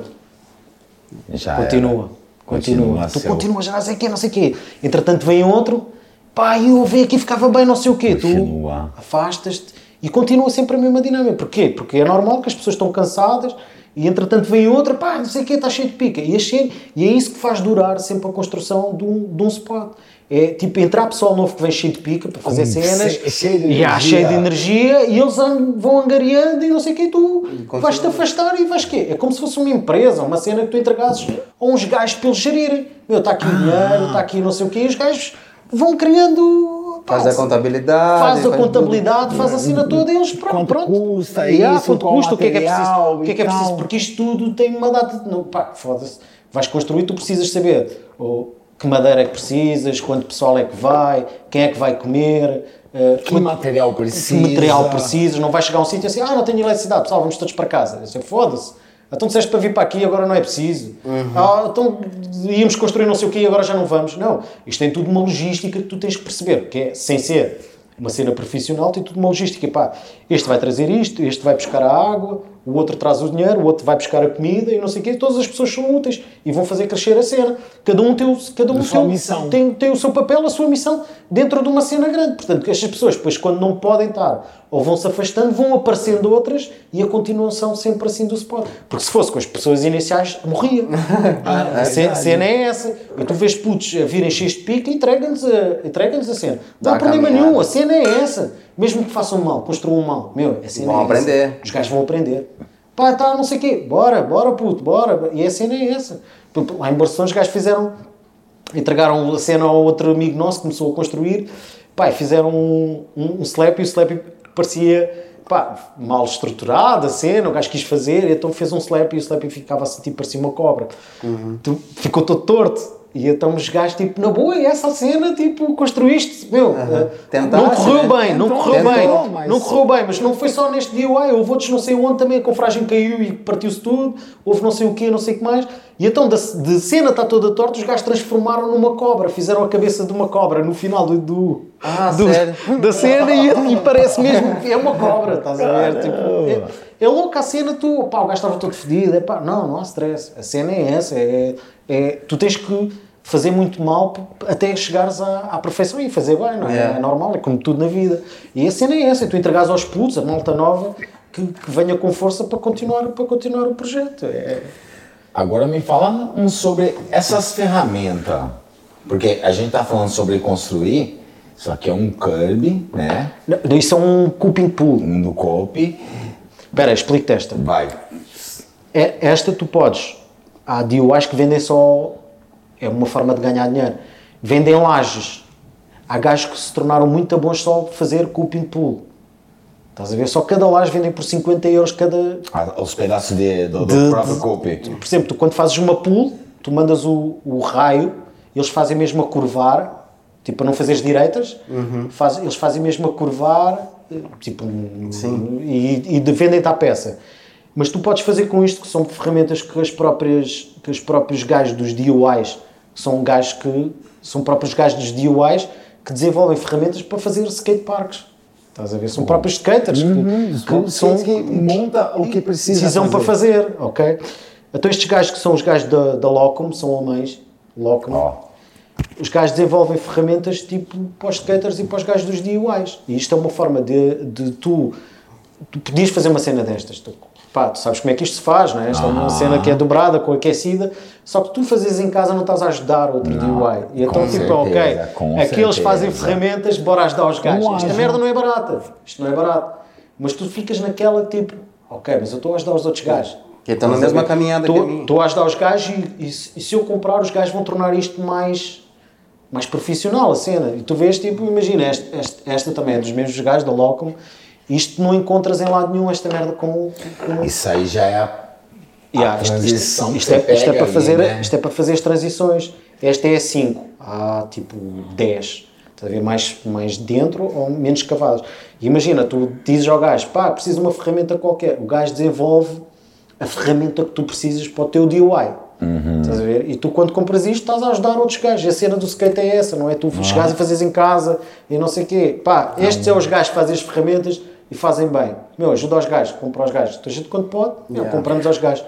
Já continua, era. continua, tu continuas já não sei o quê, não sei o quê. Entretanto vem outro, pá, eu vi aqui ficava bem, não sei o quê, Continua. tu afastas-te e continua sempre a mesma dinâmica. Porquê? Porque é normal que as pessoas estão cansadas e entretanto vem outra, pá, não sei o quê, está cheio de pica. E, achei, e é isso que faz durar sempre a construção de um, de um spot. É tipo entrar pessoal novo que vem cheio de pica para fazer Com- cenas che- cheio de e há cheio de energia e eles vão angariando e não sei o quê, tu vais-te afastar e vais quê? É como se fosse uma empresa, uma cena que tu entregasses a uns gajos para eles gerirem. Meu, está aqui o dinheiro, está aqui não sei o quê, e os gajos vão criando. Faz a contabilidade. Faz a contabilidade, faz a cena toda e eles pronto. Quanto pronto. custa Yeah, isso, quanto custa, o que é que é preciso, o que é que é preciso, porque isto tudo tem uma data de. Não, pá, foda-se. Vais construir, tu precisas saber ou, que madeira é que precisas, quanto pessoal é que vai, quem é que vai comer. eh, Que material precisa? que material precisas, não vais chegar a um sítio assim, ah, não tenho eletricidade, pessoal, vamos todos para casa. Sei, foda-se. Então disseste para vir para aqui, agora não é preciso. Ah, então íamos construir não sei o quê, agora já não vamos. Não, isto tem tudo uma logística que tu tens que perceber, que é, sem ser uma cena profissional, tem tudo uma logística. Pá, este vai trazer isto, este vai buscar a água, o outro traz o dinheiro, o outro vai buscar a comida e não sei o quê. Todas as pessoas são úteis e vão fazer crescer a cena. Cada um tem o, cada um o- missão. tem, tem o seu papel, a sua missão dentro de uma cena grande. Portanto, estas pessoas, depois, quando não podem estar ou vão se afastando, vão aparecendo outras e a continuação sempre assim do spot. Porque se fosse com as pessoas iniciais, morria. (laughs) a ce- cena é essa. E tu vês putos a virem cheios de pique e entregam-lhes a, entregam a cena. Não há problema caminhada. nenhum, a cena é essa. Mesmo que façam mal, construam mal, meu, a cena Vão é essa. aprender. Os gajos vão aprender. Pá, tá, não sei o quê, bora, bora puto, bora. E a cena é essa. Lá em Barcelona os gajos fizeram, entregaram a cena ao outro amigo nosso que começou a construir, pá, fizeram um, um, um slap e o slap parecia pá, mal estruturado a cena, o gajo quis fazer, então fez um slap e o slap ficava assim, tipo, parecia uma cobra. Tu- ficou todo torto. E então os gajos, tipo, na boa, e essa cena, tipo, construíste, meu, eh, Tentaste, não correu né? bem, não Tentou, correu bem, tentou, mas- não correu bem, mas não foi só neste DIY, houve outros não sei onde também, a confragem caiu e partiu-se tudo, houve não sei o quê, não sei o que mais, e então da, de cena está toda torta, os gajos transformaram numa cobra, fizeram a cabeça de uma cobra no final do, do, Ah, do- (laughs) da cena e, e parece mesmo, (laughs) é uma cobra, estás a ver, tipo, é, é louca a cena, tu, pá, o gajo estava todo fedido, é pá, não, não há stress, a cena é essa, é, é, tu tens que fazer muito mal até chegares à, à perfeição e fazer bem, não é? Yeah. É normal, é como tudo na vida. E a cena é essa, é tu entregares aos putos, a malta nova, que, que venha com força para continuar, para continuar o projeto. É, Agora me fala um sobre essas ferramentas. Porque a gente tá falando sobre construir, isso aqui é um curb, né? Não, Isso é um coping pool. Um do cope. Espera, explico-te esta. Vai. É, esta tu podes. Há DIYs que vendem só. É uma forma de ganhar dinheiro. Vendem lajes. Há gajos que se tornaram muito bons só fazer coping pool. Estás a ver? Só cada laje vendem por 50 euros cada. Ah, Os pedaços de, do, do De- próprio de- cope. Por exemplo, tu quando fazes uma pool, tu mandas o, o raio, eles fazem mesmo a curvar, tipo para não fazeres direitas, faz- eles fazem mesmo a curvar, tipo, e, e de- vendem-te à peça. Mas tu podes fazer com isto, que são ferramentas que as próprias, que os próprios gajos dos DIYs, que são gajos que são próprios gajos dos DIYs que desenvolvem ferramentas para fazer skateparks. Estás a ver? São próprios skaters que, que são que monta o que precisa precisam para fazer, ok? Então estes gajos que são os gajos da, da Locom, são alemães, Locom, Ó. os gajos desenvolvem ferramentas tipo para os skaters e para os gajos dos DIYs. E isto é uma forma de, de tu, tu podias fazer uma cena destas. Tu, pá, tu sabes como é que isto se faz, não é? Esta é uma cena que é dobrada, com aquecida, só que tu fazes em casa não estás a ajudar outro DIY. E então, tipo, certeza, ok, com aqui eles certeza. fazem ferramentas, bora ajudar os gajos. Não Esta merda não é barata, isto não é barato. Mas tu ficas naquela tipo, ok, mas eu estou a ajudar os outros gajos. Que estão na Estás a mesma caminhada que a Estou- minha. Estou a ajudar os gajos e, e se e se eu comprar, os gajos vão tornar isto mais, mais profissional, a cena. E tu vês, tipo, imagina, este- este- esta, também é dos mesmos gajos da Locom, isto não encontras em lado nenhum, esta merda com... com Isso aí já é a, Yeah, a isto, isto- transição isto é, isto é para ali, fazer, né? isto é para fazer as transições. Esta é a 5, há tipo 10. Estás a ver mais, mais dentro ou menos cavadas. E imagina, tu dizes ao gajo, pá, preciso de uma ferramenta qualquer. O gajo desenvolve a ferramenta que tu precisas para o teu DIY. Estás a ver? E tu, quando compras isto, estás a ajudar outros gajos. A cena do skate é essa, não é? Tu chegares e fazes em casa e não sei o quê. Pá, estes são os gajos que fazem as ferramentas e fazem bem. Meu, ajuda aos gajos, compra aos gajos. Então, a gente, quando pode, meu, Yeah. compramos aos gajos.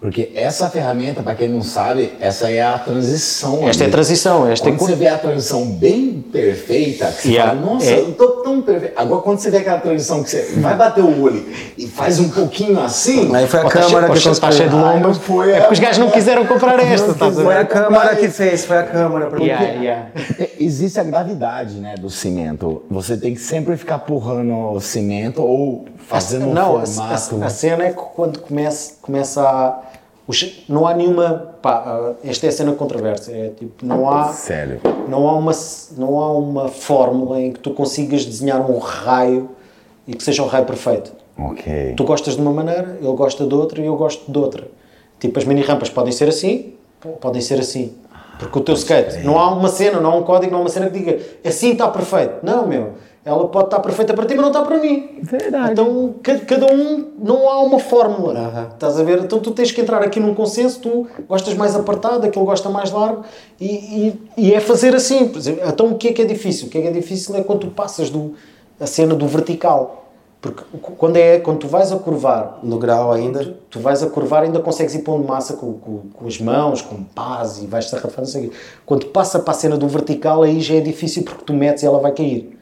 Porque essa ferramenta, para quem não sabe, essa é a transição. Esta é a transição, esta é Quando você vê a transição bem perfeita, que você Yeah, fala, nossa, é. eu tô tão perfeito. Agora, quando você vê aquela transição que você vai bater o olho e faz um pouquinho assim, Aí foi a tá câmara cheio- que ou está cheio de. Aí foi É a- porque os gajos não quiseram comprar esta, a Foi a ver? câmara que fez, foi a câmara. porque- Yeah, yeah. É, Existe a gravidade né, do cimento. Você tem que sempre ficar porrando o cimento ou fazendo um Não, a, formato. a- a cena é que quando começa, começa a. não há nenhuma. Pá, ah, esta é a cena controversa. É tipo, não há. Sério. Não há, uma, não há uma fórmula em que tu consigas desenhar um raio e que seja um raio perfeito. Ok. Tu gostas de uma maneira, ele gosta de outra e eu gosto de outra. Tipo, as mini rampas podem ser assim, podem ser assim. Porque o teu skate, não há uma cena, não há um código, não há uma cena que diga assim está perfeito. Não, meu. Ela pode estar perfeita para ti, mas não está para mim. Verdade. Então, ca- cada um, não há uma fórmula. Estás a ver? Então, tu tens que entrar aqui num consenso. Tu gostas mais apertado, aquele gosta mais largo. E, e, e é fazer assim. Por exemplo, Então, o que é que é difícil? O que é que é difícil é quando tu passas do, a cena do vertical. Porque quando, é, quando tu vais a curvar No grau ainda. tu vais a curvar ainda consegues ir pondo massa com, com, com as mãos, com paz e vais sarrafando, não sei o quê. Quando passa para a cena do vertical aí já é difícil porque tu metes e ela vai cair.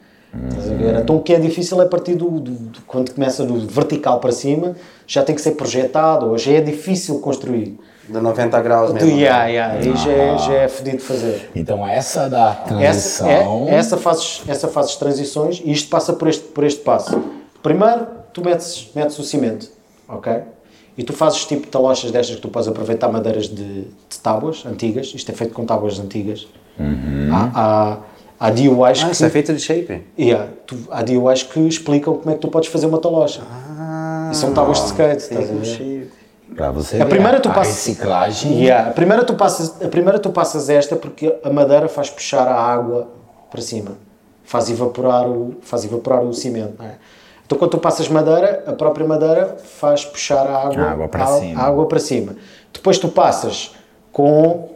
Estás a ver? Então o que é difícil é partir do, do- do- quando começa do vertical para cima, já tem que ser projetado, ou já é difícil construir. De 90 graus Do, mesmo. yeah, yeah, aí já, é, já é fedido de fazer. Então essa da Essa, transição. é, essa, fazes, essa fazes transições e isto passa por este, por este passo. Primeiro, tu metes, metes o cimento, ok? E tu fazes tipo talochas destas que tu podes aproveitar madeiras de, de tábuas antigas. Isto é feito com tábuas antigas. Há, há, há DIYs Ah, que... isso é feito de shape. Yeah, tu, há DIYs que explicam como é que tu podes fazer uma talocha. e são tábuas de skate, estás a ver? Pra você A primeira tu passas- reciclagem. Yeah, a, primeira tu passas, a primeira tu passas esta porque a madeira faz puxar a água para cima. Faz evaporar o, faz evaporar o cimento. não é? Então quando tu passas madeira, a própria madeira faz puxar a água, A água para a- cima. a água para cima. Depois tu passas com...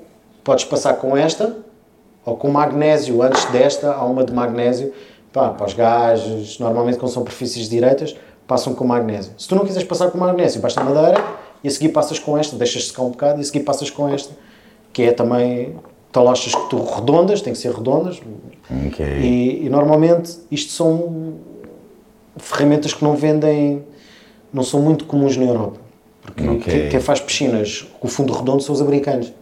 Podes passar com esta ou com magnésio. Antes desta há uma de magnésio. Pá, para os gajos, normalmente quando são superfícies direitas, passam com magnésio. Se tu não quiseres passar com magnésio, basta madeira e a seguir passas com esta, deixas secar um bocado e a seguir passas com esta, que é também talochas que tu redondas, têm que ser redondas. Ok. E, e normalmente isto são ferramentas que não vendem, não são muito comuns na Europa. Porque Ok. quem, quem faz piscinas com fundo redondo são os americanos.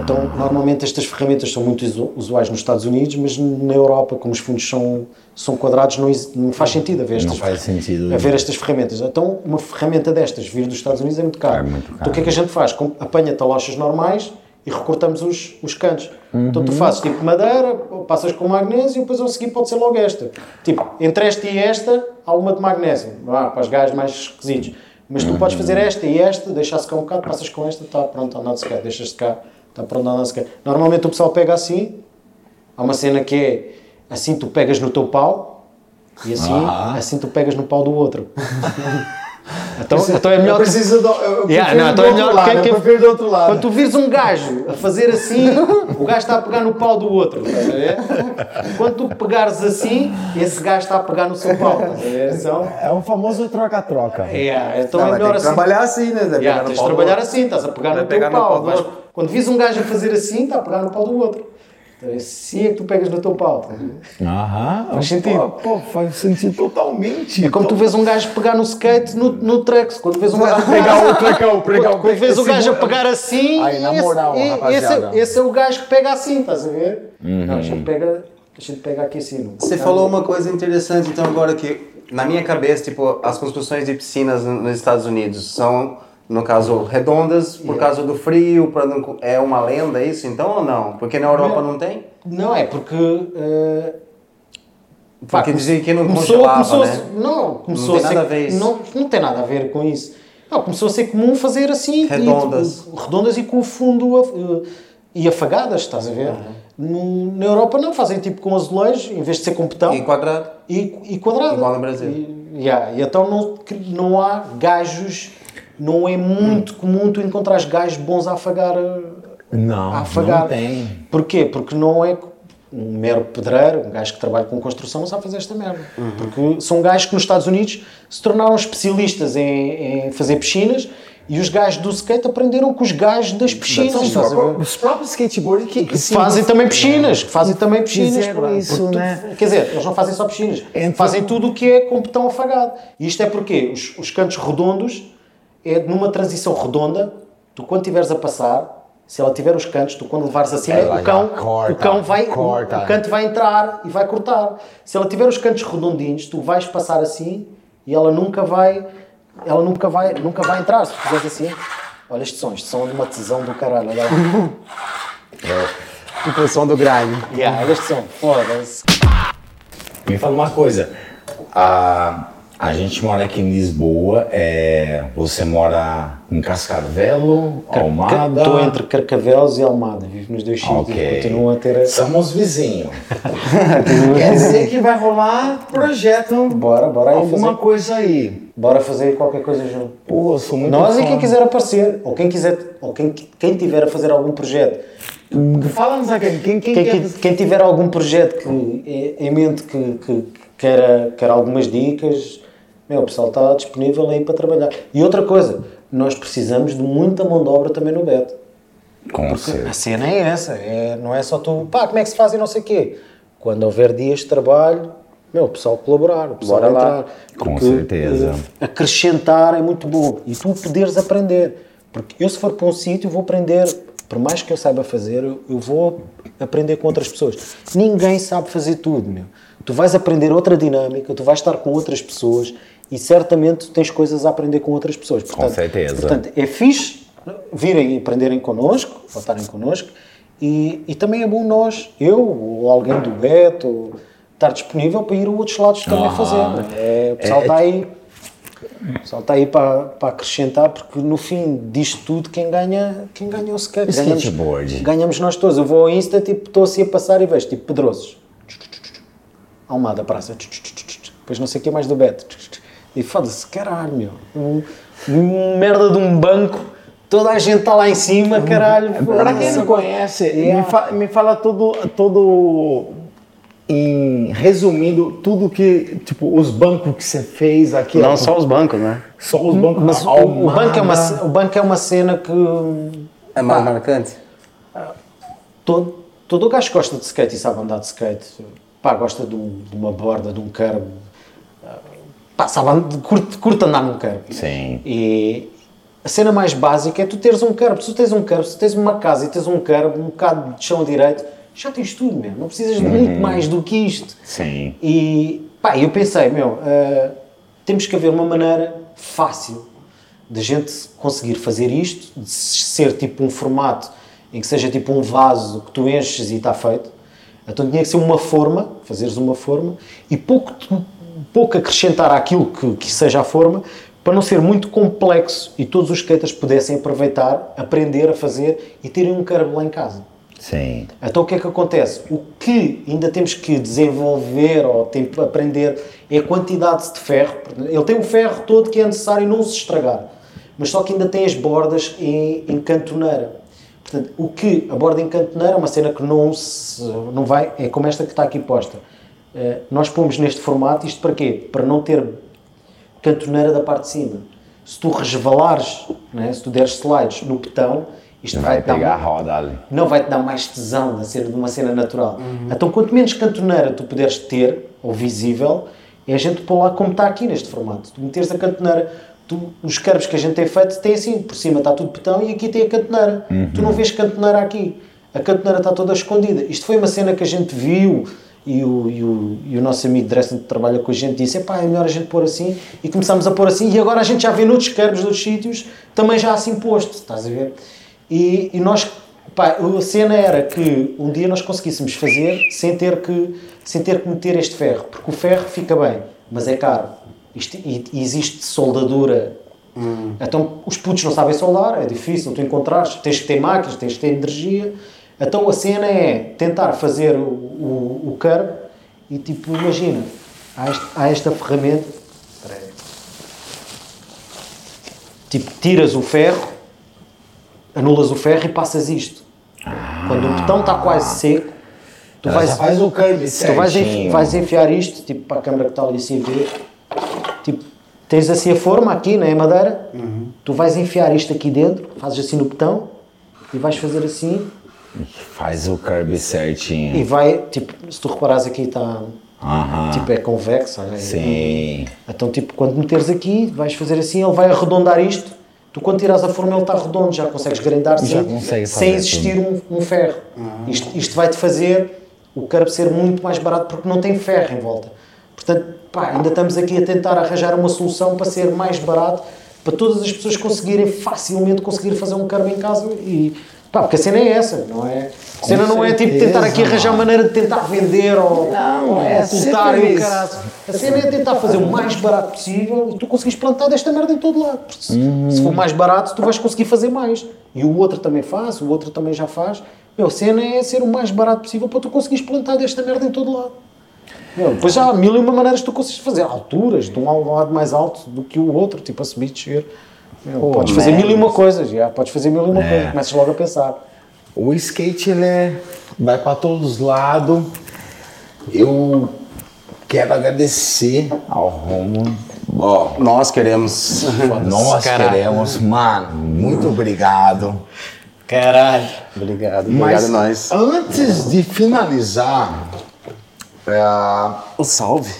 Então, normalmente estas ferramentas são muito usu- usuais nos Estados Unidos, mas na Europa, como os fundos são, são quadrados, não, não faz sentido haver Não estas, faz sentido. haver estas ferramentas. Então, uma ferramenta destas vir dos Estados Unidos é muito caro. É muito Então, o que é que a gente faz? Apanha talochas normais e recortamos os, os cantos. Então, tu fazes tipo madeira, passas com magnésio e depois a seguir pode ser logo esta. Tipo, entre esta e esta, há uma de magnésio. Ah, para os gajos mais esquisitos. Mas tu podes fazer esta e esta, deixar secar um bocado, passas com esta, está pronto, de secar, deixas secar, está pronto a secar. Normalmente o pessoal pega assim, há uma cena que é assim tu pegas no teu pau e assim, Ah. assim tu pegas no pau do outro. (laughs) então, então é melhor Eu preciso do, eu Yeah, não, do então é outro melhor lado, quem- quem- eu do outro lado. Quando tu vires um gajo a fazer assim, o gajo está a pegar no pau do outro. Ver? Quando tu pegares assim, esse gajo está a pegar no seu pau. Ver? Então, É um famoso troca-troca. é, então Não, é melhor que assim. trabalhar assim, né? Yeah, tens de trabalhar assim, estás a pegar no teu pau. Quando vis um gajo a fazer assim, está a pegar no pau do outro. Então, assim é que tu pegas no teu pau. estás a ver? Aham. Faz sentido. Pô, pô, faz sentido totalmente. É como tu vês um gajo pegar no skate no, no Trex. Quando vês um gajo (laughs) Pegar o trecão, pegar o Quando vês o gajo a pegar assim, Aí, na esse, moral, é- esse, rapaziada. é, esse é o gajo que pega assim, estás a ver? Não, a gente pega, a gente pega aqui assim. não- Você falou uma coisa interessante, então, agora que, na minha cabeça, tipo, as construções de piscinas no- nos Estados Unidos são, no caso, redondas por causa do frio, pra não- é uma lenda isso, então, ou não? Porque na Europa não tem? Não, é porque. pá, Porque dizem que não começou, congelava, começou a né? Não, começou tem a ser, nada a ver isso. Não, não tem nada a ver com isso. Não, começou a ser comum fazer assim. e, Redondas. tipo, redondas e com o fundo af- e afagadas, estás a ver? No- na Europa não, fazem tipo com azulejo, em vez de ser com betão. E quadrado? e, e quadrada. Igual no Brasil. E, yeah, e então não, não há gajos, não é muito comum tu encontrares gajos bons a afagar. eh, Não, a afagar. não tem. Porquê? Porque não é um mero pedreiro, um gajo que trabalha com construção não sabe fazer esta merda. Uhum. Porque são gajos que nos Estados Unidos se tornaram especialistas em, em fazer piscinas e os gajos do skate aprenderam com os gajos das piscinas. Os próprios, os próprios skateboards que, que fazem também piscinas, que fazem também piscinas. Pá. isso, tu- né? Quer dizer, eles não fazem só piscinas, Então- fazem tudo o que é com betão afagado. E isto é porque os, os cantos redondos, é numa transição redonda, tu quando estiveres a passar, se ela tiver os cantos, tu quando levares acima, Ela o cão, corta, o cão vai, corta. o, o canto vai entrar e vai cortar. Se ela tiver os cantos redondinhos, tu vais passar assim e ela nunca vai, ela nunca vai, nunca vai entrar. Se tu fizeres assim, olha este som, este som é de uma tesão do caralho. Olha lá. Tipo (laughs) o som do grime. Yeah, olha este som, foda-se. Me fala uma coisa. A, a gente mora aqui em Lisboa. É, você mora em Cascavel, Almada? Estou entre Carcavelos e Almada, vivo nos dois sítios Ok. e continuo a ter. Somos vizinhos. (laughs) Quer dizer que vai rolar projeto. Bora, bora aí Alguma fazer. coisa aí. Bora fazer qualquer coisa junto. Pô, sou muito Nós e fã. quem quiser aparecer, ou quem quiser, ou quem, quem tiver a fazer algum projeto, Fala-nos aqui. Quem, quem, quem, quer- quem- tiver algum projeto que, em mente que, que, que queira, queira algumas dicas, meu, o pessoal está disponível aí para trabalhar. E outra coisa, nós precisamos de muita mão de obra também no Beto. Com A certeza. cena é essa, é, não é só tu, pá, como é que se faz e não sei o quê. Quando houver dias de trabalho, meu, o pessoal colaborar, o pessoal Bora lá. entrar. Com Porque, certeza. eh, acrescentar é muito bom. E tu poderes aprender. Porque eu, se for para um sítio, vou aprender, por mais que eu saiba fazer, eu vou aprender com outras pessoas. Ninguém sabe fazer tudo, meu. Tu vais aprender outra dinâmica, tu vais estar com outras pessoas e certamente tens coisas a aprender com outras pessoas. Portanto, certeza. Portanto, é fixe virem e aprenderem connosco, ou estarem connosco, e, e também é bom nós, eu ou alguém do Beto, ou estar disponível para ir a outros lados também fazer. não É, o pessoal É- está aí. O pessoal está aí para, para acrescentar, porque no fim disto tudo, quem ganha, quem ganha é o skate. Ganhamos- Skateboard. Ganhamos nós todos. Eu vou ao Insta, tipo, estou assim a passar e vejo, tipo, Pedrosos. Almada, praça. Depois não sei o que mais do Beto. E foda-se, caralho, meu. Um, um merda de um banco, toda a gente está lá em cima, caralho. Pra quem não conhece, Yeah. me, fa- me fala todo, todo em resumindo tudo que tipo os bancos que você fez aqui. Não ó, só os bancos, né? só os bancos. Mas o, o banco é uma, o banco é uma cena que É mais marcante? todo, todo o gajo que gosta de skate e sabe andar de skate, pá, gosta de, um- de uma borda, de um curb, ah, pá, sabe, curte, curte andar num curb. Sim. E a cena mais básica é tu teres um curb. Se tu tens um curb, se tens uma casa e tens um curb, um bocado de chão direito, já tens tudo, mesmo. Não precisas de muito mais do que isto. Sim. E pá, eu pensei, meu, ah, temos que haver uma maneira fácil de gente conseguir fazer isto, de ser tipo um formato em que seja tipo um vaso que tu enches e está feito. Então tinha que ser uma forma, fazeres uma forma, e pouco, pouco acrescentar àquilo que, que seja a forma, para não ser muito complexo e todos os skaters pudessem aproveitar, aprender a fazer e terem um curb lá em casa. Sim. Então o que é que acontece? O que ainda temos que desenvolver ou tem aprender é a quantidade de ferro. Ele tem o ferro todo que é necessário não se estragar, mas só que ainda tem as bordas em, em cantoneira. Portanto, o que a borda em cantoneira é uma cena que não se, não vai, é como esta que está aqui posta. Eh, nós pomos neste formato, isto para quê? Para não ter cantoneira da parte de cima. Se tu resvalares, né, se tu deres slides no betão, isto vai, Vai dar pegar a uma- roda ali. não vai te dar mais tesão de ser de uma cena natural. Então, quanto menos cantoneira tu puderes ter, ou visível, é a gente pôr lá como está aqui neste formato. Tu meteres a cantoneira, tu, os curves que a gente tem feito tem assim, por cima está tudo betão e aqui tem a cantoneira. Tu não vês cantoneira aqui. A cantoneira está toda escondida. Isto foi uma cena que a gente viu e o, e o, e o nosso amigo Dresden que trabalha com a gente disse, é melhor a gente pôr assim e começámos a pôr assim e agora a gente já vê noutros curves, noutros sítios, também já assim posto, estás a ver? E, e nós, pá, a cena era que um dia nós conseguíssemos fazer sem ter que, sem ter que meter este ferro, porque o ferro fica bem, mas é caro. Isto, e, e existe soldadura. Então os putos não sabem soldar, é difícil tu encontrares, tens que ter máquinas, tens que ter energia. Então a cena é tentar fazer o, o, o curb e tipo, imagina, há, este- há esta ferramenta. Tipo, tiras o ferro, anulas o ferro e passas isto. Quando o botão está quase seco, tu vais, faz o curve tu vais, enfi- certinho. vais enfiar isto, tipo, para a câmera que está ali assim a ver, tipo, tens assim a forma aqui, não é madeira? Tu vais enfiar isto aqui dentro, fazes assim no botão e vais fazer assim Faz o curve certinho. e vai, tipo, se tu reparares aqui está, Aham. tipo, é convexo. é- Sim. Então, tipo, quando meteres aqui, vais fazer assim, ele vai arredondar isto. Tu, quando tiras a forma, ele está redondo, já consegues grindar Já sem, consegue sem existir um, um ferro. Isto, isto vai-te fazer o curb ser muito mais barato porque não tem ferro em volta. Portanto, pá, ainda estamos aqui a tentar arranjar uma solução para ser mais barato, para todas as pessoas conseguirem facilmente conseguir fazer um curb em casa e pá, porque a cena é essa, não é? A cena não é tipo tentar aqui arranjar maneira de tentar vender ou, Não, é ocultar e o caralho. A cena é tentar fazer o mais barato possível e tu conseguires plantar desta merda em todo lado. Porque se, Uhum. se for mais barato, tu vais conseguir fazer mais. E o outro também faz, o outro também já faz. Meu, a cena é ser o mais barato possível para tu conseguires plantar desta merda em todo lado. Meu, depois já há mil e uma maneiras que tu consegues fazer. Alturas, de um lado mais alto do que o outro, tipo a subir, descer. Meu, Pô, podes fazer man. mil e uma coisas, já. Podes fazer mil e uma É. coisas. Começas logo a pensar. O skate ele é, vai para todos os lados. Eu quero agradecer ao Romulo. Ó, Nós queremos. nós caralho. queremos, mano, muito obrigado. Caralho. Obrigado, obrigado Mas a nós. antes de finalizar, é, Um salve.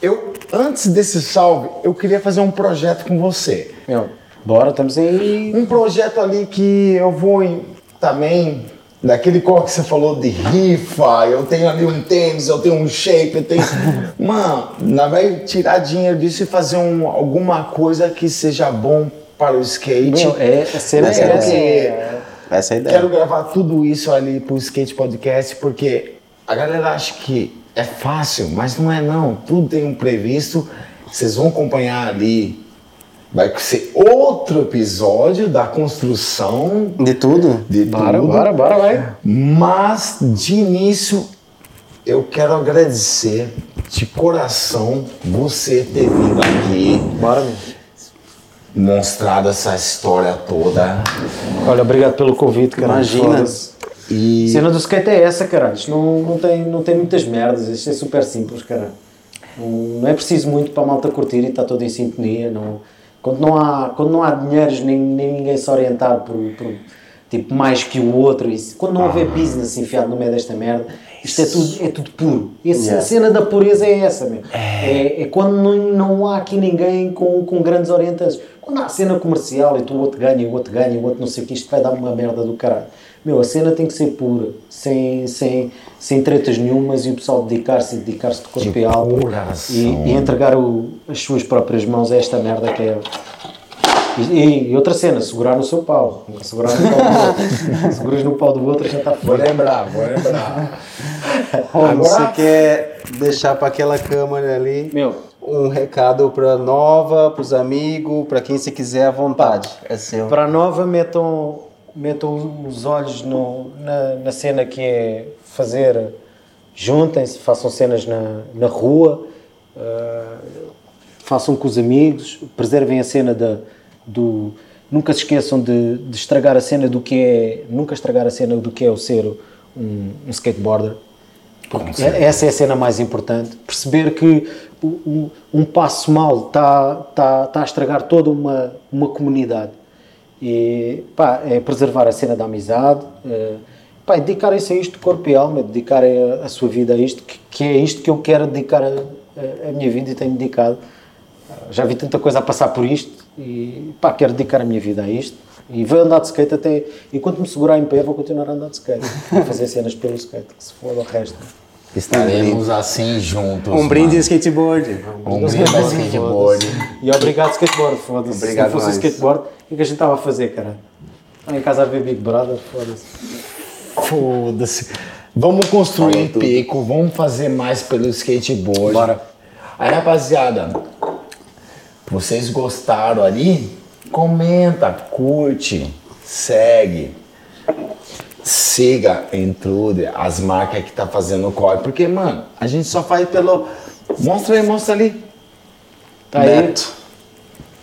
eu, antes desse salve, eu queria fazer um projeto com você. Meu, bora, estamos aí. Um projeto ali que eu vou em- também, daquele cor que você falou de rifa, eu tenho ali um tênis, eu tenho um shape, eu tenho. (laughs) Mano, nós vai tirar dinheiro disso e fazer um, alguma coisa que seja bom para o skate. Meu, é, Essa é é a essa. ideia. Essa é a ideia. Quero gravar tudo isso ali pro Skate Podcast, porque a galera acha que é fácil, mas não é não. Tudo tem um previsto. Vocês vão acompanhar ali. Vai ser outro episódio da construção De tudo? de Bora, tudo. bora, bora, vai. Mas de início eu quero agradecer de coração você ter vindo aqui, Bora, meu. mostrado essa história toda. Olha, obrigado pelo convite, cara. Imagina. E A cena do skate é essa. Isto não, não, tem, não tem muitas merdas, isto é super simples, cara. Não, não é preciso muito para a malta curtir e está toda em sintonia. Não, quando, não há, quando não há dinheiros, nem, nem ninguém se orientar por, por tipo, mais que o outro, isso, quando não houver business enfiado no meio desta merda, isto é tudo, é tudo puro. Esse, Yeah. A cena da pureza é essa, meu. É, é quando não, não há aqui ninguém com, com grandes orientações. Quando há cena comercial e tu o outro ganha, o outro ganha, o outro não sei o que, isto vai dar uma merda do caralho. Meu, a cena tem que ser pura, sem, sem, sem tretas nenhumas e o pessoal dedicar-se e dedicar-se de corpo De e alma e, e entregar o- as suas próprias mãos a esta merda que é. E, e outra cena, segurar no seu pau. Segurar no pau do outro. (laughs) Seguras no pau do outro já está vou fora. lembrar, vou lembrar. (laughs) Agora, você quer deixar para aquela câmera ali Meu, um recado para nova, para os amigos, para quem se quiser à vontade. É seu. Para a nova, metam, metam os olhos no- na, na cena que é fazer, juntem-se, façam cenas na, na rua, ah, façam com os amigos, preservem a cena da, do. Nunca se esqueçam de, de estragar a cena do que é. Nunca estragar a cena do que é o ser um, um skateboarder. Porque essa é a cena mais importante. Perceber que o- um passo mal está tá, tá a estragar toda uma, uma comunidade. E pá, é preservar a cena da amizade, eh, pá, dedicarem-se a isto corpo e alma, dedicarem a, a sua vida a isto, que, que é isto que eu quero dedicar a, a- a minha vida e tenho dedicado. Já vi tanta coisa a passar por isto e pá, quero dedicar a minha vida a isto. E vou andar de skate até. Enquanto me segurar em pé, vou continuar a andar de skate. Vou fazer cenas pelo skate, que se for o resto. Estaremos assim juntos. Um brinde de mano. skateboard. Um brinde de skateboard. E obrigado, skateboard, foda-se. Se Obrigado não fosse nós. skateboard, o que a gente estava a fazer, cara? Estava em casa a ver Big Brother, foda-se. Foda-se. Vamos construir pico, vamos fazer mais pelo skateboard. Bora. Aí, rapaziada, vocês gostaram ali? Comenta, curte, segue. Siga em tudo as marcas que tá fazendo corre. Porque, mano, a gente só faz pelo. Mostra aí, mostra ali. Tá aí. Neto.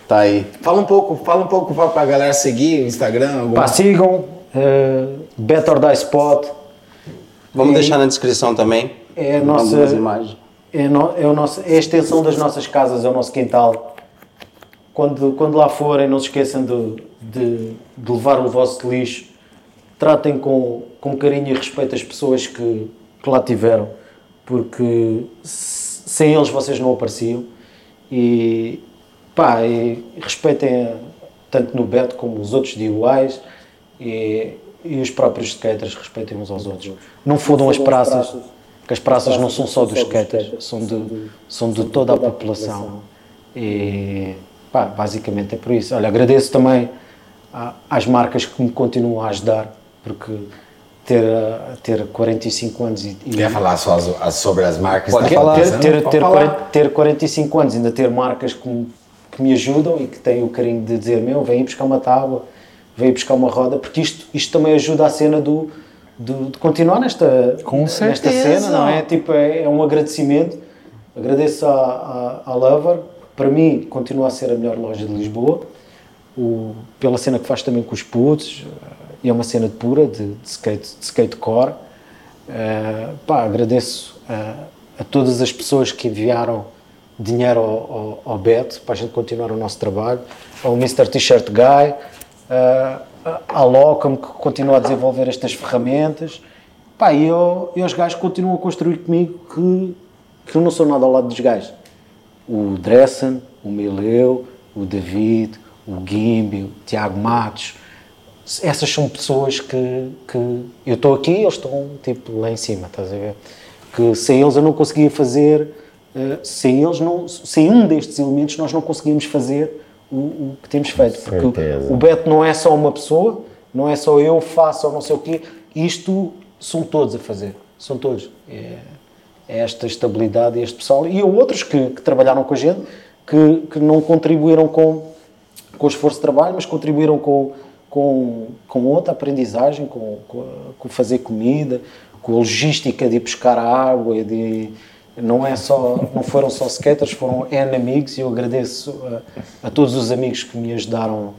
Tá aí. Fala um pouco, fala um pouco pra, pra galera seguir o Instagram. Alguma... Pá, sigam, uh, Better Die Spot. Vamos E- deixar na descrição também. É a nossa- imagens. É, no- é o nosso, é a extensão das nossas casas, é o nosso quintal. Quando, quando lá forem, não se esqueçam de, de, de levar o vosso lixo. Tratem com, com carinho e respeito as pessoas que, que lá tiveram, porque sem eles vocês não apareciam. E, pá, e respeitem tanto no Beto como os outros DIYs e, e os próprios skaters respeitem uns aos outros. Não fodam as praças, que as praças não são só dos skaters, são de, são de toda a população. E pá, basicamente é por isso. Olha, agradeço também às marcas que me continuam a ajudar, porque ter, ter 45 anos e, e Quer falar só as- as- sobre as marcas? Pode da falar. ter, ter, ter, falar. 40 ter 45 anos, ainda ter marcas que me, que me ajudam e que têm o carinho de dizer: Meu, vem buscar uma tábua, vem buscar uma roda, porque isto, isto também ajuda a cena do, do- de continuar nesta, Com nesta cena, não é? Tipo, é, é um agradecimento. Agradeço à, à, à Lover, para mim, continua a ser a melhor loja de Lisboa, o, pela cena que faz também com os putos, e é uma cena de pura, de, de skate, de skatecore. Eh, pá, agradeço eh, a todas as pessoas que enviaram dinheiro ao, ao, ao Beto para a gente continuar o nosso trabalho, ao Mr. T-Shirt Guy, eh, à Locam que continua a desenvolver estas ferramentas, pá, e, ao- e aos gajos continuam a construir comigo que, que eu não sou nada ao lado dos gajos. o Dressen, o Mileu, o David, o Gimbi, o Tiago Matos. Essas são pessoas que, que eu estou aqui, eles estão tipo lá em cima, estás a ver? Que sem eles eu não conseguia fazer, eh, sem eles não, sem um destes elementos nós não conseguíamos fazer o, o que temos feito. Porque Certeza. o Beto não é só uma pessoa, não é só eu faço ou não sei o quê, isto são todos a fazer, são todos. É, é esta estabilidade e este pessoal. E outros que, que trabalharam com a gente, que, que não contribuíram com, com o esforço de trabalho, mas contribuíram com, com, com outra aprendizagem, com, com, com fazer comida, com a logística de ir buscar a água e de não é só não foram só skaters foram N amigos e eu agradeço a, a todos os amigos que me ajudaram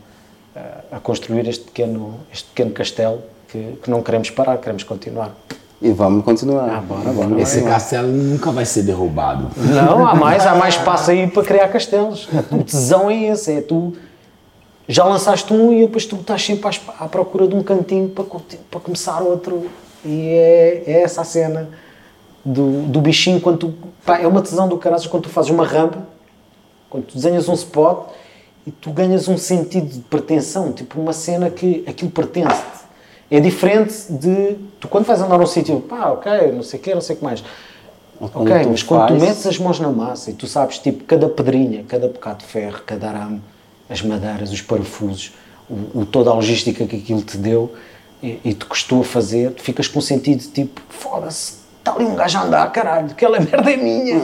a, a construir este pequeno este pequeno castelo que, que não queremos parar queremos continuar E vamos continuar. Ah, bora, bora. Esse castelo nunca vai ser derrubado. Não, há mais, há mais espaço aí para criar castelos. O tesão é esse, é tu já lançaste um e depois tu estás sempre à, procura de um cantinho para, para começar outro. E é, é essa a cena do, do bichinho quando tu. pá, é uma tesão do caraças quando tu fazes uma rampa, quando tu desenhas um spot e tu ganhas um sentido de pertenção, tipo uma cena que aquilo pertence-te. É diferente de. Tu quando vais andar num sítio, pá, ok, não sei o quê, não sei o que mais. quando Ok, mas quando tu metes as mãos na massa e tu sabes, tipo, cada pedrinha, cada bocado de ferro, cada arame, as madeiras, os parafusos, o, o- toda a logística que aquilo te deu e, e te custou a fazer, tu ficas com um sentido de tipo, foda-se, está ali um gajo a andar, caralho, aquela (laughs) merda é minha.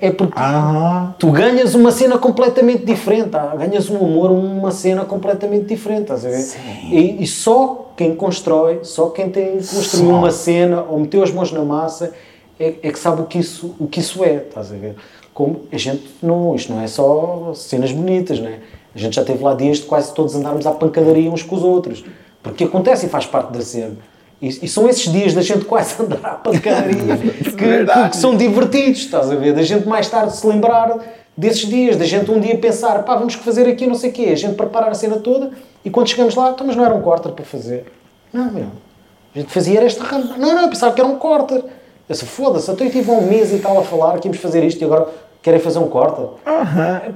é, é porque Ah, tu ganhas uma cena completamente diferente, tá? ganhas um amor, uma cena completamente diferente, estás a ver? E, e só quem constrói, só quem tem construído Só. uma cena ou meteu as mãos na massa é, é que sabe o que, isso, o que isso é, estás a ver? Como a gente não, isto não é só cenas bonitas, né? A gente já teve lá dias de quase todos andarmos à pancadaria uns com os outros, porque acontece e faz parte da cena. E, e são esses dias da gente quase (laughs) andar à pancadaria (laughs) que, que, que são divertidos, estás a ver? Da gente mais tarde se lembrar desses dias, da gente um dia pensar, pá, vamos fazer aqui não sei o quê, a gente preparar a cena toda e quando chegamos lá, então, mas não era um quarter para fazer. Não, meu, a gente fazia era esta rampa. Não, não, eu pensava que era um quarter. Eu disse, foda-se, então eu tive um mês e tal a falar que íamos fazer isto e agora querem fazer um quarter.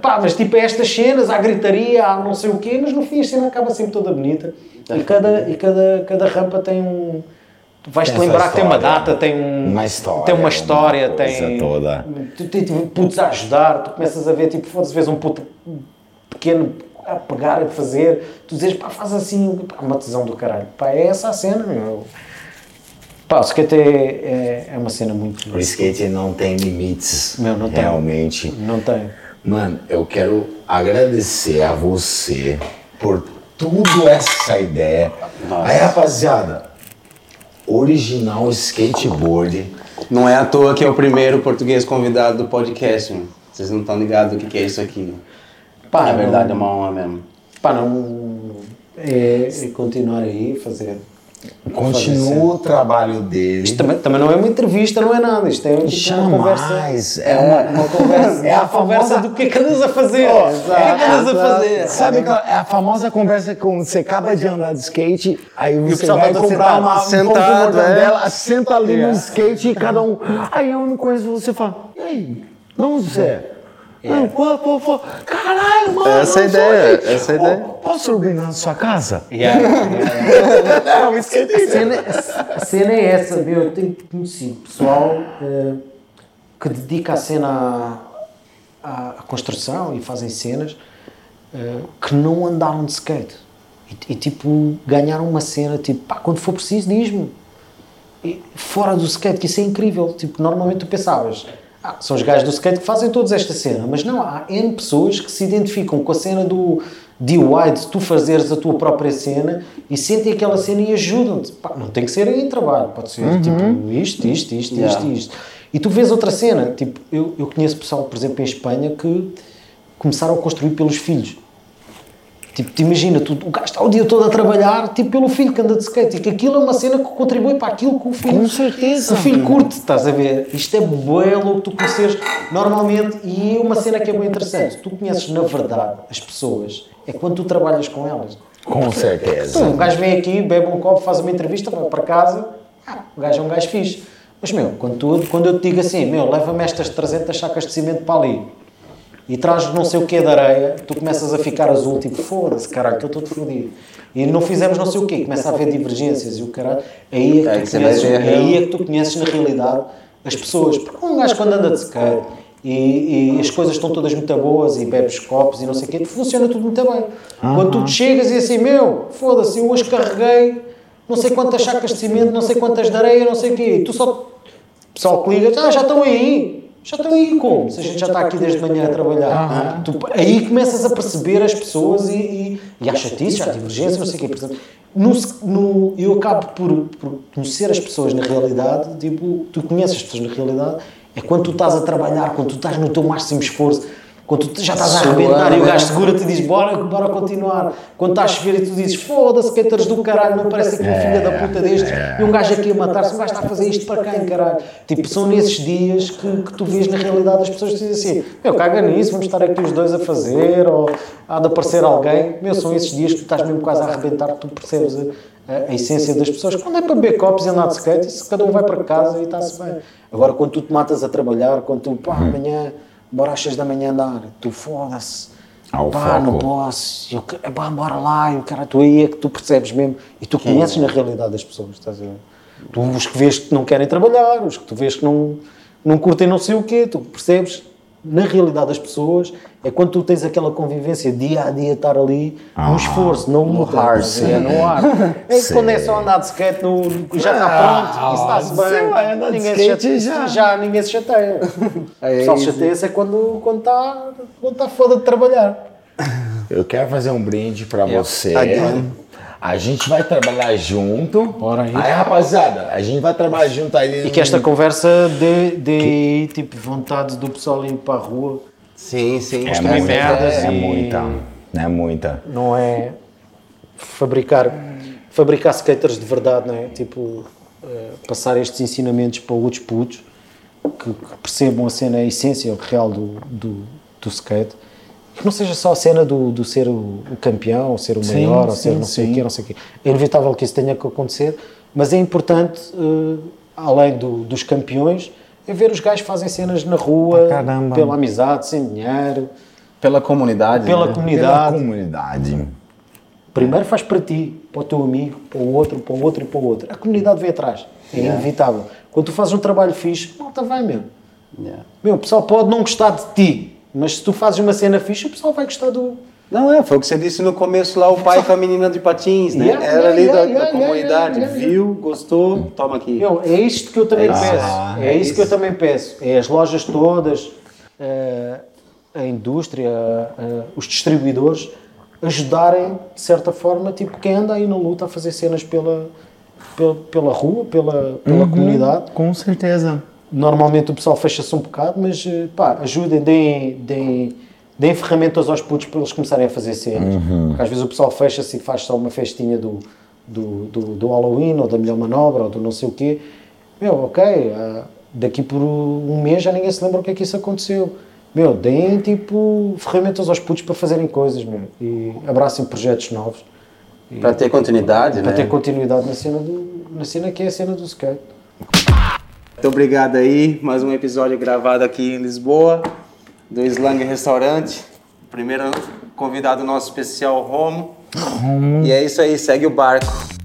Pá, mas tipo, é estas cenas, há gritaria, há não sei o quê, mas no fim a cena acaba sempre toda bonita. E cada, e cada, cada rampa tem um. Tu vais-te lembrar que tem uma data, tem um, Uma história, tem uma uma história, coisa tem. toda. Tu tens putos a ajudar, tu começas a ver, tipo, foda-se, vês um puto pequeno a pegar, a fazer, tu dizes, pá, faz assim, pá, uma tesão do caralho. Pá, é essa a cena, meu. Pá, o skate é, é, é uma cena muito. o skate não tem limites. Meu, não tem. Realmente. Não tem. Mano, eu quero agradecer a você por tudo essa ideia. Aí, rapaziada, original skateboard. Não é à toa que é o primeiro português convidado do podcast. meu. Vocês não estão ligados do que, que é isso aqui. Pá, Na verdade não- é uma honra mesmo. Pá, não. É, é continuar aí, fazer. Continua o trabalho dele. Isto também, também não é uma entrevista, não é nada. Isto é tipo uma conversa. É uma, Uma conversa, É a uma conversa do que é que andas a fazer. Ó, o que é que andas a fazer? Sabe é a famosa conversa quando você acaba de andar de skate, aí você vai tá comprar uma um Sentado, mortadela, é. senta ali no skate e cada um. Aí eu não conheço você fala, e aí? De onde você é? Não, pô, pô, pô. Caralho, mano. Essa é a ideia, essa é a ideia. Posso organizar na sua casa? Yeah, (laughs) yeah. Não, A cena, a cena é essa, meu. Eu tenho conhecido pessoal eh, que dedica a cena à, à, à construção e fazem cenas eh, que não andaram de skate. E, e, tipo, ganharam uma cena, tipo, pá, quando for preciso, diz-me. Fora do skate, que isso é incrível. Tipo, normalmente tu pensavas, ah, são os gajos do skate que fazem todos esta cena, mas não, há N pessoas que se identificam com a cena do DIY, de tu fazeres a tua própria cena e sentem aquela cena e ajudam-te. Não tem que ser em trabalho, pode ser tipo isto, isto, isto, Yeah. isto, isto. E tu vês outra cena, tipo, eu, eu conheço pessoal, por exemplo, em Espanha que começaram a construir pelos filhos. Tipo, te imagina, tu, o gajo está o dia todo a trabalhar, tipo, pelo filho que anda de skate, e que aquilo é uma cena que contribui para aquilo que o filho... Com certeza. O filho curte, estás a ver? Isto é bué louco tu conheceres normalmente, e uma cena que é bem interessante, tu conheces na verdade as pessoas, é quando tu trabalhas com elas. Com certeza. Então, um gajo vem aqui, bebe um copo, faz uma entrevista, vai para casa, ah, o gajo é um gajo fixe. Mas, meu, quando, tu, quando eu te digo assim, meu, leva-me estas 300 sacas de cimento para ali e traz não sei o que de areia, tu começas a ficar azul, tipo, foda-se, caralho, estou todo fodido. E não fizemos não sei o quê, começa a haver divergências e o caralho. Aí é que tu vai conheces, ver, aí é que tu conheces na realidade as pessoas. Porque um gajo quando anda de skate e, e as coisas estão todas muito boas e bebes copos e não sei o quê, funciona tudo muito bem. Quando tu chegas e assim, meu, foda-se, eu hoje carreguei não sei quantas sacas de cimento, não sei quantas de areia, não sei o quê. E tu só pessoal que liga, ah, já estão aí. Já estão aí como? Se a gente já está aqui desde manhã a trabalhar. Tu, aí começas a perceber as pessoas e, e, e há chatice, há divergência, não sei o quê. Por exemplo, no, no- eu acabo por, por conhecer as pessoas na realidade, tipo, tu conheces as pessoas na realidade, é quando tu estás a trabalhar, quando tu estás no teu máximo esforço, quando tu já estás a arrebentar e o gajo segura te diz bora, bora continuar. Quando estás a chover e tu dizes foda-se, skaters do caralho, não parece aqui um filho da puta destes e um gajo aqui a matar-se, um gajo está a fazer isto para quem, caralho? Tipo, são nesses dias que, que tu vês na realidade as pessoas dizem assim, meu, caga nisso, vamos estar aqui os dois a fazer, ou há de aparecer alguém. Meu, são esses dias que tu estás mesmo quase a arrebentar, que tu percebes a, a, essência das pessoas. Quando é para beber copos e andar de skate, cada um vai para casa e está-se bem. Agora, quando tu te matas a trabalhar, quando tu, pá, amanhã, bora às 6 da manhã andar, tu foda-se. O Pá, não foco. posso, eu, pá, bora lá, eu, cara, tu aí é que tu percebes mesmo e tu conheces na realidade das pessoas, estás a ver? Tu, os que vês que não querem trabalhar, os que tu vês que não, não curtem não sei o quê, tu percebes na realidade das pessoas, é quando tu tens aquela convivência dia a dia estar ali, no esforço, não no hard, é no ar. (laughs) É que quando é só andar de skate, no, já está pronto, isso está-se você bem. andar de ninguém skate se já. chateia, já ninguém se chateia. (laughs) O pessoal chateia-se é quando quando está quando tá foda de trabalhar. Eu quero fazer um brinde pra você. Again. A gente vai trabalhar junto. Bora aí. Aí, rapaziada, a gente vai trabalhar junto aí. E que esta conversa dê, dê tipo vontade do pessoal ir para a rua. Sim, sim. é muita, merdas é e- muita. Não é muita. Não é fabricar, fabricar skaters de verdade, não é? Tipo, eh, passar estes ensinamentos para outros putos que, que percebam a cena, a essência real do, do, do skate. Que não seja só a cena do, do ser o, o campeão, ou ser o Sim, maior, ou ser sim, não sei o quê, não sei o quê. É inevitável que isso tenha que acontecer, mas é importante, eh, além do- dos campeões, é ver os gajos que fazem cenas na rua, caramba. pela amizade, sem dinheiro, Pela comunidade. pela né? Pela comunidade. comunidade. Primeiro faz para ti, para o teu amigo, para o outro, para o outro e para o outro. A comunidade vem atrás. É inevitável. Quando tu fazes um trabalho fixe, malta vai mesmo. Yeah. Meu, o pessoal pode não gostar de ti, mas se tu fazes uma cena fixe, o pessoal vai gostar do. Não, é, foi o que você disse no começo lá, o pai com a menina de patins, né? Yeah, Era yeah, ali yeah, da, yeah, da yeah, comunidade, yeah, yeah, viu, gostou, toma aqui. Meu, é isto que eu também É peço. Ah, é, é isso, que eu também peço. É as lojas todas, eh, a indústria, eh, os distribuidores ajudarem, de certa forma, tipo, quem anda aí na luta a fazer cenas pela, pela, pela rua, pela, pela comunidade. Com certeza. Normalmente o pessoal fecha-se um bocado, mas eh, pá, ajudem, deem, deem, deem ferramentas aos putos para eles começarem a fazer cenas. Porque às vezes o pessoal fecha-se e faz só uma festinha do, do, do, do Halloween ou da melhor manobra ou do não sei o quê. Meu, ok, ah, daqui por um mês já ninguém se lembra o que é que isso aconteceu. Meu, deem tipo ferramentas aos putos para fazerem coisas, meu, e abracem projetos novos Para ter continuidade, para né? ter continuidade na cena, do, na cena que é a cena do skate. Muito obrigado aí, mais um episódio gravado aqui em Lisboa, do Slang Restaurante. Primeiro convidado nosso especial, Romo. E é isso aí, segue o barco.